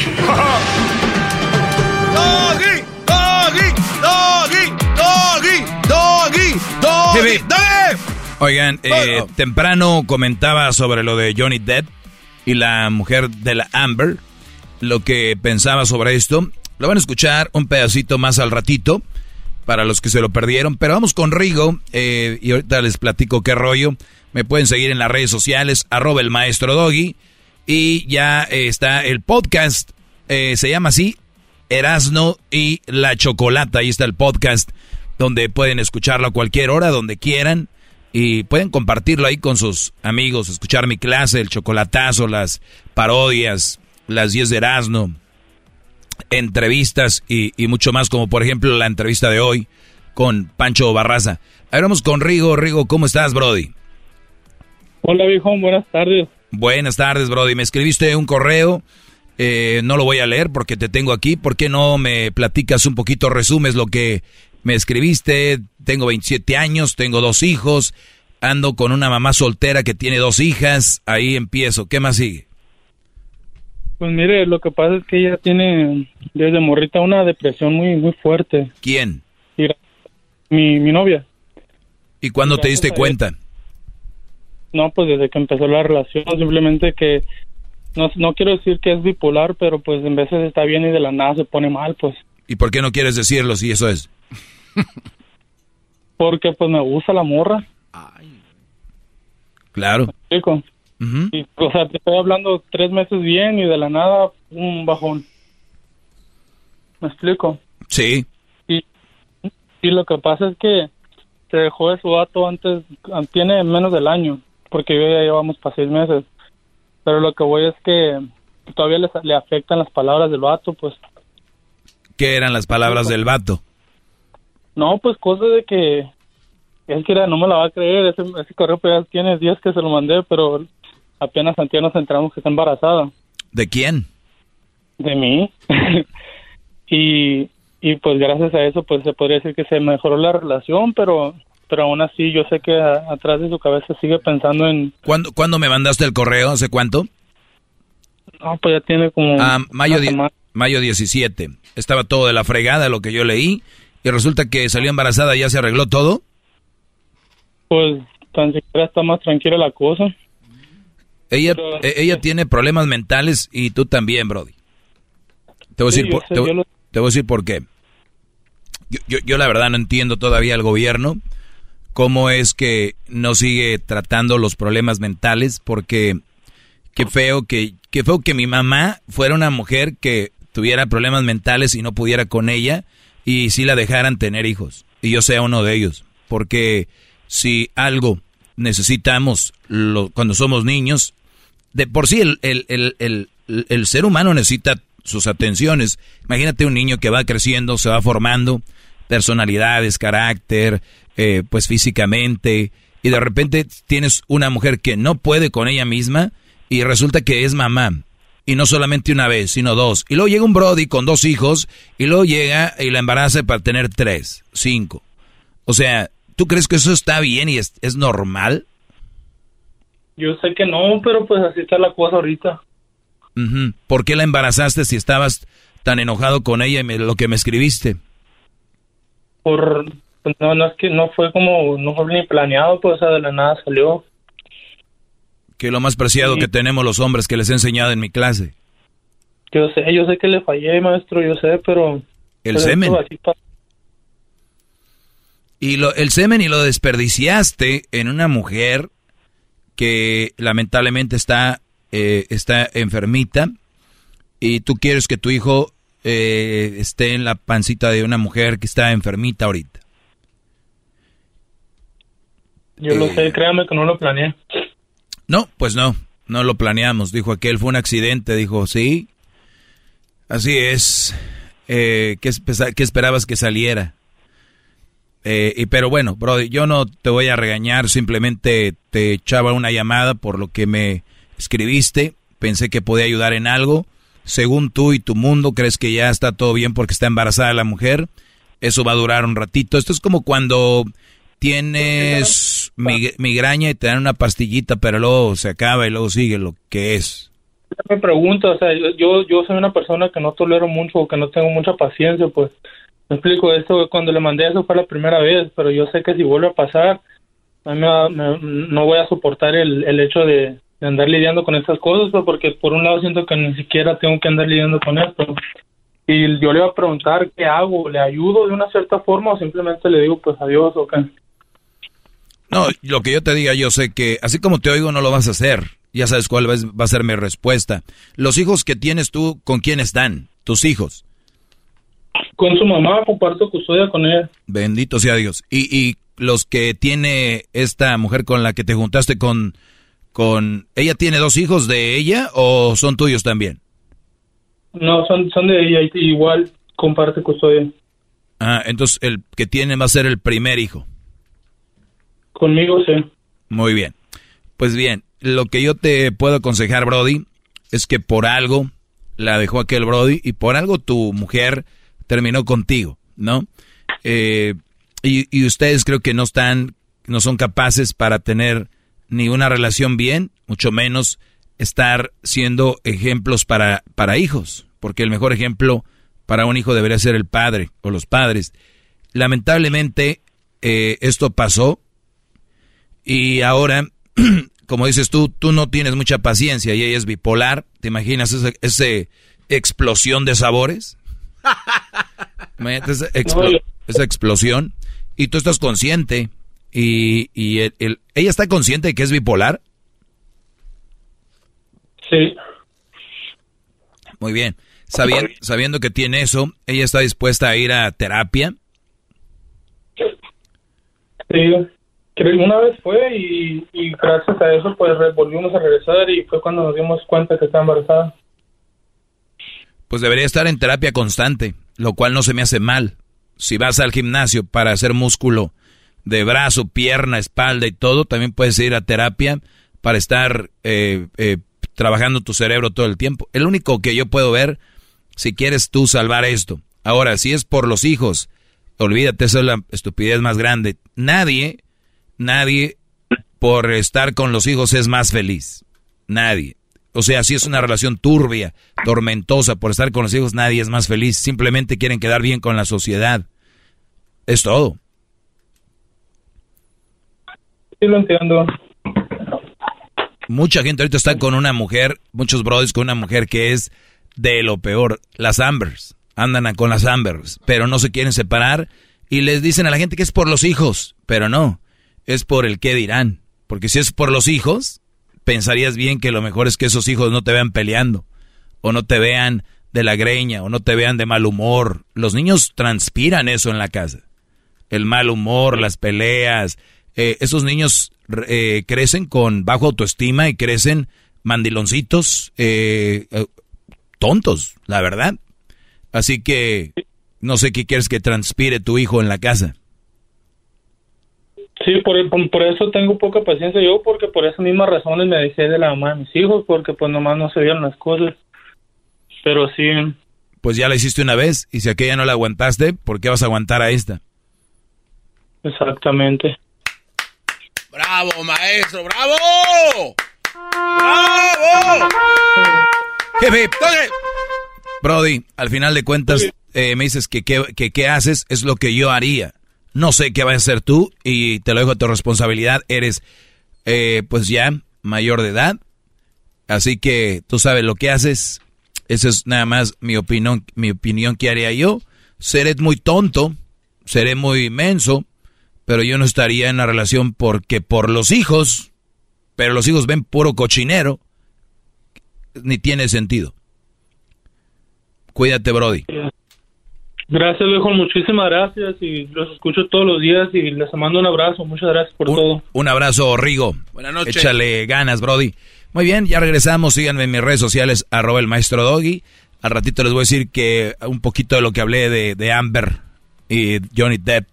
Doggy, doggy, doggy, doggy, doggy, doggy, doggy. Oigan, eh, temprano comentaba sobre lo de Johnny Depp y la mujer de la Amber, lo que pensaba sobre esto. Lo van a escuchar un pedacito más al ratito, para los que se lo perdieron. Pero vamos con Rigo, eh, y ahorita les platico qué rollo. Me pueden seguir en las redes sociales, arroba el maestro Doggy. Y ya eh, está el podcast, eh, se llama así, Erasno y la Chocolata. Ahí está el podcast, donde pueden escucharlo a cualquier hora, donde quieran. Y pueden compartirlo ahí con sus amigos, escuchar mi clase, el chocolatazo, las parodias, las 10 de Erasno, entrevistas y, mucho más, como por ejemplo la entrevista de hoy con Pancho Barraza. Ahora vamos con Rigo. Rigo, ¿cómo estás, Brody? Hola, viejo, buenas tardes. Buenas tardes, Brody. Me escribiste un correo. eh, no lo voy a leer porque te tengo aquí. ¿Por qué no me platicas un poquito, resumes lo que me escribiste? Tengo 27 años, tengo dos hijos, ando con una mamá soltera que tiene dos hijas. Ahí empiezo. ¿Qué más sigue? Pues mire, lo que pasa es que ella tiene desde morrita una depresión muy muy fuerte. ¿Quién? Mi, mi novia. ¿Y cuándo te diste cuenta? No, pues desde que empezó la relación, simplemente que no, no quiero decir que es bipolar, pero pues en veces está bien y de la nada se pone mal, pues. ¿Y por qué no quieres decirlo si eso es? Porque pues me gusta la morra. Claro. Chico. Y, o sea, te estoy hablando tres meses bien y de la nada un bajón. ¿Me explico? Sí. Y, y lo que pasa es que se dejó de su vato antes, tiene menos del año, porque yo ya llevamos para seis meses. Pero lo que voy es que todavía le, le afectan las palabras del vato, pues. ¿Qué eran las palabras del vato? No, pues cosas de que es que era, no me la va a creer, ese, ese correo pues ya tiene días que se lo mandé, pero apenas antes nos enteramos que está embarazada ¿De quién? de mí. y, y pues gracias a eso pues se podría decir que se mejoró la relación, pero pero aún así yo sé que a- atrás de su cabeza sigue pensando en, ¿Cuándo, ¿Cuándo me mandaste el correo? ¿Hace cuánto? no, pues ya tiene como... Ah, mayo, mayo 17. Estaba todo de la fregada lo que yo leí. Y resulta que salió embarazada, ya se arregló todo. Pues tan siquiera está más tranquila la cosa. Ella, eh, ella tiene problemas mentales y tú también, Brody. Te voy a decir, por, sé, te, voy- yo lo- te voy a decir por qué. Yo, yo, yo la verdad no entiendo todavía el gobierno cómo es que no sigue tratando los problemas mentales porque qué feo que qué feo que mi mamá fuera una mujer que tuviera problemas mentales y no pudiera con ella y si la dejaran tener hijos y yo sea uno de ellos porque si algo necesitamos cuando somos niños de por sí el, el, el, el ser humano necesita sus atenciones. Imagínate un niño que va creciendo, se va formando, personalidades, carácter, eh, pues físicamente, y de repente tienes una mujer que no puede con ella misma y resulta que es mamá. Y no solamente una vez, sino dos. Y luego llega un Brody con dos hijos y luego llega y la embaraza para tener tres, cinco. O sea, ¿tú crees que eso está bien y es, es normal? Yo sé que no, pero pues así está la cosa ahorita. ¿Por qué la embarazaste si estabas tan enojado con ella y me- lo que me escribiste? Por, no, no es que no fue como, no fue ni planeado, pues de la nada salió. Que lo más preciado Sí. que tenemos los hombres que les he enseñado en mi clase. Yo sé, yo sé que le fallé, maestro, yo sé, pero... El pero semen. Y lo, el semen y lo desperdiciaste en una mujer que lamentablemente está, eh, está enfermita y tú quieres que tu hijo eh, esté en la pancita de una mujer que está enfermita ahorita. Yo lo Eh. sé, créame que no lo planeé. No, pues no. no lo planeamos. Dijo aquel, fue un accidente. Dijo, sí, así es. Eh, ¿qué, ¿Qué esperabas que saliera? Eh, y, pero bueno, bro, yo no te voy a regañar, simplemente te echaba una llamada por lo que me escribiste, pensé que podía ayudar en algo. Según tú y tu mundo, crees que ya está todo bien porque está embarazada la mujer. Eso va a durar un ratito. Esto es como cuando tienes migraña y te dan una pastillita, pero luego se acaba y luego sigue lo que es. Me pregunto, o sea, yo, yo soy una persona que no tolero mucho, que no tengo mucha paciencia, pues me explico, esto cuando le mandé eso fue la primera vez, pero yo sé que si vuelve a pasar, a mí no voy a soportar el, el hecho de, andar lidiando con estas cosas, pues, porque por un lado siento que ni siquiera tengo que andar lidiando con esto. Y yo le iba a preguntar qué hago, ¿le ayudo de una cierta forma o simplemente le digo pues adiós o qué? No, lo que yo te diga, yo sé que así como te oigo no lo vas a hacer. Ya sabes cuál va a ser mi respuesta. Los hijos que tienes tú, ¿con quién están? Tus hijos. Con su mamá, comparto custodia con ella. Bendito sea Dios. ¿Y, y los que tiene esta mujer con la que te juntaste con, con... ¿Ella tiene dos hijos de ella o son tuyos también? No, son, son de ella, igual comparte custodia. Ah, entonces el que tiene va a ser el primer hijo. Conmigo sí. Muy bien. Pues bien, lo que yo te puedo aconsejar, Brody, es que por algo la dejó aquel Brody y por algo tu mujer terminó contigo, ¿no? Eh, y, ustedes creo que no están, no son capaces para tener ni una relación bien, mucho menos estar siendo ejemplos para, para hijos, porque el mejor ejemplo para un hijo debería ser el padre o los padres. Lamentablemente, eh, esto pasó y ahora, como dices tú, tú no tienes mucha paciencia y ella es bipolar. ¿Te imaginas esa, esa explosión de sabores? esa, esa, explosión y tú estás consciente y, y el, ella está consciente de que es bipolar. Sí. Muy bien. Sabiendo, sabiendo que tiene eso, ella está dispuesta a ir a terapia. Sí, una vez fue y, y gracias a eso pues volvimos a regresar y fue cuando nos dimos cuenta que estaba embarazada. Pues debería estar en terapia constante, lo cual no se me hace mal si vas al gimnasio para hacer músculo de brazo, pierna, espalda y todo, también puedes ir a terapia para estar eh, eh, trabajando tu cerebro todo el tiempo. El único que yo puedo ver, si quieres tú salvar esto. Ahora, si es por los hijos, olvídate, esa es la estupidez más grande. Nadie, nadie por estar con los hijos es más feliz. Nadie. O sea, si es una relación turbia, tormentosa por estar con los hijos, nadie es más feliz. Simplemente quieren quedar bien con la sociedad. Es todo. Mucha gente ahorita está con una mujer, muchos brothers con una mujer que es de lo peor, las Ambers. Andan con las Ambers, pero no se quieren separar y les dicen a la gente que es por los hijos, pero no, es por el qué dirán. Porque si es por los hijos, pensarías bien que lo mejor es que esos hijos no te vean peleando, o no te vean de la greña, o no te vean de mal humor. Los niños transpiran eso en la casa. El mal humor, las peleas. Eh, esos niños eh, crecen con bajo autoestima y crecen mandiloncitos, eh, tontos, la verdad. Así que no sé qué quieres que transpire tu hijo en la casa. Sí, por, por, eso tengo poca paciencia yo, porque por esas mismas razones me dejé de la mamá de mis hijos, porque pues nomás no se vieron las cosas. Pero sí. Pues ya la hiciste una vez, y si aquella no la aguantaste, ¿por qué vas a aguantar a esta? Exactamente. ¡Bravo, maestro! ¡Bravo! ¡Bravo! Jefe, Brody, al final de cuentas, eh, me dices que qué haces, es lo que yo haría. No sé qué vas a hacer tú y te lo dejo a tu responsabilidad. Eres, eh, pues ya mayor de edad, así que tú sabes lo que haces. Esa es nada más mi opinión, mi opinión que haría yo. Seré muy tonto, seré muy inmenso, pero yo no estaría en la relación porque por los hijos, pero los hijos ven puro cochinero, ni tiene sentido. Cuídate, Brody. Gracias, viejo, muchísimas gracias y los escucho todos los días y les mando un abrazo. Muchas gracias por todo. Un abrazo, Rigo. Buenas noches. Échale ganas, Brody. Muy bien, ya regresamos. Síganme en mis redes sociales, arroba el maestro Doggy. Al ratito les voy a decir que un poquito de lo que hablé de, de Amber y Johnny Depp.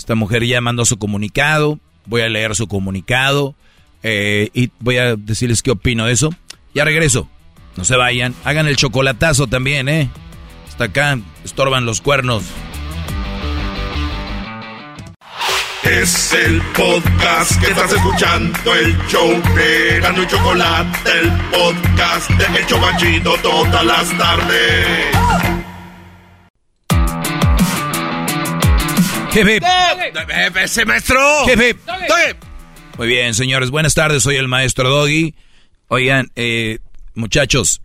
Esta mujer ya mandó su comunicado. Voy a leer su comunicado eh, y voy a decirles qué opino de eso. Ya regreso. No se vayan. Hagan el chocolatazo también, ¿eh? Hasta acá estorban los cuernos. Es el podcast que estás escuchando, el show de Gano Chocolate, el podcast de El Chocachito todas las tardes. Hip. ¡Ese maestro! Hip. Muy bien, señores, buenas tardes. Soy el maestro Doggy. Oigan, eh, muchachos,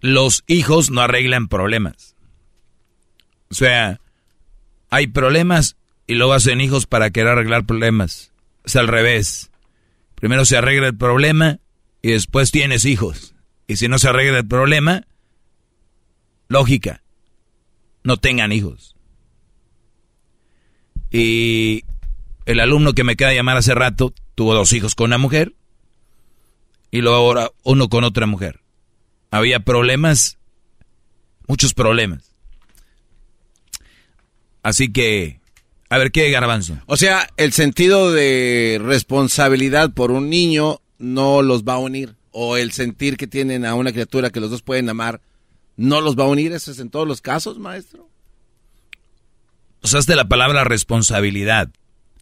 los hijos no arreglan problemas. O sea, hay problemas y luego hacen hijos para querer arreglar problemas. Es al revés. Primero se arregla el problema y después tienes hijos. Y si no se arregla el problema, lógica, no tengan hijos. Y el alumno que me queda llamar hace rato tuvo dos hijos con una mujer y luego ahora uno con otra mujer. Había problemas, muchos problemas. Así que, a ver, ¿qué garbanzo? O sea, el sentido de responsabilidad por un niño no los va a unir. O el sentir que tienen a una criatura que los dos pueden amar no los va a unir. ¿Eso es en todos los casos, maestro? Usaste la palabra responsabilidad.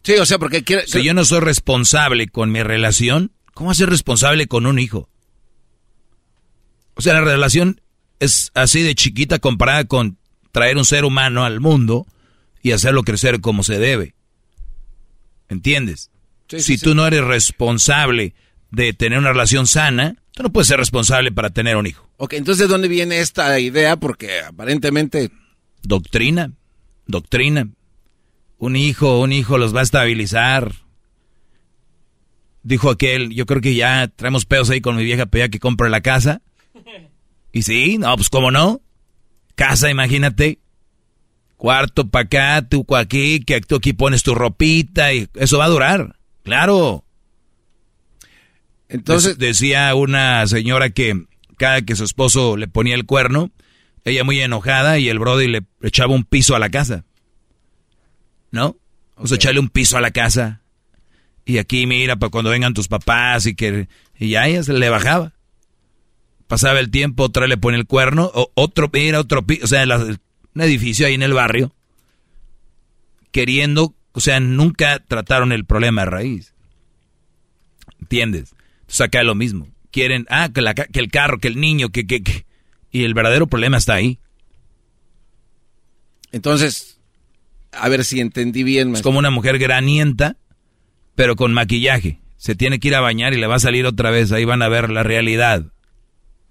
Sí, o sea, porque quiere... Si yo no soy responsable con mi relación, ¿cómo ser responsable con un hijo? O sea, la relación es así de chiquita comparada con traer un ser humano al mundo y hacerlo crecer como se debe. ¿Entiendes? Sí, si sí. tú no eres responsable de tener una relación sana, tú no puedes ser responsable para tener un hijo. Ok, entonces ¿de dónde viene esta idea? Porque aparentemente... Doctrina, doctrina. Un hijo, un hijo los va a estabilizar. Dijo aquel, yo creo que ya traemos pedos ahí con mi vieja, pero ya que compre la casa. Y sí, no, pues cómo no. Casa, imagínate. Cuarto para acá, tú aquí, que tú aquí pones tu ropita y eso va a durar. Claro. Entonces, Dec- decía una señora que cada que su esposo le ponía el cuerno, ella muy enojada y el brody le echaba un piso a la casa. ¿No? Vamos a echarle un piso a la casa. Y aquí mira, para cuando vengan tus papás y que... Y ya ella se le bajaba. Pasaba el tiempo, otra le pone el cuerno, o otro, mira, otro piso, o sea, la- un edificio ahí en el barrio, queriendo, o sea, nunca trataron el problema de raíz. ¿Entiendes? Entonces acá es lo mismo. Quieren, ah, que, la que el carro, que el niño, que, que, que- Y el verdadero problema está ahí. entonces, a ver si entendí bien. Es como una mujer granienta, pero con maquillaje. Se tiene que ir a bañar y le va a salir otra vez. Ahí van a ver la realidad.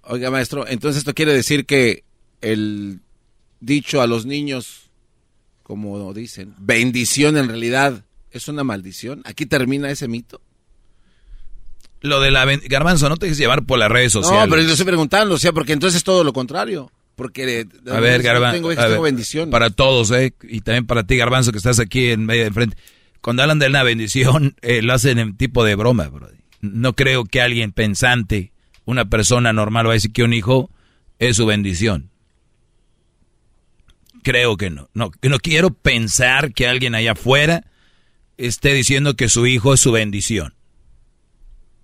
Oiga, maestro, entonces esto quiere decir que el dicho a los niños, como dicen, bendición en realidad es una maldición. Aquí termina ese mito. Lo de la... Garbanzo, no te dejes llevar por las redes sociales. No, pero yo estoy preguntando, o sea, porque entonces es todo lo contrario. Porque A ver, Garbanzo. tengo, ver, bendición. Para todos, ¿eh? Y también para ti, Garbanzo, que estás aquí en medio de frente. Cuando hablan de una bendición, eh, lo hacen en tipo de broma, bro. No creo que alguien pensante, una persona normal, va a decir que un hijo es su bendición. Creo que no. No, no quiero pensar que alguien allá afuera esté diciendo que su hijo es su bendición.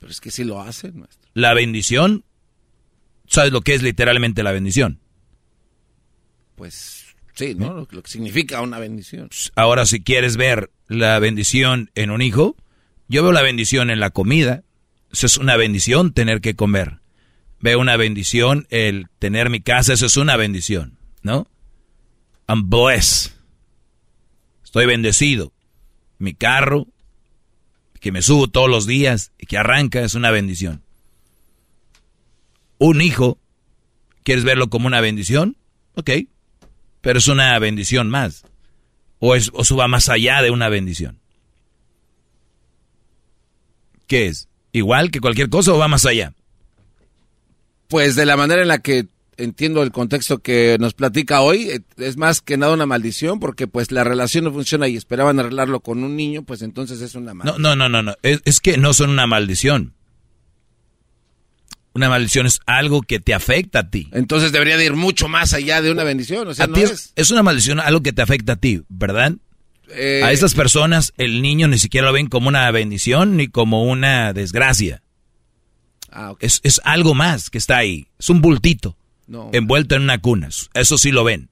Pero es que sí lo hacen, maestro. La bendición, ¿sabes lo que es literalmente la bendición? Pues sí, ¿no? Lo, lo que significa una bendición. Ahora, si quieres ver la bendición en un hijo, yo veo la bendición en la comida. Eso es una bendición tener que comer. Veo una bendición el tener mi casa, eso es una bendición, ¿no? I'm blessed. Estoy bendecido. Mi carro, que me subo todos los días y que arranca, es una bendición. Un hijo, ¿quieres verlo como una bendición? Ok, pero es una bendición más. O, es, o va más allá de una bendición. ¿Qué es? ¿Igual que cualquier cosa o va más allá? Pues de la manera en la que entiendo el contexto que nos platica hoy, eh, es más que nada una maldición porque pues la relación no funciona y esperaban arreglarlo con un niño, pues entonces es una maldición. No, no, no, no, no. Es, es que no son una maldición. Una maldición es algo que te afecta a ti. Entonces debería de ir mucho más allá de una bendición, o sea, A no ti es, es... una maldición, algo que te afecta a ti, ¿verdad? Eh, A estas personas el niño ni siquiera lo ven como una bendición ni como una desgracia. Ah, ok. Es, es algo más que está ahí. Es un bultito No. envuelto en una cuna. Eso sí lo ven.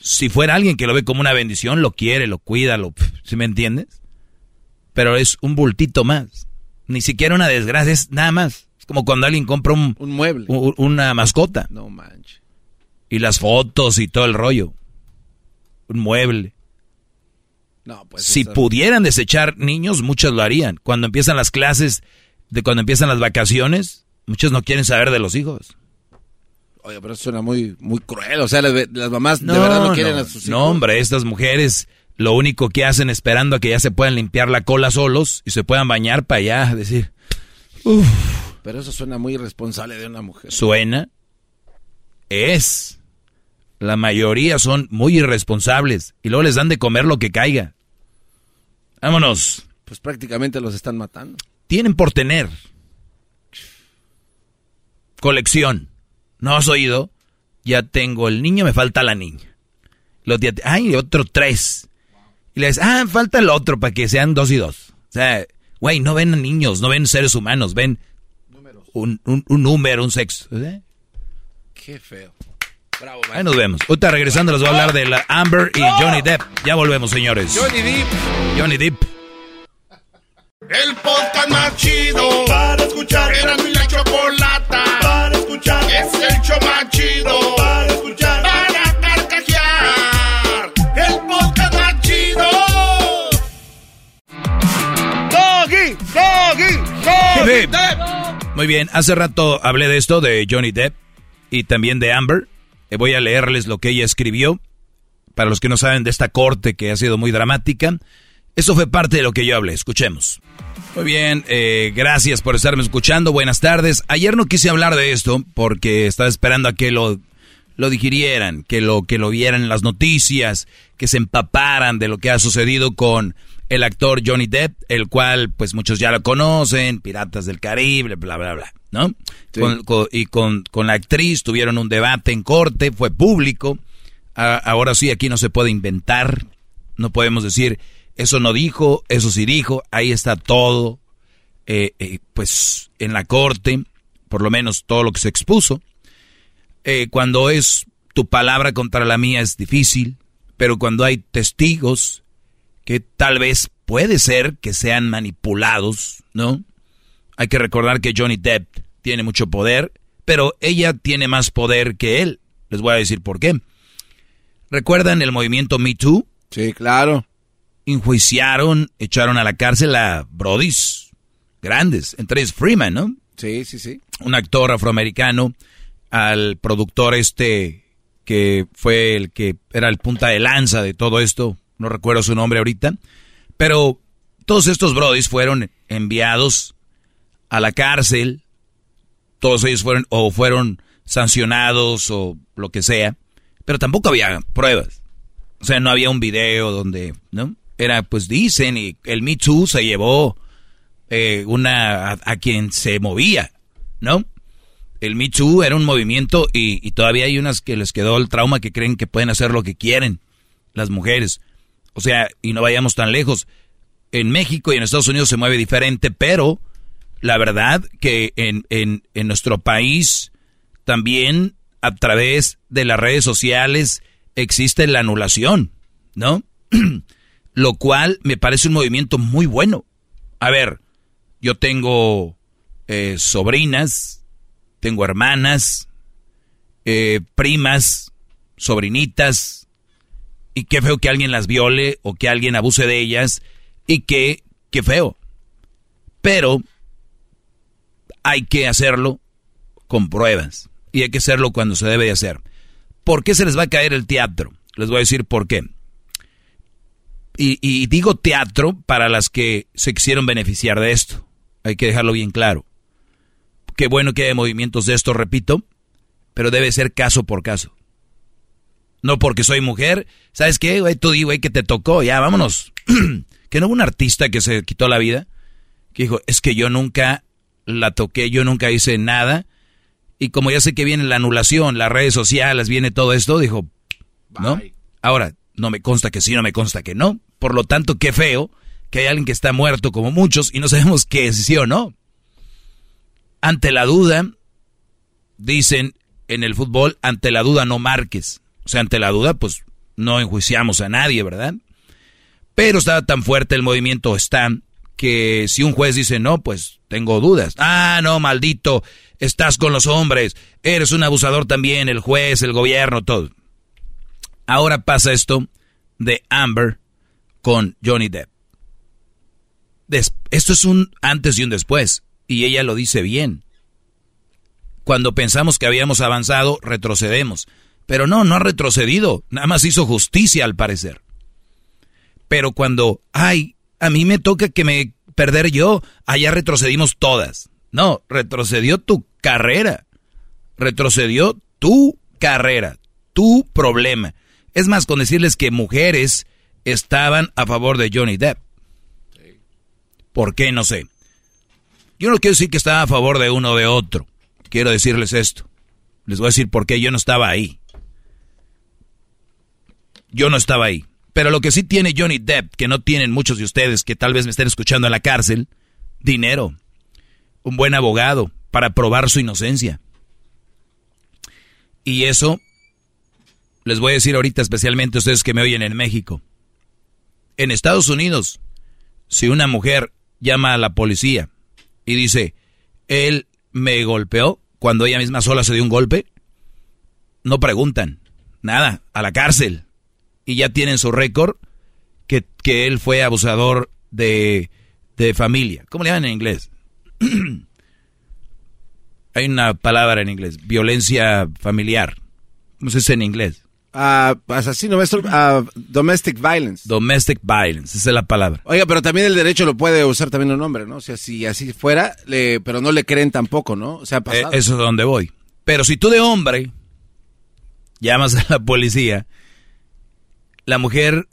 Si fuera alguien que lo ve como una bendición, lo quiere, lo cuida, lo, ¿sí me entiendes? Pero es un bultito más. Ni siquiera una desgracia, es nada más. Es como cuando alguien compra un, Un mueble. una mascota. No manches. Y las fotos y todo el rollo. Un mueble. No, pues si eso- pudieran desechar niños, muchos lo harían. Cuando empiezan las clases, de cuando empiezan las vacaciones, muchos no quieren saber de los hijos. Oye, pero eso suena muy, muy cruel. O sea, las, las mamás de verdad no quieren no, a sus hijos. No, hombre, estas mujeres lo único que hacen esperando a que ya se puedan limpiar la cola solos y se puedan bañar para allá, decir, Pero eso suena muy irresponsable de una mujer. suena, es. La mayoría son muy irresponsables y luego les dan de comer lo que caiga. Vámonos. Pues prácticamente los están matando. Tienen por tener. Colección. ¿No has oído? Ya tengo el niño, me falta la niña. Los días, ay, otro tres. Y les, ah, falta el otro para que sean dos y dos. O sea, güey, no ven niños, no ven seres humanos, ven un, un- un número, un sexo. Qué feo. Bravo, Ahí nos vemos. Ahorita regresando les voy a hablar de la Amber y Johnny Depp. Ya volvemos, señores. Johnny Depp. Johnny Depp. El podcast más chido para escuchar. Era mi la chocolata para escuchar. Es el show más chido para escuchar. Para carcajear. El podcast más chido. Doggy, doggy, hip. Muy bien, hace rato hablé de esto, de Johnny Depp y también de Amber. Eh, voy a leerles lo que ella escribió. Para los que no saben de esta corte que ha sido muy dramática. Eso fue parte de lo que yo hablé. Escuchemos. Muy bien, eh, gracias por estarme escuchando. Buenas tardes. Ayer no quise hablar de esto porque estaba esperando a que lo, lo digirieran, que lo, que lo vieran en las noticias, que se empaparan de lo que ha sucedido con el actor Johnny Depp, el cual pues muchos ya lo conocen, Piratas del Caribe, bla, bla, bla, ¿no? Sí. Con- con- y con, con la actriz tuvieron un debate en corte, fue público. A- ahora sí, aquí no se puede inventar, no podemos decir, eso no dijo, eso sí dijo, ahí está todo, eh, eh, pues en la corte, por lo menos todo lo que se expuso. Eh, cuando es tu palabra contra la mía es difícil, pero cuando hay testigos que tal vez puede ser que sean manipulados, ¿no? Hay que recordar que Johnny Depp tiene mucho poder, pero ella tiene más poder que él. Les voy a decir por qué. ¿Recuerdan el movimiento Me Too? Sí, claro. Enjuiciaron, echaron a la cárcel a brodis grandes, entre ellos Freeman, ¿no? Sí, sí, sí. un actor afroamericano, al productor este que fue el que era el punta de lanza de todo esto, no recuerdo su nombre ahorita, pero todos estos brodis fueron enviados a la cárcel, todos ellos fueron o fueron sancionados o lo que sea, pero tampoco había pruebas. O sea, no había un video donde, ¿no? Era, pues dicen, y el Me Too se llevó eh, una a, quien se movía, ¿no? El Me Too era un movimiento y, y todavía hay unas que les quedó el trauma que creen que pueden hacer lo que quieren las mujeres. O sea, y no vayamos tan lejos. En México y en Estados Unidos se mueve diferente, pero la verdad que en, en, en nuestro país también a través de las redes sociales existe la anulación, ¿no? Lo cual me parece un movimiento muy bueno. A ver, yo tengo eh, sobrinas, tengo hermanas, eh, primas, sobrinitas, y qué feo que alguien las viole o que alguien abuse de ellas, y qué, qué feo. Pero hay que hacerlo con pruebas, y hay que hacerlo cuando se debe de hacer. ¿Por qué se les va a caer el teatro? Les voy a decir por qué. Y, y digo teatro para las que se quisieron beneficiar de esto. Hay que dejarlo bien claro. qué bueno que haya movimientos de esto, repito, pero debe ser caso por caso. No porque soy mujer, ¿sabes qué, güey? Tú di, güey, que te tocó, ya, vámonos. que no hubo un artista que se quitó la vida, que dijo, es que yo nunca la toqué, yo nunca hice nada, y como ya sé que viene la anulación, las redes sociales, viene todo esto, dijo, ¿no? Ahora, no me consta que sí, no me consta que no. Por lo tanto, qué feo que hay alguien que está muerto como muchos y no sabemos qué es sí o no. Ante la duda, dicen en el fútbol, ante la duda no marques. O sea, ante la duda, pues no enjuiciamos a nadie, ¿verdad? Pero estaba tan fuerte el movimiento está que si un juez dice no, pues tengo dudas. Ah, no, maldito, estás con los hombres, eres un abusador también, el juez, el gobierno, todo. Ahora pasa esto de Amber con Johnny Depp. esto es un antes y un después, y ella lo dice bien. Cuando pensamos que habíamos avanzado, retrocedemos. Pero no, no ha retrocedido, nada más hizo justicia al parecer. Pero cuando, ay, a mí me toca que me perder yo, allá retrocedimos todas. No, retrocedió tu carrera. Retrocedió tu carrera, tu problema. Es más, con decirles que mujeres estaban a favor de Johnny Depp. ¿Por qué? No sé. Yo no quiero decir que estaba a favor de uno o de otro. Quiero decirles esto. Les voy a decir por qué yo no estaba ahí. Yo no estaba ahí. Pero lo que sí tiene Johnny Depp, que no tienen muchos de ustedes que tal vez me estén escuchando en la cárcel, dinero. Un buen abogado para probar su inocencia. Y eso les voy a decir ahorita especialmente a ustedes que me oyen en México. En Estados Unidos, si una mujer llama a la policía y dice, él me golpeó cuando ella misma sola se dio un golpe, no preguntan, nada, a la cárcel. Y ya tienen su récord que, que, él fue abusador de, de familia. ¿Cómo le llaman en inglés? Hay una palabra en inglés, violencia familiar. ¿Cómo en inglés? Uh, asesino, uh, domestic violence. Domestic violence, esa es la palabra. Oiga, pero también el derecho lo puede usar también un hombre, ¿no? O sea, si así fuera, le, pero no le creen tampoco, ¿no? O sea, pasado. Eh, eso es donde voy. Pero si tú de hombre llamas a la policía, la mujer,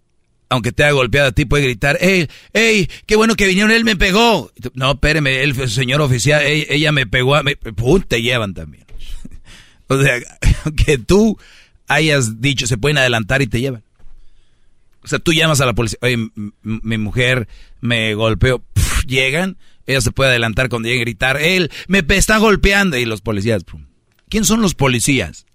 aunque te haya golpeado a ti, puede gritar, ¡Ey, ey, qué bueno que vinieron, él me pegó! No, espéreme, el señor oficial, ella, me pegó, a, me, ¡pum! te llevan también. o sea, que tú hayas dicho, se pueden adelantar y te llevan. O sea, tú llamas a la policía, oye, mi mujer me golpeó, llegan, ella se puede adelantar cuando lleguen a gritar, él me está golpeando, y los policías, ¿quién son los policías?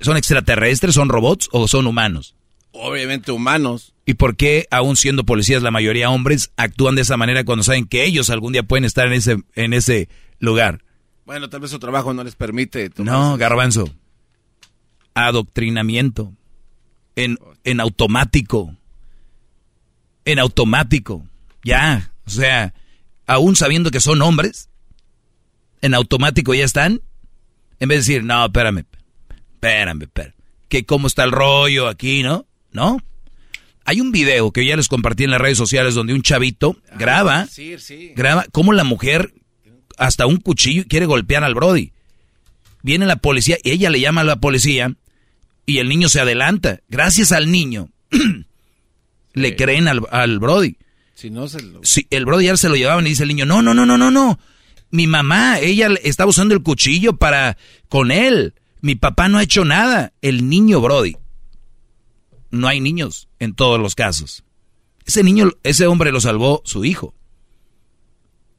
¿Son extraterrestres, son robots o son humanos? Obviamente humanos. ¿Y por qué, aún siendo policías, la mayoría hombres actúan de esa manera cuando saben que ellos algún día pueden estar en ese, en ese lugar? Bueno, tal vez su trabajo no les permite. No, garbanzo adoctrinamiento, en, en automático, en automático, ya, o sea, aún sabiendo que son hombres, en automático ya están, en vez de decir, no, espérame, espérame, espérame, que cómo está el rollo aquí, ¿no? ¿No? Hay un video que ya les compartí en las redes sociales donde un chavito ah, graba, graba cómo la mujer hasta un cuchillo quiere golpear al Brody. Viene la policía y ella le llama a la policía y el niño se adelanta. Gracias al niño, le creen al, al Brody. Si no se el Brody ya se lo llevaban y dice el niño, no, no, no, no, no, no. Mi mamá, ella estaba usando el cuchillo para con él. Mi papá no ha hecho nada. El niño Brody. No hay niños en todos los casos. Ese niño, ese hombre lo salvó su hijo.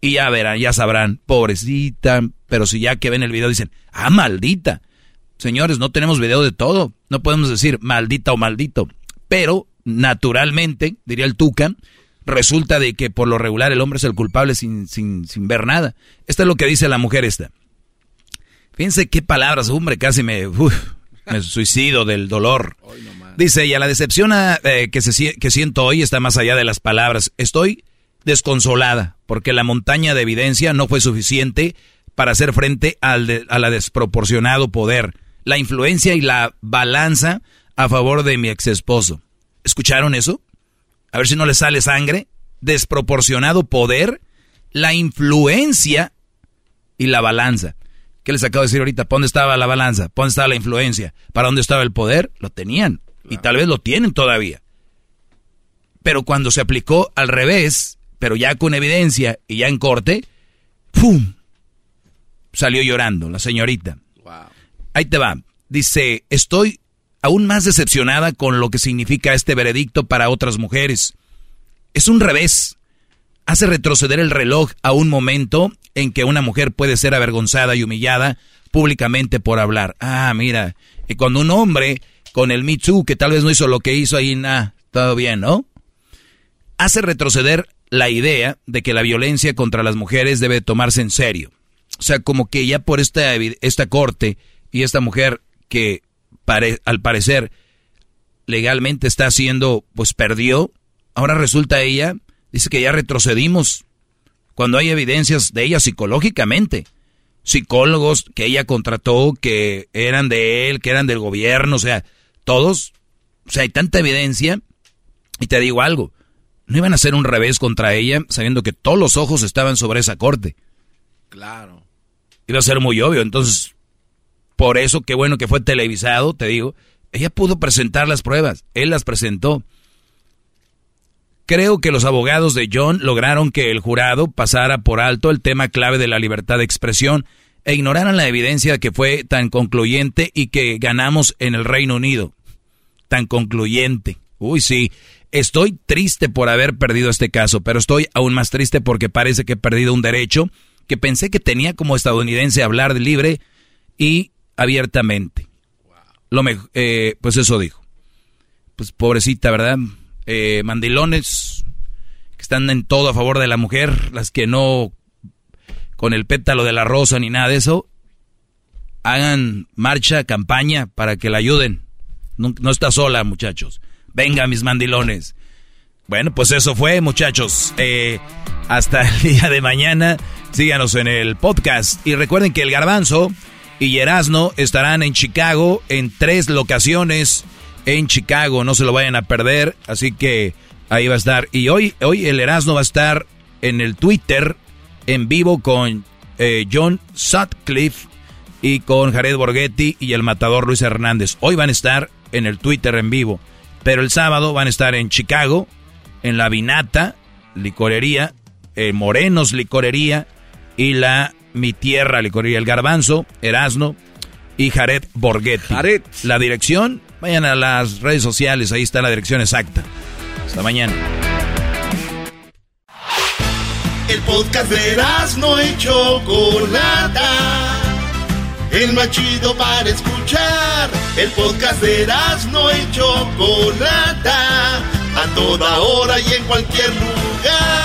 Y ya verán, ya sabrán, pobrecita, pero si ya que ven el video dicen, ah, maldita. Señores, no tenemos video de todo. No podemos decir maldita o maldito. Pero, naturalmente, diría el Tuca, resulta de que por lo regular el hombre es el culpable sin, sin, sin ver nada. Esto es lo que dice la mujer esta. Fíjense qué palabras, hombre, casi me, me suicido del dolor. Dice ella, la decepción eh, que, se, que siento hoy está más allá de las palabras. Estoy desconsolada porque la montaña de evidencia no fue suficiente para hacer frente al a la desproporcionado poder la influencia y la balanza a favor de mi ex esposo. ¿Escucharon eso? A ver si no le sale sangre. Desproporcionado poder, la influencia y la balanza. ¿Qué les acabo de decir ahorita? ¿Para dónde estaba la balanza? ¿Para dónde estaba la influencia? ¿Para dónde estaba el poder? Lo tenían. Y tal vez lo tienen todavía. Pero cuando se aplicó al revés, pero ya con evidencia y ya en corte, ¡pum! Salió llorando la señorita. Ahí te va. Dice, estoy aún más decepcionada con lo que significa este veredicto para otras mujeres. Es un revés. Hace retroceder el reloj a un momento en que una mujer puede ser avergonzada y humillada públicamente por hablar. Ah, mira, y cuando un hombre con el Me que tal vez no hizo lo que hizo ahí, nada, todo bien, ¿no? Hace retroceder la idea de que la violencia contra las mujeres debe tomarse en serio. O sea, como que ya por esta, esta corte y esta mujer que al parecer legalmente está haciendo, pues perdió, ahora resulta ella, dice que ya retrocedimos cuando hay evidencias de ella psicológicamente. Psicólogos que ella contrató, que eran de él, que eran del gobierno, o sea, todos, o sea, hay tanta evidencia. Y te digo algo, no iban a hacer un revés contra ella sabiendo que todos los ojos estaban sobre esa corte. Claro. Iba a ser muy obvio, entonces, por eso qué bueno que fue televisado, te digo, ella pudo presentar las pruebas, él las presentó. Creo que los abogados de John lograron que el jurado pasara por alto el tema clave de la libertad de expresión e ignoraran la evidencia que fue tan concluyente y que ganamos en el Reino Unido. Tan concluyente. Uy, sí. Estoy triste por haber perdido este caso, pero estoy aún más triste porque parece que he perdido un derecho que pensé que tenía como estadounidense hablar libre y abiertamente. Lo eh, pues eso dijo. Pues pobrecita, ¿verdad? Eh, mandilones que están en todo a favor de la mujer, las que no con el pétalo de la rosa ni nada de eso, hagan marcha, campaña para que la ayuden. No, está sola, muchachos. Venga, mis mandilones. Bueno, pues eso fue, muchachos. Eh, hasta el día de mañana. Síganos en el podcast. Y recuerden que el Garbanzo y Erasno estarán en Chicago en tres locaciones en Chicago. No se lo vayan a perder. Así que ahí va a estar. Y hoy, hoy el Erasno va a estar en el Twitter en vivo con eh, John Sutcliffe y con Jared Borghetti y el matador Luis Hernández. Hoy van a estar en el Twitter en vivo. Pero el sábado van a estar en Chicago, en la Vinata, licorería, eh, Morenos Licorería y la Mi Tierra Licorería, el Garbanzo, Erasno y Jared Borghetti. Jared. La dirección, vayan a las redes sociales, ahí está la dirección exacta. Hasta mañana. El podcast de Erasno y Chocolata. El más chido para escuchar. El podcast de Erasno y Chocolata. A toda hora y en cualquier lugar.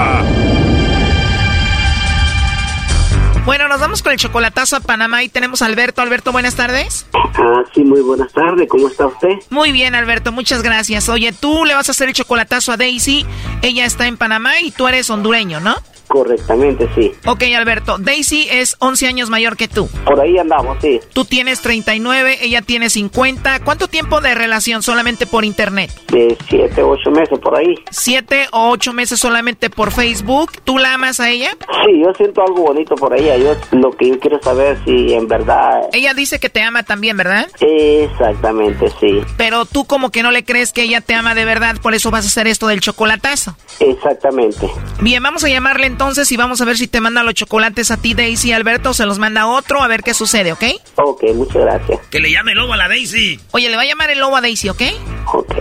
Bueno, nos vamos con el chocolatazo a Panamá y tenemos a Alberto. Alberto, buenas tardes. Ah, sí, muy buenas tardes. ¿Cómo está usted? Muy bien, Alberto, muchas gracias. Oye, tú le vas a hacer el chocolatazo a Daisy. Ella está en Panamá y tú eres hondureño, ¿no? Correctamente, sí. Ok, Alberto. Daisy es 11 años mayor que tú. Por ahí andamos, sí. Tú tienes 39, ella tiene 50. ¿Cuánto tiempo de relación solamente por internet? De 7 o 8 meses por ahí. 7 o 8 meses solamente por Facebook. ¿Tú la amas a ella? Sí, yo siento algo bonito por ella. Yo lo que yo quiero saber si en verdad... Ella dice que te ama también, ¿verdad? Exactamente, sí. Pero tú como que no le crees que ella te ama de verdad, por eso vas a hacer esto del chocolatazo. Exactamente. Bien, vamos a llamarle entonces entonces y vamos a ver si te manda los chocolates a ti, Daisy, Alberto, se los manda otro, a ver qué sucede, ¿ok? Ok, muchas gracias. Que le llame el lobo a la Daisy. Oye, le va a llamar el lobo a Daisy, ¿ok? Ok.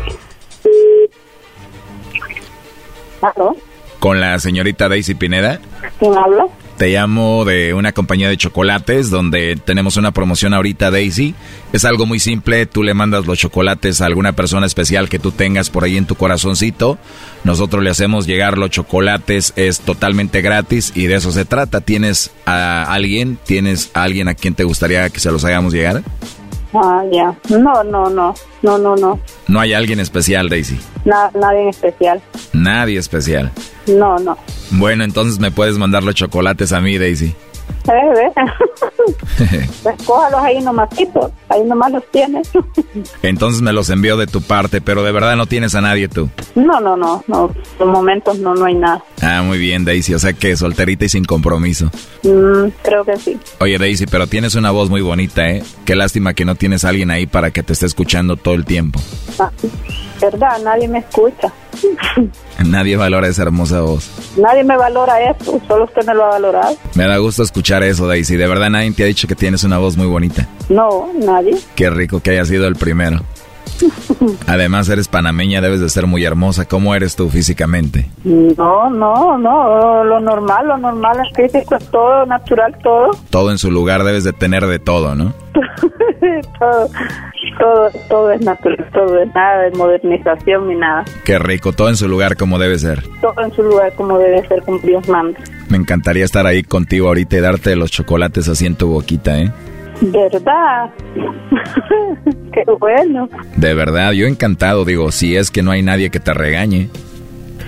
¿Con la señorita Daisy Pineda? ¿Quién habla? Te llamo de una compañía de chocolates donde tenemos una promoción ahorita, Daisy. Es algo muy simple, tú le mandas los chocolates a alguna persona especial que tú tengas por ahí en tu corazoncito. Nosotros le hacemos llegar los chocolates, es totalmente gratis y de eso se trata. ¿Tienes a alguien? ¿Tienes a alguien a quien te gustaría que se los hagamos llegar? Ah, ya. No, no, no. No, no, no. No hay alguien especial, Daisy. nadie en especial. Nadie especial. No, no. Bueno, entonces me puedes mandar los chocolates a mí, Daisy. Pues cójalos ahí nomás, ahí nomás los tienes. Entonces me los envío de tu parte, pero de verdad no tienes a nadie tú. No, no, no, no, por momentos no, no hay nada. Ah, muy bien, Daisy, o sea que solterita y sin compromiso. Mm, creo que sí. Oye, Daisy, pero tienes una voz muy bonita, ¿eh? Qué lástima que no tienes a alguien ahí para que te esté escuchando todo el tiempo. Ah, verdad, nadie me escucha. Nadie valora esa hermosa voz. Nadie me valora eso, solo usted me lo ha valorado. Me da gusto escuchar eso, Daisy. De verdad nadie te ha dicho que tienes una voz muy bonita. No, nadie. Qué rico que haya sido el primero. Además, eres panameña, debes de ser muy hermosa. ¿Cómo eres tú físicamente? No, no, no. Lo normal, lo normal es físico, es todo natural, todo. Todo en su lugar, debes de tener de todo, ¿no? todo, todo, todo es natural, todo es nada de modernización ni nada. Qué rico, todo en su lugar como debe ser. Todo en su lugar como debe ser, como Dios manda. Me encantaría estar ahí contigo ahorita y darte los chocolates así en tu boquita, ¿eh? ¿Verdad? Qué bueno. De verdad, yo encantado, digo, si es que no hay nadie que te regañe.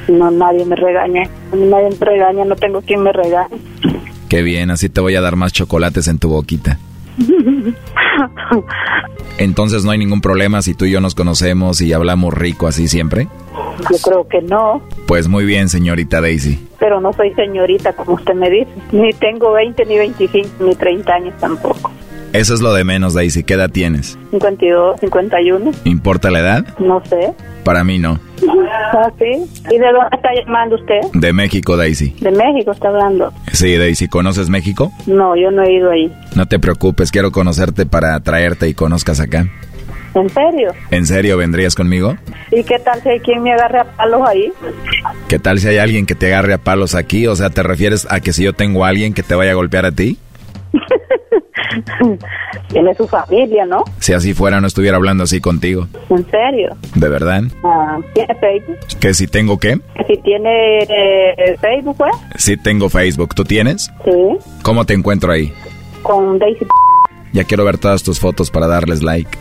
No, nadie me regaña. Nadie me regaña, no tengo quien me regañe. Qué bien, así te voy a dar más chocolates en tu boquita. Entonces no hay ningún problema si tú y yo nos conocemos y hablamos rico así siempre. Yo creo que no. Pues muy bien, señorita Daisy. Pero no soy señorita como usted me dice. Ni tengo 20, ni 25, ni 30 años tampoco. Eso es lo de menos, Daisy. ¿Qué edad tienes? 52, 51. ¿Importa la edad? No sé. Para mí no. ¿Ah, sí? ¿Y de dónde está llamando usted? De México, Daisy. De México está hablando. Sí, Daisy. ¿Conoces México? No, yo no he ido ahí. No te preocupes, quiero conocerte para traerte y conozcas acá. ¿En serio? ¿En serio vendrías conmigo? ¿Y qué tal si hay quien me agarre a palos ahí? ¿Qué tal si hay alguien que te agarre a palos aquí? O sea, ¿te refieres a que si yo tengo a alguien que te vaya a golpear a ti? Tiene su familia, ¿no? Si así fuera, no estuviera hablando así contigo. ¿En serio? ¿De verdad? Ah, ¿Tiene Facebook? ¿Que si tengo qué? ¿Que si tiene eh, Facebook, pues? Sí tengo Facebook. ¿Tú tienes? Sí. ¿Cómo te encuentro ahí? Con Daisy. Ya quiero ver todas tus fotos para darles like.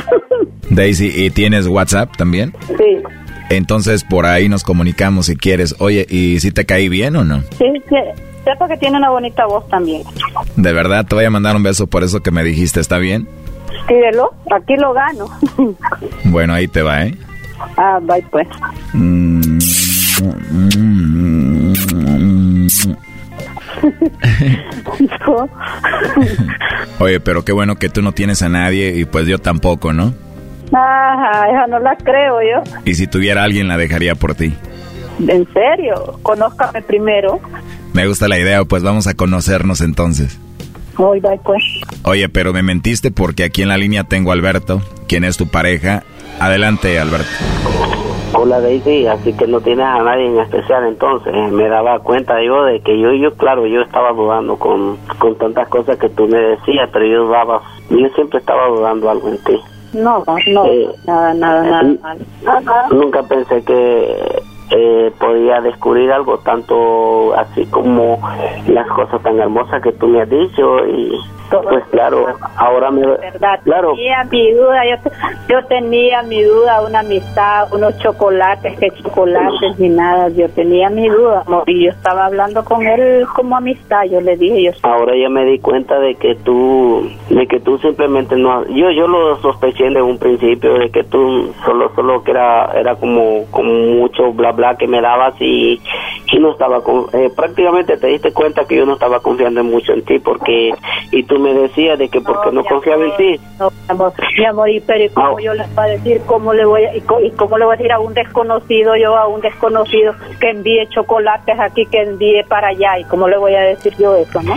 Daisy, ¿y tienes WhatsApp también? Sí. Entonces por ahí nos comunicamos si quieres. Oye, ¿y si te caí bien o no? Sí, sí. Sepa que tiene una bonita voz también. De verdad, te voy a mandar un beso por eso que me dijiste, ¿está bien? Tírelo, aquí lo gano. bueno, ahí te va, ¿eh? Ah, bye pues. Oye, pero qué bueno que tú no tienes a nadie y pues yo tampoco, ¿no? Ajá, esa no la creo yo. Y si tuviera alguien la dejaría por ti. ¿En serio? Conózcame primero. Me gusta la idea, pues vamos a conocernos entonces. Hoy bye pues. Oye, pero me mentiste porque aquí en la línea tengo a Alberto, quien es tu pareja. Adelante, Alberto. Hola Daisy, así que no tienes a nadie en especial entonces. Me daba cuenta yo de que yo, yo claro, yo estaba dudando con, con tantas cosas que tú me decías, pero yo dudaba, yo siempre estaba dudando algo en ti. No, no, Eh, nada, nada, nada, nada. Nunca pensé que eh, podía descubrir algo tanto así como las cosas tan hermosas que tú me has dicho y pues claro, ahora me... verdad. Claro. Tenía mi duda, yo, yo tenía mi duda, una amistad, unos chocolates, que chocolates ni nada, yo tenía mi duda, amor, y yo estaba hablando con él como amistad, yo le dije, yo Ahora ya me di cuenta de que tú, de que tú simplemente no, yo yo lo sospeché desde un principio de que tú solo solo que era era como como mucho bla bla que me dabas y, y no estaba con, eh, prácticamente te diste cuenta que yo no estaba confiando mucho en ti porque y tú me decías de que porque no, confiaba en ti. No, mi amor, mi amor, y pero ¿y cómo yo les voy a decir, cómo le voy a, y, y cómo le voy a decir a un desconocido, yo a un desconocido que envíe chocolates aquí, que envíe para allá, y cómo le voy a decir yo eso, ¿no?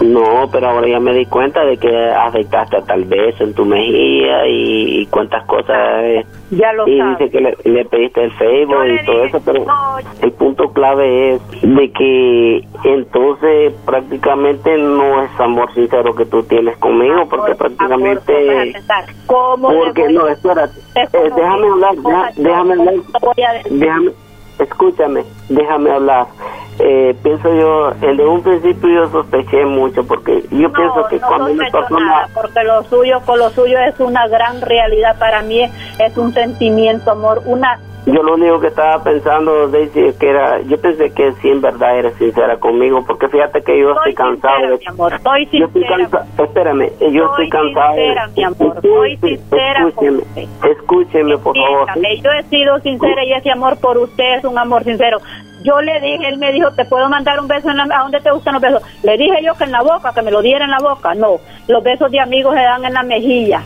No, pero ahora ya me di cuenta de que afectaste a tal vez en tu mejilla y, y cuántas cosas. eh, Ya lo y dice que le, le pediste el Facebook y todo eso, pero el punto clave es de que entonces prácticamente no es amor sincero que tú tienes conmigo, porque prácticamente... ¿Cómo le Porque no, espérate, Es eh, déjame hablar, déjame hablar, déjame, escúchame, déjame hablar. Eh, pienso yo, desde un principio yo sospeché mucho, porque yo pienso que no cuando una persona... porque lo suyo con lo suyo es una gran realidad para mí es un sentimiento amor una Yo lo único que estaba pensando, Daisy, es que era, yo pensé que sí en verdad eres sincera conmigo, porque fíjate que yo estoy cansado sincera, de... mi amor, estoy Yo estoy sincera cansado, espérame, yo Soy estoy cansado de... sincera, mi amor, soy sincera Escúcheme, escúcheme, por favor. Yo he sido sincera y ese amor por usted es un amor sincero. Yo le dije, él me dijo, ¿te puedo mandar un beso en la, a dónde te gustan los besos? Le dije yo que en la boca, que me lo diera en la boca. No, los besos de amigos se dan en la mejilla.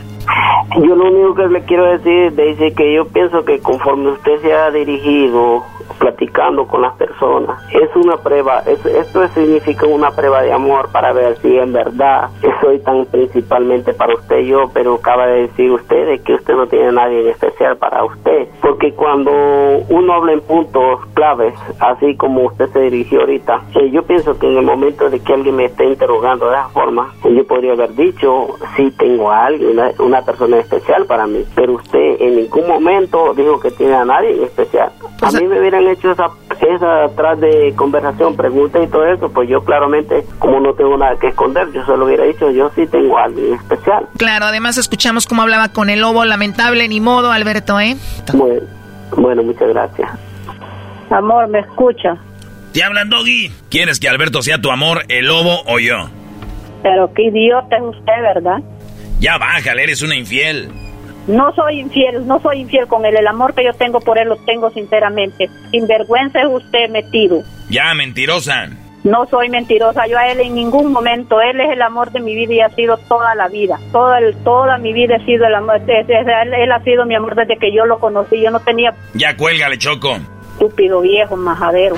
Yo lo único que le quiero decir, Daisy, que yo pienso que conforme usted se ha dirigido platicando con las personas, es una prueba, es- esto significa una prueba de amor para ver si en verdad soy tan principalmente para usted yo, pero acaba de decir usted de que usted no tiene nadie en especial para usted, porque cuando uno habla en puntos claves, así como usted se dirigió ahorita, eh, yo pienso que en el momento de que alguien me esté interrogando de esa forma, yo podría haber dicho, sí tengo a alguien, una, una persona especial para mí, pero usted en ningún momento dijo que tiene a nadie en especial. A mí me hubieran hecho esa, esa atrás de conversación, pregunta y todo eso, pues yo claramente, como no tengo nada que esconder, yo se lo hubiera dicho, yo sí tengo a alguien especial. Claro, además escuchamos cómo hablaba con el lobo, lamentable, ni modo, Alberto, ¿eh? Bueno, bueno muchas gracias. Amor, ¿me escucha? ¿Te hablan, Doggy? ¿Quieres que Alberto sea tu amor, el lobo o yo? Pero qué idiota es usted, ¿verdad? Ya bájale, eres una infiel. No soy infiel, no soy infiel con él. El amor que yo tengo por él lo tengo sinceramente. Sinvergüenza es usted metido. Ya, mentirosa. No soy mentirosa, yo a él en ningún momento, él es el amor de mi vida y ha sido toda la vida, toda, el, toda mi vida ha sido el amor, él, él ha sido mi amor desde que yo lo conocí, yo no tenía Ya cuélgale, Choco. estúpido viejo majadero.